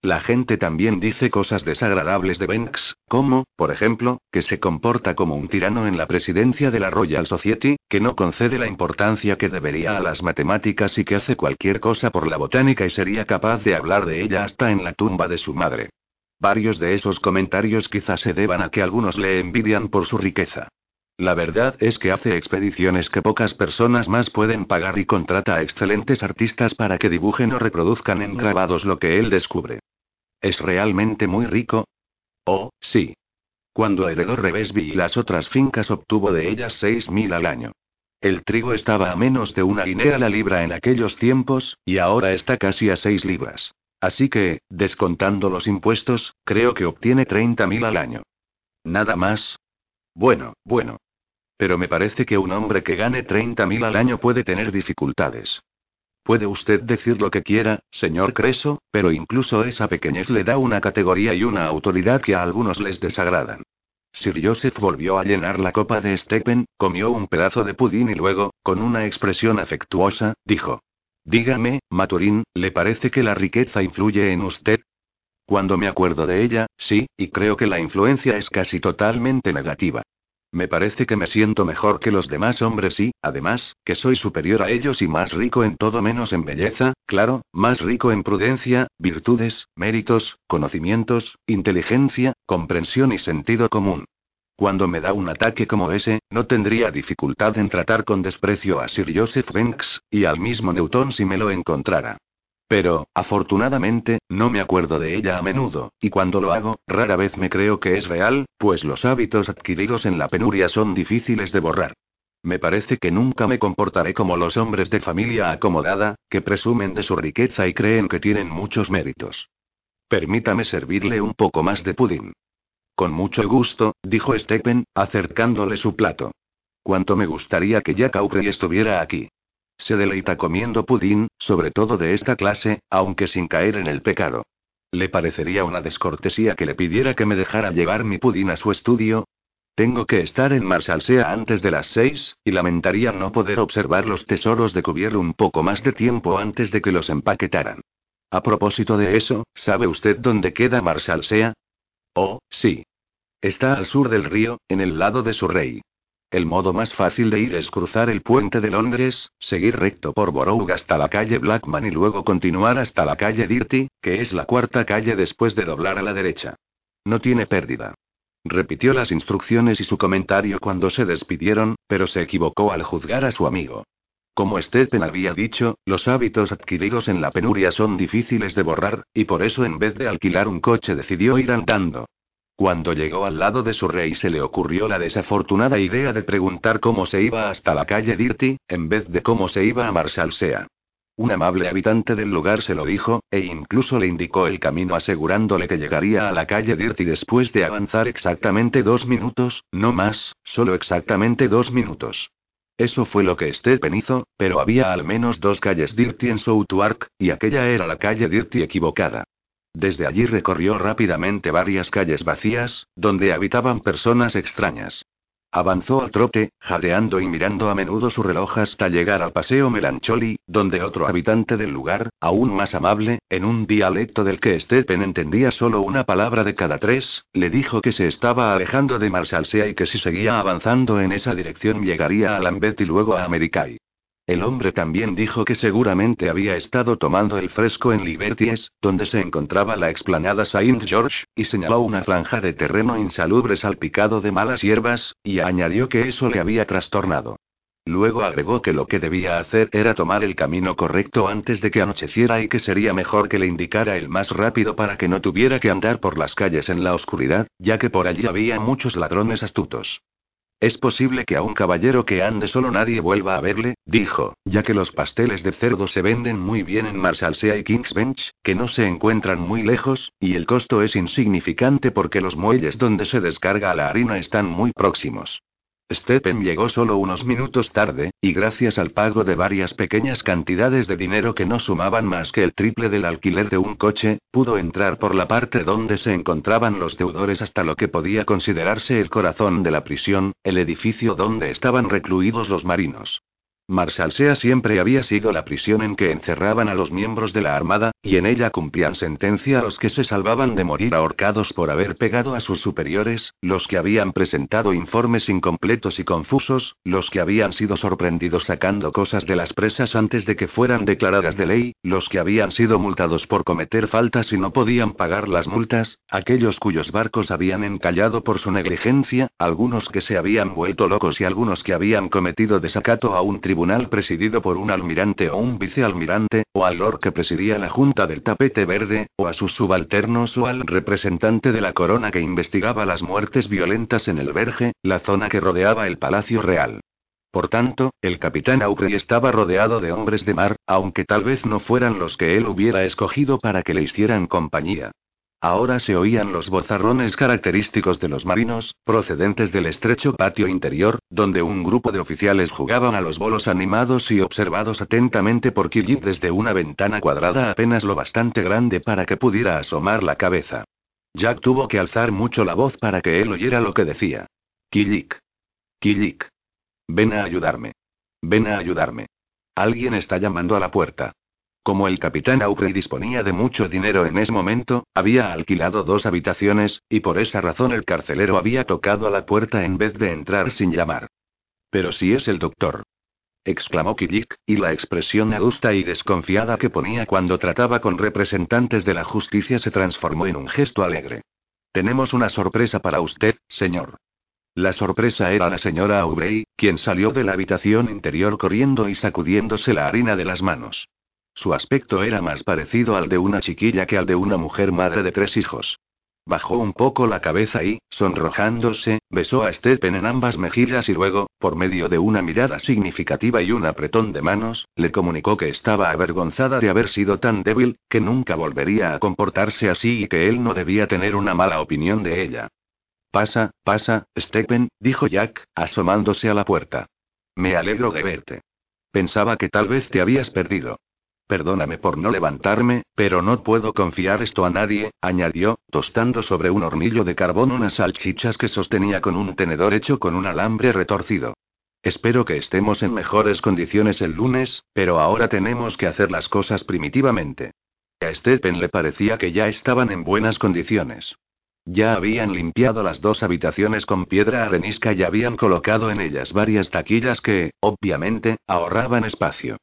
A: La gente también dice cosas desagradables de Banks, como, por ejemplo, que se comporta como un tirano en la presidencia de la Royal Society, que no concede la importancia que debería a las matemáticas y que hace cualquier cosa por la botánica y sería capaz de hablar de ella hasta en la tumba de su madre. Varios de esos comentarios quizás se deban a que algunos le envidian por su riqueza. La verdad es que hace expediciones que pocas personas más pueden pagar y contrata a excelentes artistas para que dibujen o reproduzcan en grabados lo que él descubre. ¿Es realmente muy rico? Oh, sí. Cuando heredó Revesby y las otras fincas obtuvo de ellas seis mil al año. El trigo estaba a menos de una guinea la libra en aquellos tiempos, y ahora está casi a seis libras. Así que, descontando los impuestos, creo que obtiene treinta mil al año. Nada más. Bueno, bueno. Pero me parece que un hombre que gane 30.000 al año puede tener dificultades. Puede usted decir lo que quiera, señor Creso, pero incluso esa pequeñez le da una categoría y una autoridad que a algunos les desagradan. Sir Joseph volvió a llenar la copa de Stephen, comió un pedazo de pudín y luego, con una expresión afectuosa, dijo: Dígame, Maturín, ¿le parece que la riqueza influye en usted? Cuando me acuerdo de ella, sí, y creo que la influencia es casi totalmente negativa. Me parece que me siento mejor que los demás hombres y, además, que soy superior a ellos y más rico en todo menos en belleza, claro, más rico en prudencia, virtudes, méritos, conocimientos, inteligencia, comprensión y sentido común. Cuando me da un ataque como ese, no tendría dificultad en tratar con desprecio a Sir Joseph Banks, y al mismo Newton si me lo encontrara. Pero, afortunadamente, no me acuerdo de ella a menudo, y cuando lo hago, rara vez me creo que es real, pues los hábitos adquiridos en la penuria son difíciles de borrar. Me parece que nunca me comportaré como los hombres de familia acomodada, que presumen de su riqueza y creen que tienen muchos méritos. Permítame servirle un poco más de pudín. Con mucho gusto, dijo Stephen, acercándole su plato. Cuánto me gustaría que Jack Aubrey estuviera aquí. Se deleita comiendo pudín, sobre todo de esta clase, aunque sin caer en el pecado. ¿Le parecería una descortesía que le pidiera que me dejara llevar mi pudín a su estudio? Tengo que estar en Marsalsea antes de las seis, y lamentaría no poder observar los tesoros de Cuvier un poco más de tiempo antes de que los empaquetaran. A propósito de eso, ¿sabe usted dónde queda Marsalsea? Oh, sí. Está al sur del río, en el lado de su rey. El modo más fácil de ir es cruzar el puente de Londres, seguir recto por Borough hasta la calle Blackman y luego continuar hasta la calle Dirty, que es la cuarta calle después de doblar a la derecha. No tiene pérdida. Repitió las instrucciones y su comentario cuando se despidieron, pero se equivocó al juzgar a su amigo. Como Stephen había dicho, los hábitos adquiridos en la penuria son difíciles de borrar, y por eso en vez de alquilar un coche decidió ir andando. Cuando llegó al lado de su rey se le ocurrió la desafortunada idea de preguntar cómo se iba hasta la calle Dirty, en vez de cómo se iba a Marsalsea. Un amable habitante del lugar se lo dijo, e incluso le indicó el camino asegurándole que llegaría a la calle Dirty después de avanzar exactamente dos minutos, no más, solo exactamente dos minutos. Eso fue lo que Stephen hizo, pero había al menos dos calles Dirty en Southwark, y aquella era la calle Dirty equivocada. Desde allí recorrió rápidamente varias calles vacías, donde habitaban personas extrañas. Avanzó al trote, jadeando y mirando a menudo su reloj hasta llegar al paseo Melancholi, donde otro habitante del lugar, aún más amable, en un dialecto del que Stephen entendía solo una palabra de cada tres, le dijo que se estaba alejando de Marsalsea y que si seguía avanzando en esa dirección llegaría a Lambeth y luego a Americay. El hombre también dijo que seguramente había estado tomando el fresco en Liberties, donde se encontraba la explanada Saint George, y señaló una franja de terreno insalubre salpicado de malas hierbas, y añadió que eso le había trastornado. Luego agregó que lo que debía hacer era tomar el camino correcto antes de que anocheciera y que sería mejor que le indicara el más rápido para que no tuviera que andar por las calles en la oscuridad, ya que por allí había muchos ladrones astutos. Es posible que a un caballero que ande solo nadie vuelva a verle, dijo, ya que los pasteles de cerdo se venden muy bien en Marsalsea y King's Bench, que no se encuentran muy lejos, y el costo es insignificante porque los muelles donde se descarga la harina están muy próximos. Stephen llegó solo unos minutos tarde, y gracias al pago de varias pequeñas cantidades de dinero que no sumaban más que el triple del alquiler de un coche, pudo entrar por la parte donde se encontraban los deudores hasta lo que podía considerarse el corazón de la prisión, el edificio donde estaban recluidos los marinos. Marsalsea siempre había sido la prisión en que encerraban a los miembros de la Armada, y en ella cumplían sentencia a los que se salvaban de morir ahorcados por haber pegado a sus superiores, los que habían presentado informes incompletos y confusos, los que habían sido sorprendidos sacando cosas de las presas antes de que fueran declaradas de ley, los que habían sido multados por cometer faltas y no podían pagar las multas, aquellos cuyos barcos habían encallado por su negligencia, algunos que se habían vuelto locos y algunos que habían cometido desacato a un tribunal presidido por un almirante o un vicealmirante, o al lord que presidía la Junta del Tapete Verde, o a sus subalternos o al representante de la corona que investigaba las muertes violentas en el Verge, la zona que rodeaba el Palacio Real. Por tanto, el capitán Aubrey estaba rodeado de hombres de mar, aunque tal vez no fueran los que él hubiera escogido para que le hicieran compañía. Ahora se oían los bozarrones característicos de los marinos, procedentes del estrecho patio interior, donde un grupo de oficiales jugaban a los bolos animados y observados atentamente por Killick desde una ventana cuadrada apenas lo bastante grande para que pudiera asomar la cabeza. Jack tuvo que alzar mucho la voz para que él oyera lo que decía. Killick. Killick. Ven a ayudarme. Ven a ayudarme. Alguien está llamando a la puerta. Como el capitán Aubrey disponía de mucho dinero en ese momento, había alquilado dos habitaciones, y por esa razón el carcelero había tocado a la puerta en vez de entrar sin llamar. Pero si es el doctor. exclamó Kijik, y la expresión adusta y desconfiada que ponía cuando trataba con representantes de la justicia se transformó en un gesto alegre. Tenemos una sorpresa para usted, señor. La sorpresa era la señora Aubrey, quien salió de la habitación interior corriendo y sacudiéndose la harina de las manos. Su aspecto era más parecido al de una chiquilla que al de una mujer madre de tres hijos. Bajó un poco la cabeza y, sonrojándose, besó a Stephen en ambas mejillas y luego, por medio de una mirada significativa y un apretón de manos, le comunicó que estaba avergonzada de haber sido tan débil, que nunca volvería a comportarse así y que él no debía tener una mala opinión de ella. Pasa, pasa, Stephen, dijo Jack, asomándose a la puerta. Me alegro de verte. Pensaba que tal vez te habías perdido. Perdóname por no levantarme, pero no puedo confiar esto a nadie, añadió, tostando sobre un hornillo de carbón unas salchichas que sostenía con un tenedor hecho con un alambre retorcido. Espero que estemos en mejores condiciones el lunes, pero ahora tenemos que hacer las cosas primitivamente. A Stephen le parecía que ya estaban en buenas condiciones. Ya habían limpiado las dos habitaciones con piedra arenisca y habían colocado en ellas varias taquillas que, obviamente, ahorraban espacio.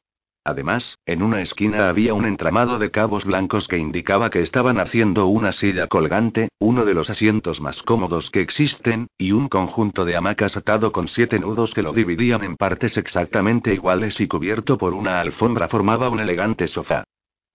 A: Además, en una esquina había un entramado de cabos blancos que indicaba que estaban haciendo una silla colgante, uno de los asientos más cómodos que existen, y un conjunto de hamacas atado con siete nudos que lo dividían en partes exactamente iguales y cubierto por una alfombra formaba un elegante sofá.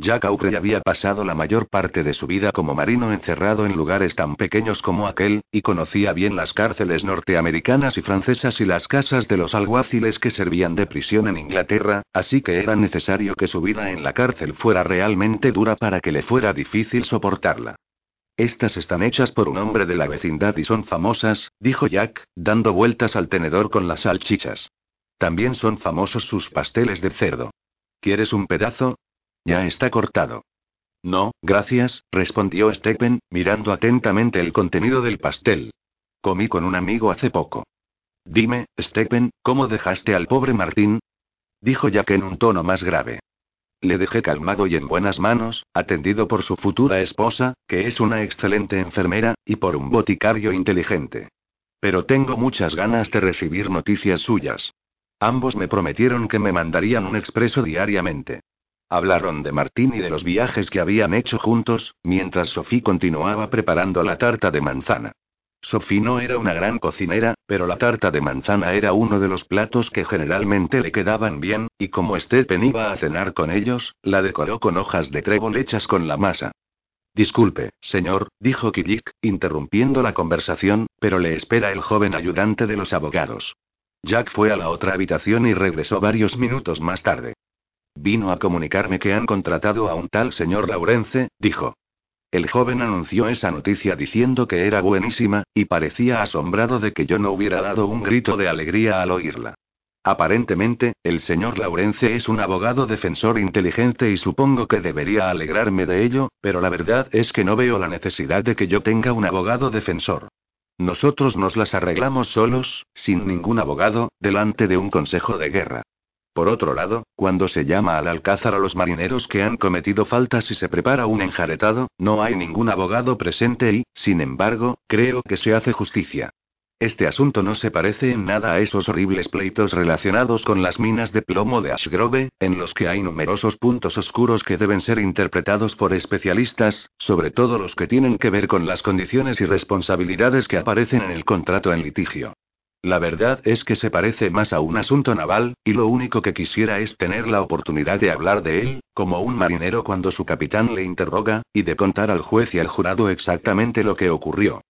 A: Jack Aubrey había pasado la mayor parte de su vida como marino encerrado en lugares tan pequeños como aquel, y conocía bien las cárceles norteamericanas y francesas y las casas de los alguaciles que servían de prisión en Inglaterra, así que era necesario que su vida en la cárcel fuera realmente dura para que le fuera difícil soportarla. Estas están hechas por un hombre de la vecindad y son famosas, dijo Jack, dando vueltas al tenedor con las salchichas. También son famosos sus pasteles de cerdo. ¿Quieres un pedazo? Ya está cortado. No, gracias, respondió Stephen, mirando atentamente el contenido del pastel. Comí con un amigo hace poco. Dime, Stephen, ¿cómo dejaste al pobre Martín? Dijo Jack en un tono más grave. Le dejé calmado y en buenas manos, atendido por su futura esposa, que es una excelente enfermera, y por un boticario inteligente. Pero tengo muchas ganas de recibir noticias suyas. Ambos me prometieron que me mandarían un expreso diariamente. Hablaron de Martín y de los viajes que habían hecho juntos, mientras Sophie continuaba preparando la tarta de manzana. Sophie no era una gran cocinera, pero la tarta de manzana era uno de los platos que generalmente le quedaban bien, y como Stephen iba a cenar con ellos, la decoró con hojas de trébol hechas con la masa. Disculpe, señor, dijo Kijik, interrumpiendo la conversación, pero le espera el joven ayudante de los abogados. Jack fue a la otra habitación y regresó varios minutos más tarde. Vino a comunicarme que han contratado a un tal señor Laurence, dijo. El joven anunció esa noticia diciendo que era buenísima, y parecía asombrado de que yo no hubiera dado un grito de alegría al oírla. Aparentemente, el señor Laurence es un abogado defensor inteligente y supongo que debería alegrarme de ello, pero la verdad es que no veo la necesidad de que yo tenga un abogado defensor. Nosotros nos las arreglamos solos, sin ningún abogado, delante de un consejo de guerra. Por otro lado, cuando se llama al alcázar a los marineros que han cometido faltas y se prepara un enjaretado, no hay ningún abogado presente y, sin embargo, creo que se hace justicia. Este asunto no se parece en nada a esos horribles pleitos relacionados con las minas de plomo de Ashgrove, en los que hay numerosos puntos oscuros que deben ser interpretados por especialistas, sobre todo los que tienen que ver con las condiciones y responsabilidades que aparecen en el contrato en litigio. La verdad es que se parece más a un asunto naval, y lo único que quisiera es tener la oportunidad de hablar de él, como un marinero cuando su capitán le interroga, y de contar al juez y al jurado exactamente lo que ocurrió.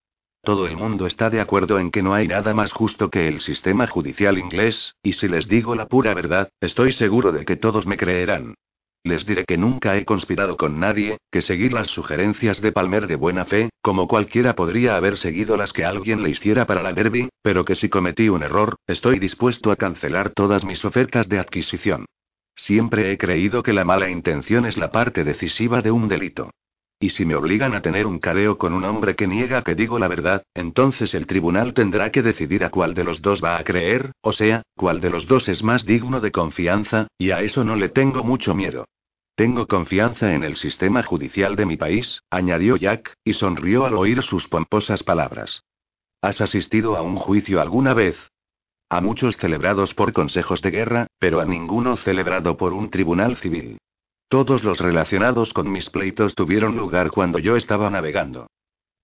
A: Todo el mundo está de acuerdo en que no hay nada más justo que el sistema judicial inglés, y si les digo la pura verdad, estoy seguro de que todos me creerán. Les diré que nunca he conspirado con nadie, que seguir las sugerencias de Palmer de buena fe, como cualquiera podría haber seguido las que alguien le hiciera para la Derby, pero que si cometí un error, estoy dispuesto a cancelar todas mis ofertas de adquisición. Siempre he creído que la mala intención es la parte decisiva de un delito. Y si me obligan a tener un careo con un hombre que niega que digo la verdad, entonces el tribunal tendrá que decidir a cuál de los dos va a creer, o sea, cuál de los dos es más digno de confianza, y a eso no le tengo mucho miedo. Tengo confianza en el sistema judicial de mi país, añadió Jack, y sonrió al oír sus pomposas palabras. ¿Has asistido a un juicio alguna vez? A muchos celebrados por consejos de guerra, pero a ninguno celebrado por un tribunal civil. Todos los relacionados con mis pleitos tuvieron lugar cuando yo estaba navegando.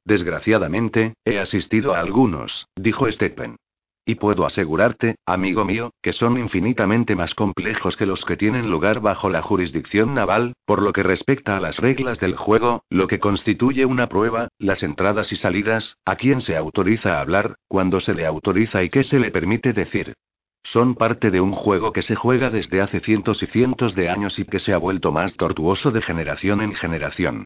A: Desgraciadamente, he asistido a algunos, dijo Stephen. Y puedo asegurarte, amigo mío, que son infinitamente más complejos que los que tienen lugar bajo la jurisdicción naval, por lo que respecta a las reglas del juego, lo que constituye una prueba, las entradas y salidas, a quién se autoriza a hablar, cuándo se le autoriza y qué se le permite decir. Son parte de un juego que se juega desde hace cientos y cientos de años y que se ha vuelto más tortuoso de generación en generación.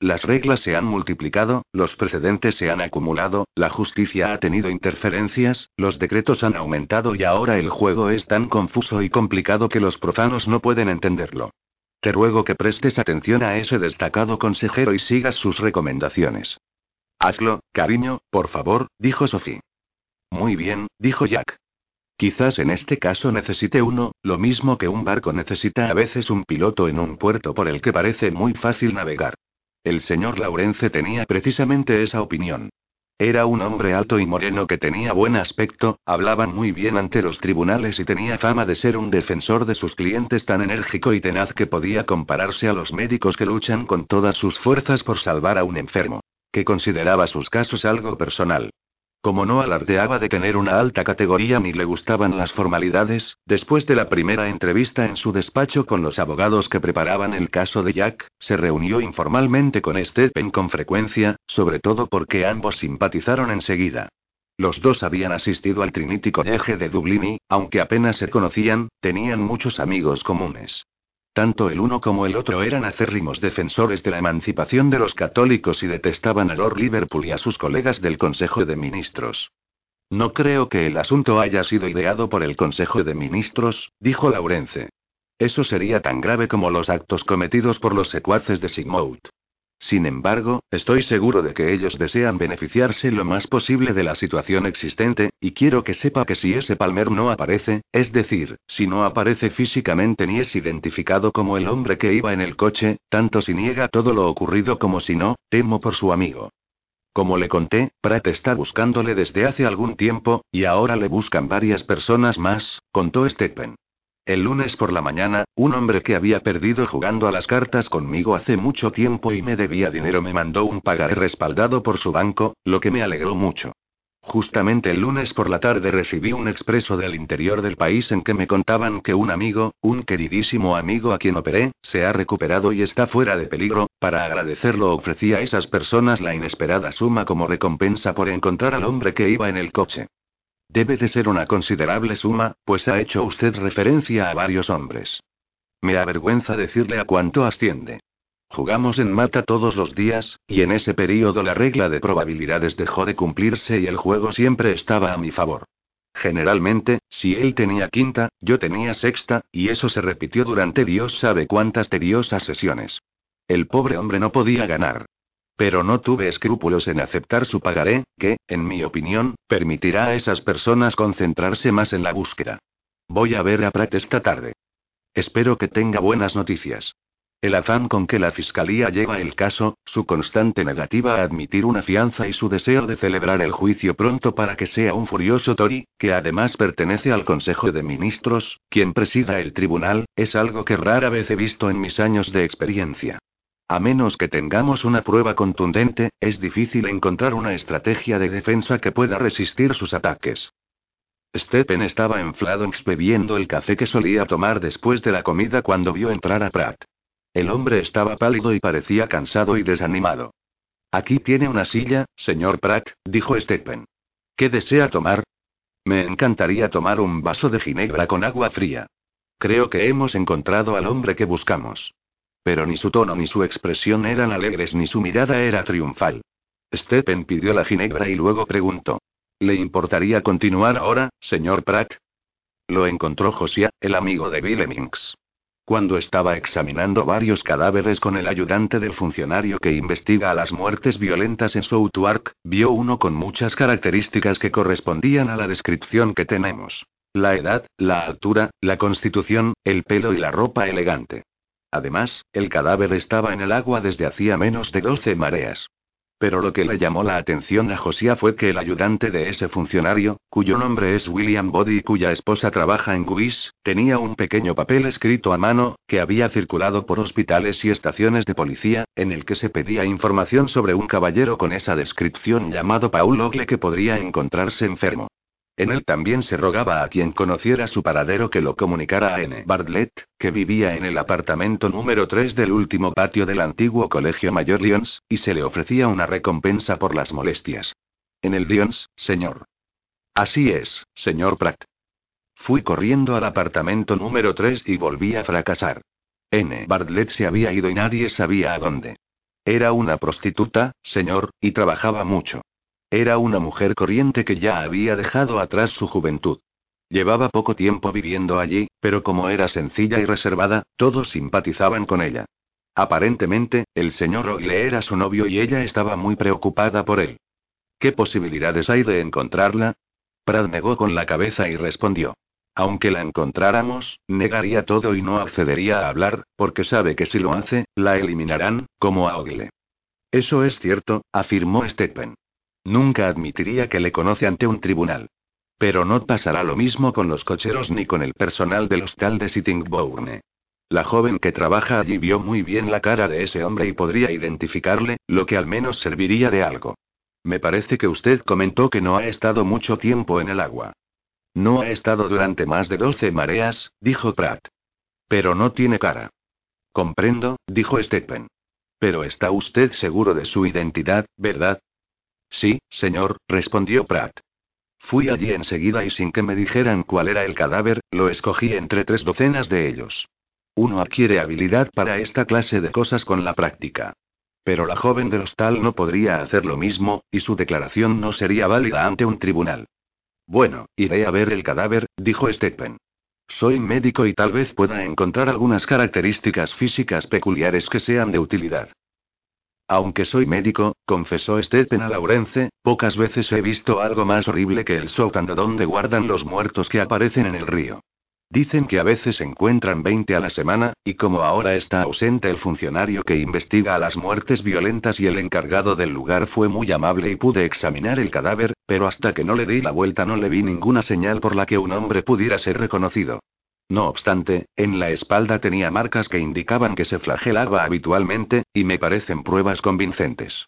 A: Las reglas se han multiplicado, los precedentes se han acumulado, la justicia ha tenido interferencias, los decretos han aumentado y ahora el juego es tan confuso y complicado que los profanos no pueden entenderlo. Te ruego que prestes atención a ese destacado consejero y sigas sus recomendaciones. Hazlo, cariño, por favor, dijo Sophie. Muy bien, dijo Jack. Quizás en este caso necesite uno, lo mismo que un barco necesita a veces un piloto en un puerto por el que parece muy fácil navegar. El señor Laurence tenía precisamente esa opinión. Era un hombre alto y moreno que tenía buen aspecto, hablaba muy bien ante los tribunales y tenía fama de ser un defensor de sus clientes tan enérgico y tenaz que podía compararse a los médicos que luchan con todas sus fuerzas por salvar a un enfermo. Que consideraba sus casos algo personal. Como no alardeaba de tener una alta categoría ni le gustaban las formalidades, después de la primera entrevista en su despacho con los abogados que preparaban el caso de Jack, se reunió informalmente con Stephen con frecuencia, sobre todo porque ambos simpatizaron enseguida. Los dos habían asistido al Trinity College de Dublín y, aunque apenas se conocían, tenían muchos amigos comunes. Tanto el uno como el otro eran acérrimos defensores de la emancipación de los católicos y detestaban a Lord Liverpool y a sus colegas del Consejo de Ministros. No creo que el asunto haya sido ideado por el Consejo de Ministros, dijo Laurence. Eso sería tan grave como los actos cometidos por los secuaces de Sigmund. Sin embargo, estoy seguro de que ellos desean beneficiarse lo más posible de la situación existente, y quiero que sepa que si ese Palmer no aparece, es decir, si no aparece físicamente ni es identificado como el hombre que iba en el coche, tanto si niega todo lo ocurrido como si no, temo por su amigo. Como le conté, Pratt está buscándole desde hace algún tiempo, y ahora le buscan varias personas más, contó Stephen. El lunes por la mañana, un hombre que había perdido jugando a las cartas conmigo hace mucho tiempo y me debía dinero me mandó un pagaré respaldado por su banco, lo que me alegró mucho. Justamente el lunes por la tarde recibí un expreso del interior del país en que me contaban que un amigo, un queridísimo amigo a quien operé, se ha recuperado y está fuera de peligro, para agradecerlo ofrecí a esas personas la inesperada suma como recompensa por encontrar al hombre que iba en el coche. Debe de ser una considerable suma, pues ha hecho usted referencia a varios hombres. Me avergüenza decirle a cuánto asciende. Jugamos en mata todos los días, y en ese periodo la regla de probabilidades dejó de cumplirse y el juego siempre estaba a mi favor. Generalmente, si él tenía quinta, yo tenía sexta, y eso se repitió durante Dios sabe cuántas tediosas sesiones. El pobre hombre no podía ganar. Pero no tuve escrúpulos en aceptar su pagaré, que, en mi opinión, permitirá a esas personas concentrarse más en la búsqueda. Voy a ver a Pratt esta tarde. Espero que tenga buenas noticias. El afán con que la Fiscalía lleva el caso, su constante negativa a admitir una fianza y su deseo de celebrar el juicio pronto para que sea un furioso Tory, que además pertenece al Consejo de Ministros, quien presida el tribunal, es algo que rara vez he visto en mis años de experiencia. A menos que tengamos una prueba contundente, es difícil encontrar una estrategia de defensa que pueda resistir sus ataques. Stephen estaba enflado bebiendo el café que solía tomar después de la comida cuando vio entrar a Pratt. El hombre estaba pálido y parecía cansado y desanimado. Aquí tiene una silla, señor Pratt, dijo Stephen. ¿Qué desea tomar? Me encantaría tomar un vaso de ginebra con agua fría. Creo que hemos encontrado al hombre que buscamos. Pero ni su tono ni su expresión eran alegres ni su mirada era triunfal. Stephen pidió la ginebra y luego preguntó. ¿Le importaría continuar ahora, señor Pratt? Lo encontró Josiah, el amigo de Minks. Cuando estaba examinando varios cadáveres con el ayudante del funcionario que investiga las muertes violentas en Southwark, vio uno con muchas características que correspondían a la descripción que tenemos. La edad, la altura, la constitución, el pelo y la ropa elegante. Además, el cadáver estaba en el agua desde hacía menos de 12 mareas. Pero lo que le llamó la atención a Josiah fue que el ayudante de ese funcionario, cuyo nombre es William Body y cuya esposa trabaja en Cubis, tenía un pequeño papel escrito a mano, que había circulado por hospitales y estaciones de policía, en el que se pedía información sobre un caballero con esa descripción llamado Paul Ogle que podría encontrarse enfermo. En él también se rogaba a quien conociera su paradero que lo comunicara a N. Bartlett, que vivía en el apartamento número 3 del último patio del antiguo Colegio Mayor Lyons, y se le ofrecía una recompensa por las molestias. En el Lyons, señor. Así es, señor Pratt. Fui corriendo al apartamento número 3 y volví a fracasar. N. Bartlett se había ido y nadie sabía a dónde. Era una prostituta, señor, y trabajaba mucho. Era una mujer corriente que ya había dejado atrás su juventud. Llevaba poco tiempo viviendo allí, pero como era sencilla y reservada, todos simpatizaban con ella. Aparentemente, el señor Ogle era su novio y ella estaba muy preocupada por él. ¿Qué posibilidades hay de encontrarla? Pratt negó con la cabeza y respondió. Aunque la encontráramos, negaría todo y no accedería a hablar, porque sabe que si lo hace, la eliminarán, como a Ogle. Eso es cierto, afirmó Stephen. Nunca admitiría que le conoce ante un tribunal. Pero no pasará lo mismo con los cocheros ni con el personal del hostal de Sittingbourne. La joven que trabaja allí vio muy bien la cara de ese hombre y podría identificarle, lo que al menos serviría de algo. Me parece que usted comentó que no ha estado mucho tiempo en el agua. No ha estado durante más de doce mareas, dijo Pratt. Pero no tiene cara. Comprendo, dijo Stephen. Pero está usted seguro de su identidad, ¿verdad? Sí, señor, respondió Pratt. Fui allí enseguida y sin que me dijeran cuál era el cadáver, lo escogí entre tres docenas de ellos. Uno adquiere habilidad para esta clase de cosas con la práctica. Pero la joven del hostal no podría hacer lo mismo, y su declaración no sería válida ante un tribunal. Bueno, iré a ver el cadáver, dijo Stephen. Soy médico y tal vez pueda encontrar algunas características físicas peculiares que sean de utilidad. Aunque soy médico, confesó Stephen a Laurence, pocas veces he visto algo más horrible que el sótano donde guardan los muertos que aparecen en el río. Dicen que a veces encuentran 20 a la semana, y como ahora está ausente el funcionario que investiga a las muertes violentas y el encargado del lugar fue muy amable y pude examinar el cadáver, pero hasta que no le di la vuelta no le vi ninguna señal por la que un hombre pudiera ser reconocido. No obstante, en la espalda tenía marcas que indicaban que se flagelaba habitualmente, y me parecen pruebas convincentes.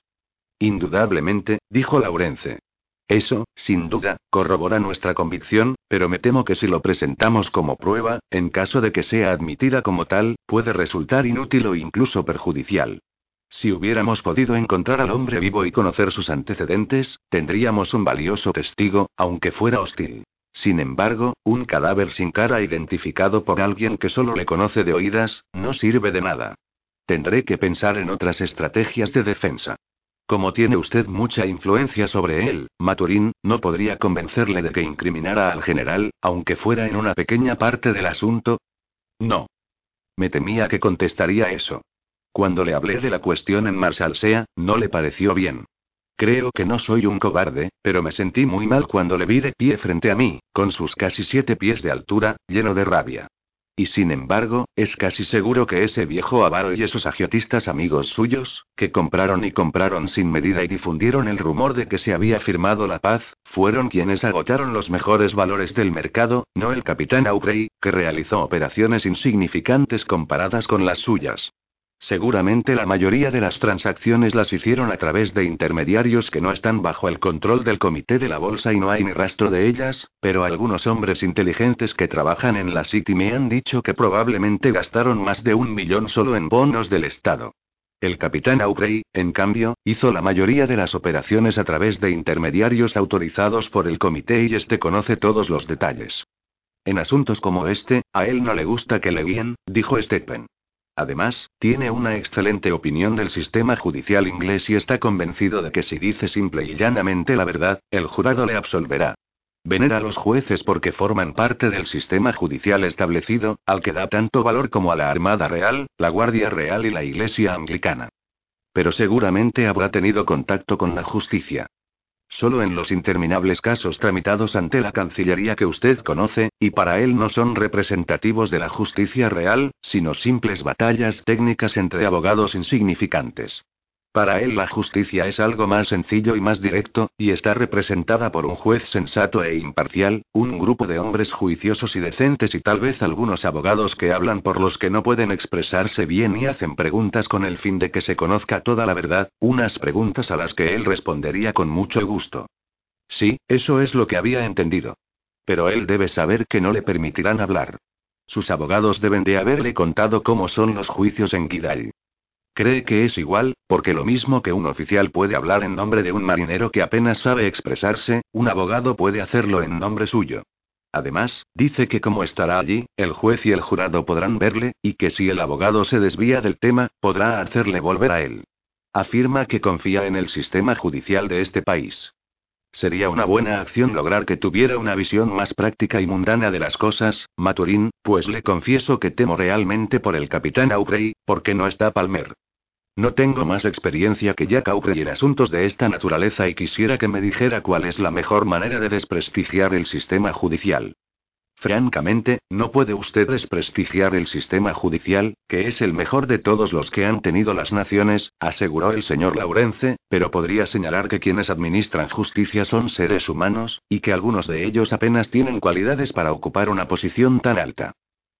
A: Indudablemente, dijo Laurence. Eso, sin duda, corrobora nuestra convicción, pero me temo que si lo presentamos como prueba, en caso de que sea admitida como tal, puede resultar inútil o incluso perjudicial. Si hubiéramos podido encontrar al hombre vivo y conocer sus antecedentes, tendríamos un valioso testigo, aunque fuera hostil. Sin embargo, un cadáver sin cara identificado por alguien que solo le conoce de oídas, no sirve de nada. Tendré que pensar en otras estrategias de defensa. Como tiene usted mucha influencia sobre él, Maturín, no podría convencerle de que incriminara al general, aunque fuera en una pequeña parte del asunto. No. Me temía que contestaría eso. Cuando le hablé de la cuestión en Marsalsea, no le pareció bien. Creo que no soy un cobarde, pero me sentí muy mal cuando le vi de pie frente a mí, con sus casi siete pies de altura, lleno de rabia. Y sin embargo, es casi seguro que ese viejo avaro y esos agiotistas amigos suyos, que compraron y compraron sin medida y difundieron el rumor de que se había firmado la paz, fueron quienes agotaron los mejores valores del mercado, no el capitán Aubrey, que realizó operaciones insignificantes comparadas con las suyas. Seguramente la mayoría de las transacciones las hicieron a través de intermediarios que no están bajo el control del comité de la bolsa y no hay ni rastro de ellas, pero algunos hombres inteligentes que trabajan en la City me han dicho que probablemente gastaron más de un millón solo en bonos del Estado. El capitán Aubrey, en cambio, hizo la mayoría de las operaciones a través de intermediarios autorizados por el comité y este conoce todos los detalles. En asuntos como este, a él no le gusta que le guíen, dijo Stephen. Además, tiene una excelente opinión del sistema judicial inglés y está convencido de que si dice simple y llanamente la verdad, el jurado le absolverá. Venera a los jueces porque forman parte del sistema judicial establecido, al que da tanto valor como a la Armada Real, la Guardia Real y la Iglesia Anglicana. Pero seguramente habrá tenido contacto con la justicia. Solo en los interminables casos tramitados ante la Cancillería que usted conoce, y para él no son representativos de la justicia real, sino simples batallas técnicas entre abogados insignificantes. Para él la justicia es algo más sencillo y más directo, y está representada por un juez sensato e imparcial, un grupo de hombres juiciosos y decentes y tal vez algunos abogados que hablan por los que no pueden expresarse bien y hacen preguntas con el fin de que se conozca toda la verdad, unas preguntas a las que él respondería con mucho gusto. Sí, eso es lo que había entendido. Pero él debe saber que no le permitirán hablar. Sus abogados deben de haberle contado cómo son los juicios en Gidal. Cree que es igual, porque lo mismo que un oficial puede hablar en nombre de un marinero que apenas sabe expresarse, un abogado puede hacerlo en nombre suyo. Además, dice que como estará allí, el juez y el jurado podrán verle, y que si el abogado se desvía del tema, podrá hacerle volver a él. Afirma que confía en el sistema judicial de este país. Sería una buena acción lograr que tuviera una visión más práctica y mundana de las cosas, Maturín, pues le confieso que temo realmente por el capitán Aubrey, porque no está Palmer. No tengo más experiencia que Jack Aubrey en asuntos de esta naturaleza y quisiera que me dijera cuál es la mejor manera de desprestigiar el sistema judicial. Francamente, no puede usted desprestigiar el sistema judicial, que es el mejor de todos los que han tenido las naciones, aseguró el señor Laurence, pero podría señalar que quienes administran justicia son seres humanos, y que algunos de ellos apenas tienen cualidades para ocupar una posición tan alta.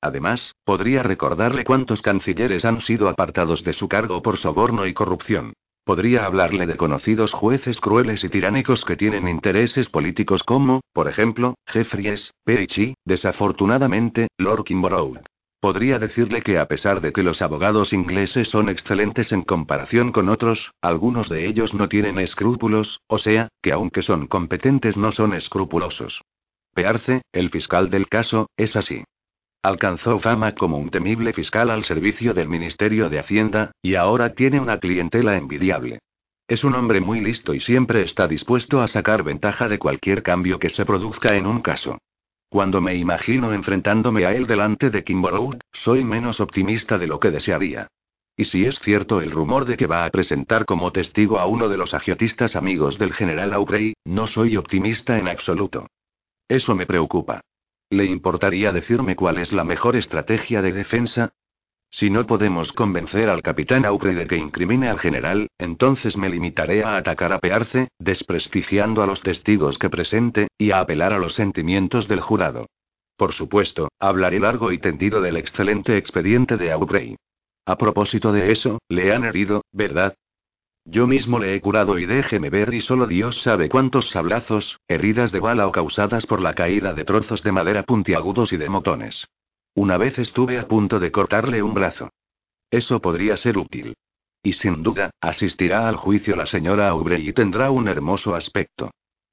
A: Además, podría recordarle cuántos cancilleres han sido apartados de su cargo por soborno y corrupción. Podría hablarle de conocidos jueces crueles y tiránicos que tienen intereses políticos como, por ejemplo, Jeffries, Perichi, desafortunadamente, Lord Kimborough. Podría decirle que a pesar de que los abogados ingleses son excelentes en comparación con otros, algunos de ellos no tienen escrúpulos, o sea, que aunque son competentes no son escrupulosos. Pearce, el fiscal del caso, es así. Alcanzó fama como un temible fiscal al servicio del Ministerio de Hacienda, y ahora tiene una clientela envidiable. Es un hombre muy listo y siempre está dispuesto a sacar ventaja de cualquier cambio que se produzca en un caso. Cuando me imagino enfrentándome a él delante de Kimborough, soy menos optimista de lo que desearía. Y si es cierto el rumor de que va a presentar como testigo a uno de los agiotistas amigos del general Aubrey, no soy optimista en absoluto. Eso me preocupa. ¿Le importaría decirme cuál es la mejor estrategia de defensa? Si no podemos convencer al capitán Aubrey de que incrimine al general, entonces me limitaré a atacar a Pearce, desprestigiando a los testigos que presente, y a apelar a los sentimientos del jurado. Por supuesto, hablaré largo y tendido del excelente expediente de Aubrey. A propósito de eso, le han herido, ¿verdad? Yo mismo le he curado y déjeme ver y solo Dios sabe cuántos sablazos, heridas de bala o causadas por la caída de trozos de madera puntiagudos y de motones. Una vez estuve a punto de cortarle un brazo. Eso podría ser útil. Y sin duda, asistirá al juicio la señora Aubrey y tendrá un hermoso aspecto.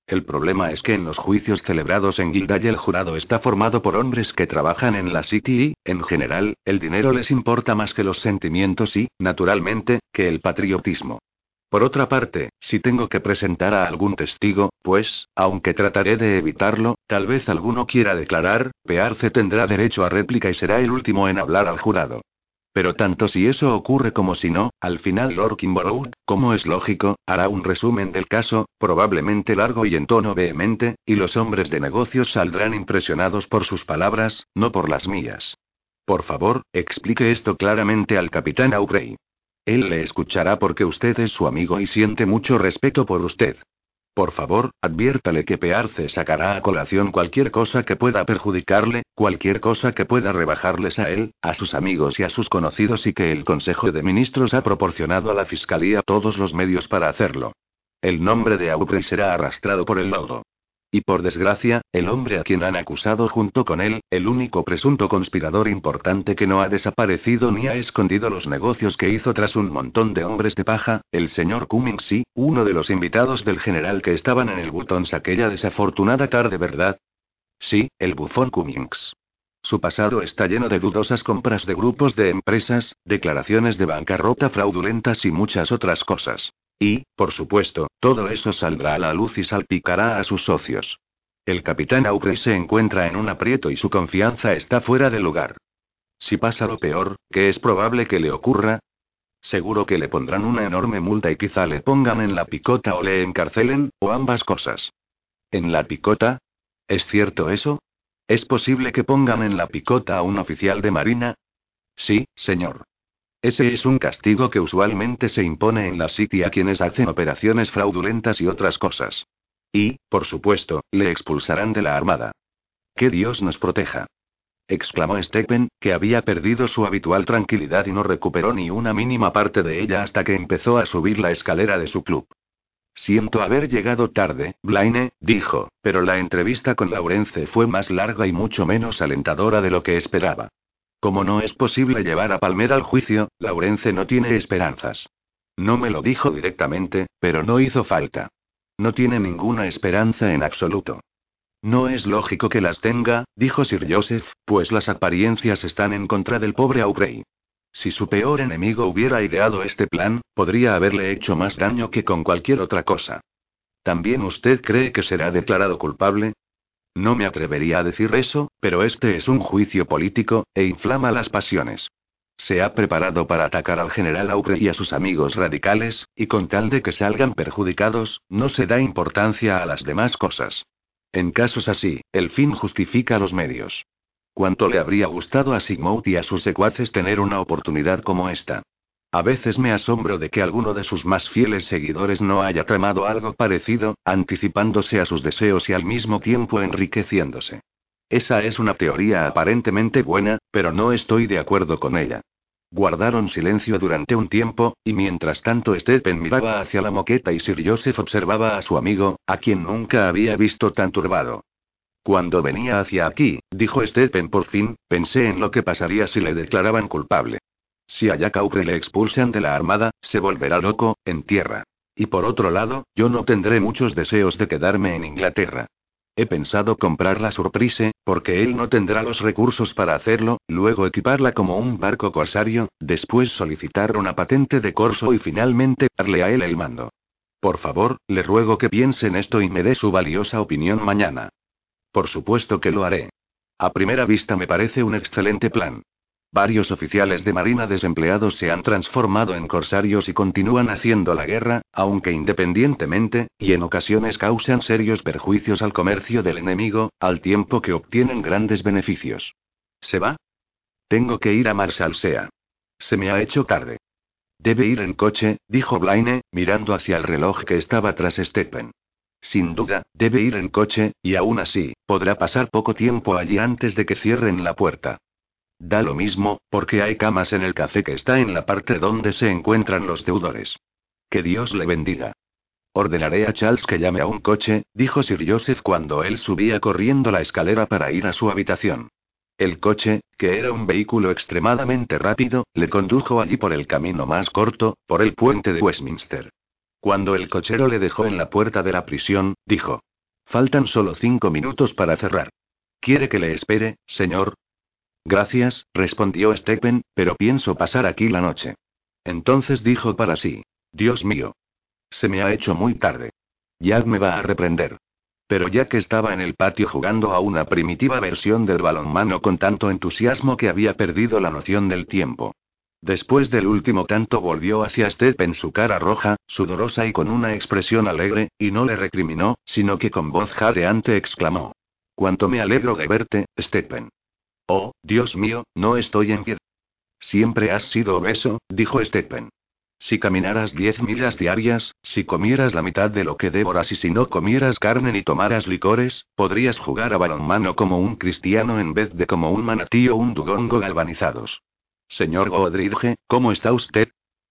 A: El problema es que en los juicios celebrados en Gildaya el jurado está formado por hombres que trabajan en la City y, en general, el dinero les importa más que los sentimientos y, naturalmente, que el patriotismo. Por otra parte, si tengo que presentar a algún testigo, pues, aunque trataré de evitarlo, tal vez alguno quiera declarar, Pearce tendrá derecho a réplica y será el último en hablar al jurado. Pero tanto si eso ocurre como si no, al final Lord Kimborough, como es lógico, hará un resumen del caso, probablemente largo y en tono vehemente, y los hombres de negocios saldrán impresionados por sus palabras, no por las mías. Por favor, explique esto claramente al capitán Aubrey. Él le escuchará porque usted es su amigo y siente mucho respeto por usted. Por favor, adviértale que Pearce sacará a colación cualquier cosa que pueda perjudicarle, cualquier cosa que pueda rebajarles a él, a sus amigos y a sus conocidos y que el Consejo de Ministros ha proporcionado a la Fiscalía todos los medios para hacerlo. El nombre de Aubrey será arrastrado por el lodo. Y por desgracia, el hombre a quien han acusado junto con él, el único presunto conspirador importante que no ha desaparecido ni ha escondido los negocios que hizo tras un montón de hombres de paja, el señor Cummings sí, uno de los invitados del general que estaban en el Buttons aquella desafortunada tarde, ¿verdad? Sí, el bufón Cummings. Su pasado está lleno de dudosas compras de grupos de empresas, declaraciones de bancarrota fraudulentas y muchas otras cosas. Y, por supuesto, todo eso saldrá a la luz y salpicará a sus socios. El capitán Aubrey se encuentra en un aprieto y su confianza está fuera de lugar. Si pasa lo peor, ¿qué es probable que le ocurra? Seguro que le pondrán una enorme multa y quizá le pongan en la picota o le encarcelen, o ambas cosas. ¿En la picota? ¿Es cierto eso? ¿Es posible que pongan en la picota a un oficial de marina? Sí, señor. Ese es un castigo que usualmente se impone en la City a quienes hacen operaciones fraudulentas y otras cosas. Y, por supuesto, le expulsarán de la Armada. Que Dios nos proteja exclamó Stephen, que había perdido su habitual tranquilidad y no recuperó ni una mínima parte de ella hasta que empezó a subir la escalera de su club. Siento haber llegado tarde, Blaine, dijo, pero la entrevista con Laurence fue más larga y mucho menos alentadora de lo que esperaba. Como no es posible llevar a Palmer al juicio, Laurence no tiene esperanzas. No me lo dijo directamente, pero no hizo falta. No tiene ninguna esperanza en absoluto. No es lógico que las tenga, dijo Sir Joseph, pues las apariencias están en contra del pobre Aubrey. Si su peor enemigo hubiera ideado este plan, podría haberle hecho más daño que con cualquier otra cosa. ¿También usted cree que será declarado culpable? No me atrevería a decir eso, pero este es un juicio político, e inflama las pasiones. Se ha preparado para atacar al general Aubrey y a sus amigos radicales, y con tal de que salgan perjudicados, no se da importancia a las demás cosas. En casos así, el fin justifica los medios. ¿Cuánto le habría gustado a Sigmund y a sus secuaces tener una oportunidad como esta? A veces me asombro de que alguno de sus más fieles seguidores no haya tramado algo parecido, anticipándose a sus deseos y al mismo tiempo enriqueciéndose. Esa es una teoría aparentemente buena, pero no estoy de acuerdo con ella. Guardaron silencio durante un tiempo, y mientras tanto Stephen miraba hacia la moqueta y Sir Joseph observaba a su amigo, a quien nunca había visto tan turbado. Cuando venía hacia aquí, dijo Stephen por fin, pensé en lo que pasaría si le declaraban culpable. Si a Jack le expulsan de la armada, se volverá loco, en tierra. Y por otro lado, yo no tendré muchos deseos de quedarme en Inglaterra. He pensado comprar la Surprise, porque él no tendrá los recursos para hacerlo, luego equiparla como un barco corsario, después solicitar una patente de corso y finalmente darle a él el mando. Por favor, le ruego que piense en esto y me dé su valiosa opinión mañana. Por supuesto que lo haré. A primera vista me parece un excelente plan. Varios oficiales de Marina desempleados se han transformado en corsarios y continúan haciendo la guerra, aunque independientemente, y en ocasiones causan serios perjuicios al comercio del enemigo, al tiempo que obtienen grandes beneficios. ¿Se va? Tengo que ir a Marsalsea. Se me ha hecho tarde. Debe ir en coche, dijo Blaine, mirando hacia el reloj que estaba tras Stephen. Sin duda, debe ir en coche, y aún así, podrá pasar poco tiempo allí antes de que cierren la puerta. Da lo mismo, porque hay camas en el café que está en la parte donde se encuentran los deudores. Que Dios le bendiga. Ordenaré a Charles que llame a un coche, dijo Sir Joseph cuando él subía corriendo la escalera para ir a su habitación. El coche, que era un vehículo extremadamente rápido, le condujo allí por el camino más corto, por el puente de Westminster. Cuando el cochero le dejó en la puerta de la prisión, dijo. Faltan solo cinco minutos para cerrar. ¿Quiere que le espere, señor? Gracias, respondió Stephen, pero pienso pasar aquí la noche. Entonces dijo para sí. Dios mío. Se me ha hecho muy tarde. Jack me va a reprender. Pero Jack estaba en el patio jugando a una primitiva versión del balonmano con tanto entusiasmo que había perdido la noción del tiempo. Después del último tanto volvió hacia Stephen su cara roja, sudorosa y con una expresión alegre, y no le recriminó, sino que con voz jadeante exclamó. Cuánto me alegro de verte, Stephen. Oh, Dios mío, no estoy en pie. Siempre has sido obeso, dijo Stephen. Si caminaras diez millas diarias, si comieras la mitad de lo que devoras y si no comieras carne ni tomaras licores, podrías jugar a balonmano como un cristiano en vez de como un manatí o un dugongo galvanizados. Señor Godridge, ¿cómo está usted?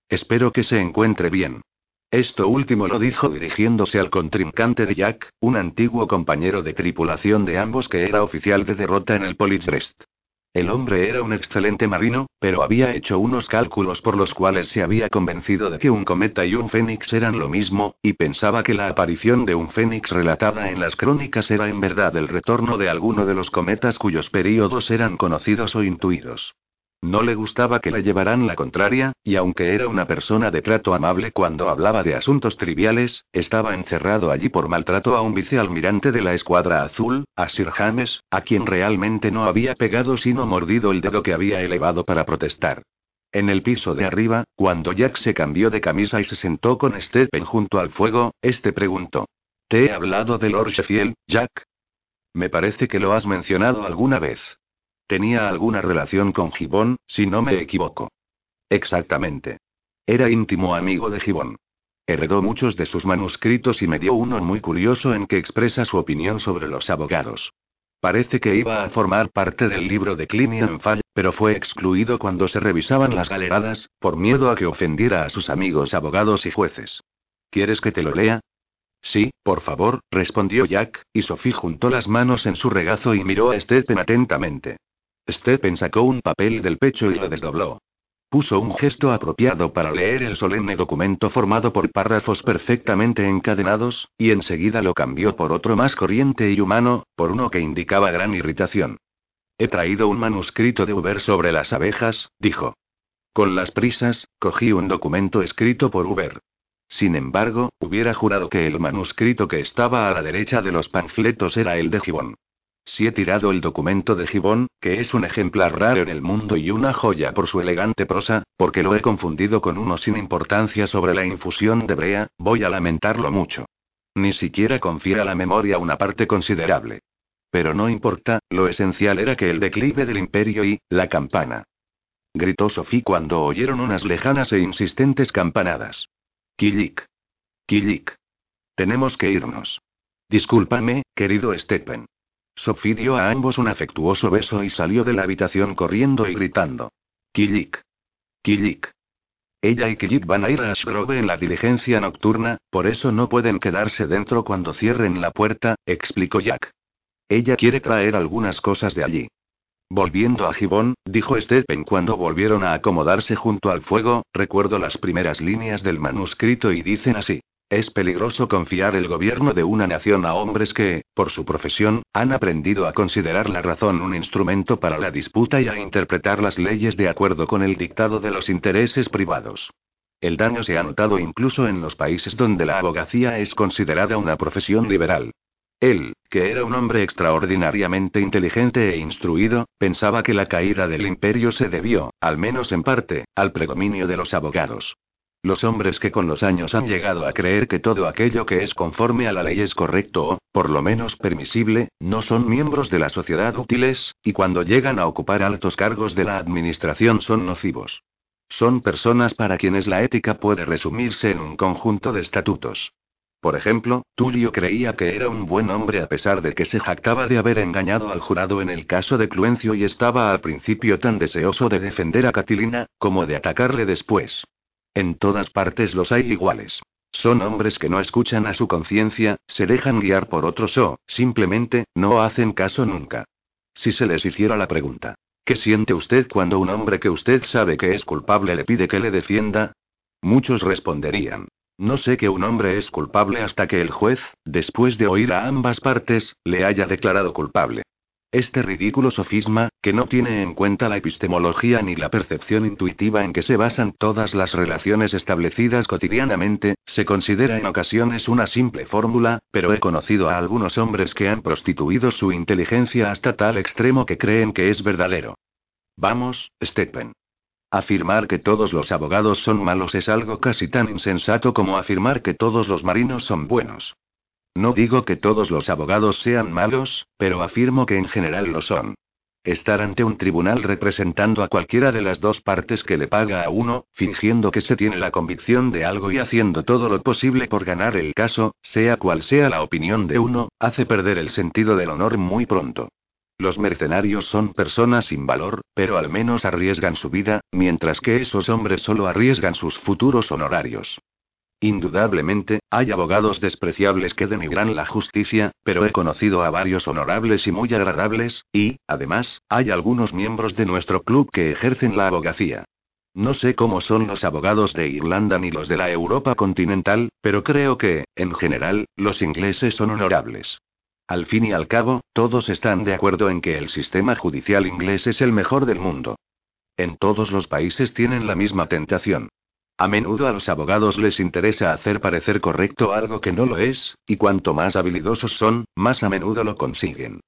A: Espero que se encuentre bien. Esto último lo dijo dirigiéndose al contrincante de Jack, un antiguo compañero de tripulación de ambos que era oficial de derrota en el Brest. El hombre era un excelente marino, pero había hecho unos cálculos por los cuales se había convencido de que un cometa y un fénix eran lo mismo, y pensaba que la aparición de un fénix relatada en las crónicas era en verdad el retorno de alguno de los cometas cuyos períodos eran conocidos o intuidos. No le gustaba que le llevaran la contraria, y aunque era una persona de trato amable cuando hablaba de asuntos triviales, estaba encerrado allí por maltrato a un vicealmirante de la Escuadra Azul, a Sir James, a quien realmente no había pegado sino mordido el dedo que había elevado para protestar. En el piso de arriba, cuando Jack se cambió de camisa y se sentó con Stephen junto al fuego, este preguntó. ¿Te he hablado de Lord Sheffield, Jack? Me parece que lo has mencionado alguna vez. Tenía alguna relación con Gibbon, si no me equivoco. Exactamente. Era íntimo amigo de Gibbon. Heredó muchos de sus manuscritos y me dio uno muy curioso en que expresa su opinión sobre los abogados. Parece que iba a formar parte del libro de Clinian Fall, pero fue excluido cuando se revisaban las galeradas, por miedo a que ofendiera a sus amigos abogados y jueces. ¿Quieres que te lo lea? Sí, por favor, respondió Jack, y Sophie juntó las manos en su regazo y miró a Stephen atentamente. Stephen sacó un papel del pecho y lo desdobló. Puso un gesto apropiado para leer el solemne documento formado por párrafos perfectamente encadenados, y enseguida lo cambió por otro más corriente y humano, por uno que indicaba gran irritación. He traído un manuscrito de Uber sobre las abejas, dijo. Con las prisas, cogí un documento escrito por Uber. Sin embargo, hubiera jurado que el manuscrito que estaba a la derecha de los panfletos era el de Gibbon. Si he tirado el documento de Gibbon, que es un ejemplar raro en el mundo y una joya por su elegante prosa, porque lo he confundido con uno sin importancia sobre la infusión de brea, voy a lamentarlo mucho. Ni siquiera confiera a la memoria una parte considerable. Pero no importa, lo esencial era que el declive del imperio y, la campana. Gritó Sophie cuando oyeron unas lejanas e insistentes campanadas. Killik. Killik. Tenemos que irnos. Discúlpame, querido Stephen. Sophie dio a ambos un afectuoso beso y salió de la habitación corriendo y gritando. Killik. Killik. Ella y Killik van a ir a Ashgrove en la diligencia nocturna, por eso no pueden quedarse dentro cuando cierren la puerta, explicó Jack. Ella quiere traer algunas cosas de allí. Volviendo a Gibbon, dijo Stephen cuando volvieron a acomodarse junto al fuego, recuerdo las primeras líneas del manuscrito y dicen así. Es peligroso confiar el gobierno de una nación a hombres que, por su profesión, han aprendido a considerar la razón un instrumento para la disputa y a interpretar las leyes de acuerdo con el dictado de los intereses privados. El daño se ha notado incluso en los países donde la abogacía es considerada una profesión liberal. Él, que era un hombre extraordinariamente inteligente e instruido, pensaba que la caída del imperio se debió, al menos en parte, al predominio de los abogados. Los hombres que con los años han llegado a creer que todo aquello que es conforme a la ley es correcto o, por lo menos permisible, no son miembros de la sociedad útiles, y cuando llegan a ocupar altos cargos de la administración son nocivos. Son personas para quienes la ética puede resumirse en un conjunto de estatutos. Por ejemplo, Tulio creía que era un buen hombre a pesar de que se jactaba de haber engañado al jurado en el caso de Cluencio y estaba al principio tan deseoso de defender a Catilina, como de atacarle después. En todas partes los hay iguales. Son hombres que no escuchan a su conciencia, se dejan guiar por otros o, simplemente, no hacen caso nunca. Si se les hiciera la pregunta, ¿qué siente usted cuando un hombre que usted sabe que es culpable le pide que le defienda? Muchos responderían, no sé que un hombre es culpable hasta que el juez, después de oír a ambas partes, le haya declarado culpable. Este ridículo sofisma, que no tiene en cuenta la epistemología ni la percepción intuitiva en que se basan todas las relaciones establecidas cotidianamente, se considera en ocasiones una simple fórmula, pero he conocido a algunos hombres que han prostituido su inteligencia hasta tal extremo que creen que es verdadero. Vamos, Stephen. Afirmar que todos los abogados son malos es algo casi tan insensato como afirmar que todos los marinos son buenos. No digo que todos los abogados sean malos, pero afirmo que en general lo son. Estar ante un tribunal representando a cualquiera de las dos partes que le paga a uno, fingiendo que se tiene la convicción de algo y haciendo todo lo posible por ganar el caso, sea cual sea la opinión de uno, hace perder el sentido del honor muy pronto. Los mercenarios son personas sin valor, pero al menos arriesgan su vida, mientras que esos hombres solo arriesgan sus futuros honorarios. Indudablemente, hay abogados despreciables que denigran la justicia, pero he conocido a varios honorables y muy agradables, y, además, hay algunos miembros de nuestro club que ejercen la abogacía. No sé cómo son los abogados de Irlanda ni los de la Europa continental, pero creo que, en general, los ingleses son honorables. Al fin y al cabo, todos están de acuerdo en que el sistema judicial inglés es el mejor del mundo. En todos los países tienen la misma tentación. A menudo a los abogados les interesa hacer parecer correcto algo que no lo es, y cuanto más habilidosos son, más a menudo lo consiguen.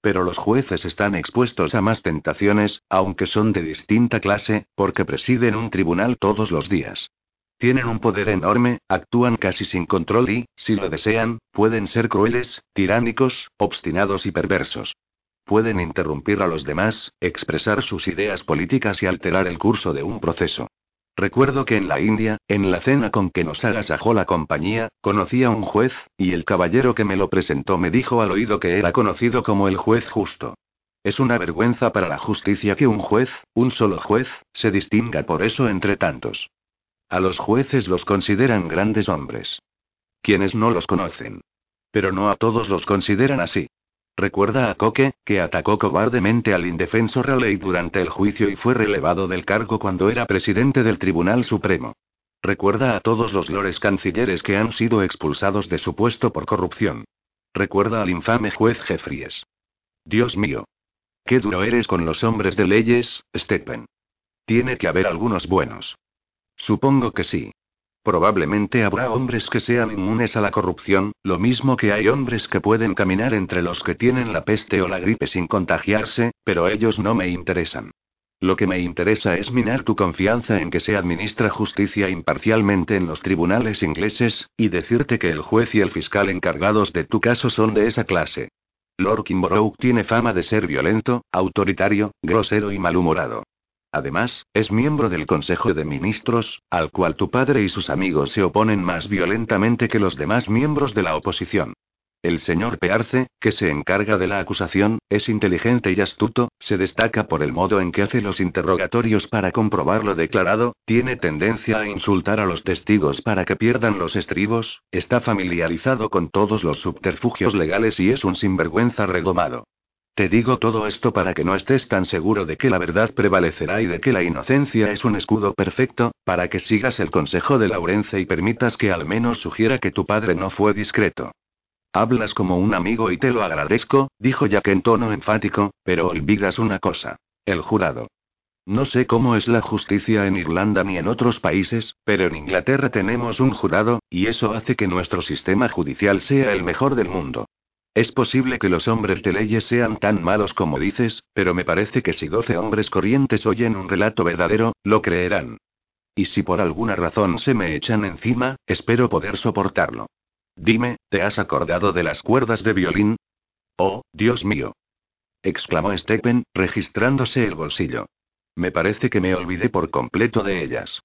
A: Pero los jueces están expuestos a más tentaciones, aunque son de distinta clase, porque presiden un tribunal todos los días. Tienen un poder enorme, actúan casi sin control y, si lo desean, pueden ser crueles, tiránicos, obstinados y perversos. Pueden interrumpir a los demás, expresar sus ideas políticas y alterar el curso de un proceso. Recuerdo que en la India, en la cena con que nos agasajó la compañía, conocí a un juez, y el caballero que me lo presentó me dijo al oído que era conocido como el juez justo. Es una vergüenza para la justicia que un juez, un solo juez, se distinga por eso entre tantos. A los jueces los consideran grandes hombres. Quienes no los conocen. Pero no a todos los consideran así. Recuerda a Coque, que atacó cobardemente al indefenso Raleigh durante el juicio y fue relevado del cargo cuando era presidente del Tribunal Supremo. Recuerda a todos los lores cancilleres que han sido expulsados de su puesto por corrupción. Recuerda al infame juez Jeffries. Dios mío. Qué duro eres con los hombres de leyes, Stephen. Tiene que haber algunos buenos. Supongo que sí. Probablemente habrá hombres que sean inmunes a la corrupción, lo mismo que hay hombres que pueden caminar entre los que tienen la peste o la gripe sin contagiarse, pero ellos no me interesan. Lo que me interesa es minar tu confianza en que se administra justicia imparcialmente en los tribunales ingleses, y decirte que el juez y el fiscal encargados de tu caso son de esa clase. Lord Kimborough tiene fama de ser violento, autoritario, grosero y malhumorado. Además, es miembro del Consejo de Ministros, al cual tu padre y sus amigos se oponen más violentamente que los demás miembros de la oposición. El señor Pearce, que se encarga de la acusación, es inteligente y astuto, se destaca por el modo en que hace los interrogatorios para comprobar lo declarado, tiene tendencia a insultar a los testigos para que pierdan los estribos, está familiarizado con todos los subterfugios legales y es un sinvergüenza regomado. Te digo todo esto para que no estés tan seguro de que la verdad prevalecerá y de que la inocencia es un escudo perfecto, para que sigas el consejo de Laurence y permitas que al menos sugiera que tu padre no fue discreto. Hablas como un amigo y te lo agradezco, dijo Jack en tono enfático, pero olvidas una cosa. El jurado. No sé cómo es la justicia en Irlanda ni en otros países, pero en Inglaterra tenemos un jurado, y eso hace que nuestro sistema judicial sea el mejor del mundo. Es posible que los hombres de leyes sean tan malos como dices, pero me parece que si doce hombres corrientes oyen un relato verdadero, lo creerán. Y si por alguna razón se me echan encima, espero poder soportarlo. Dime, ¿te has acordado de las cuerdas de violín? Oh, Dios mío. exclamó Stephen, registrándose el bolsillo. Me parece que me olvidé por completo de ellas.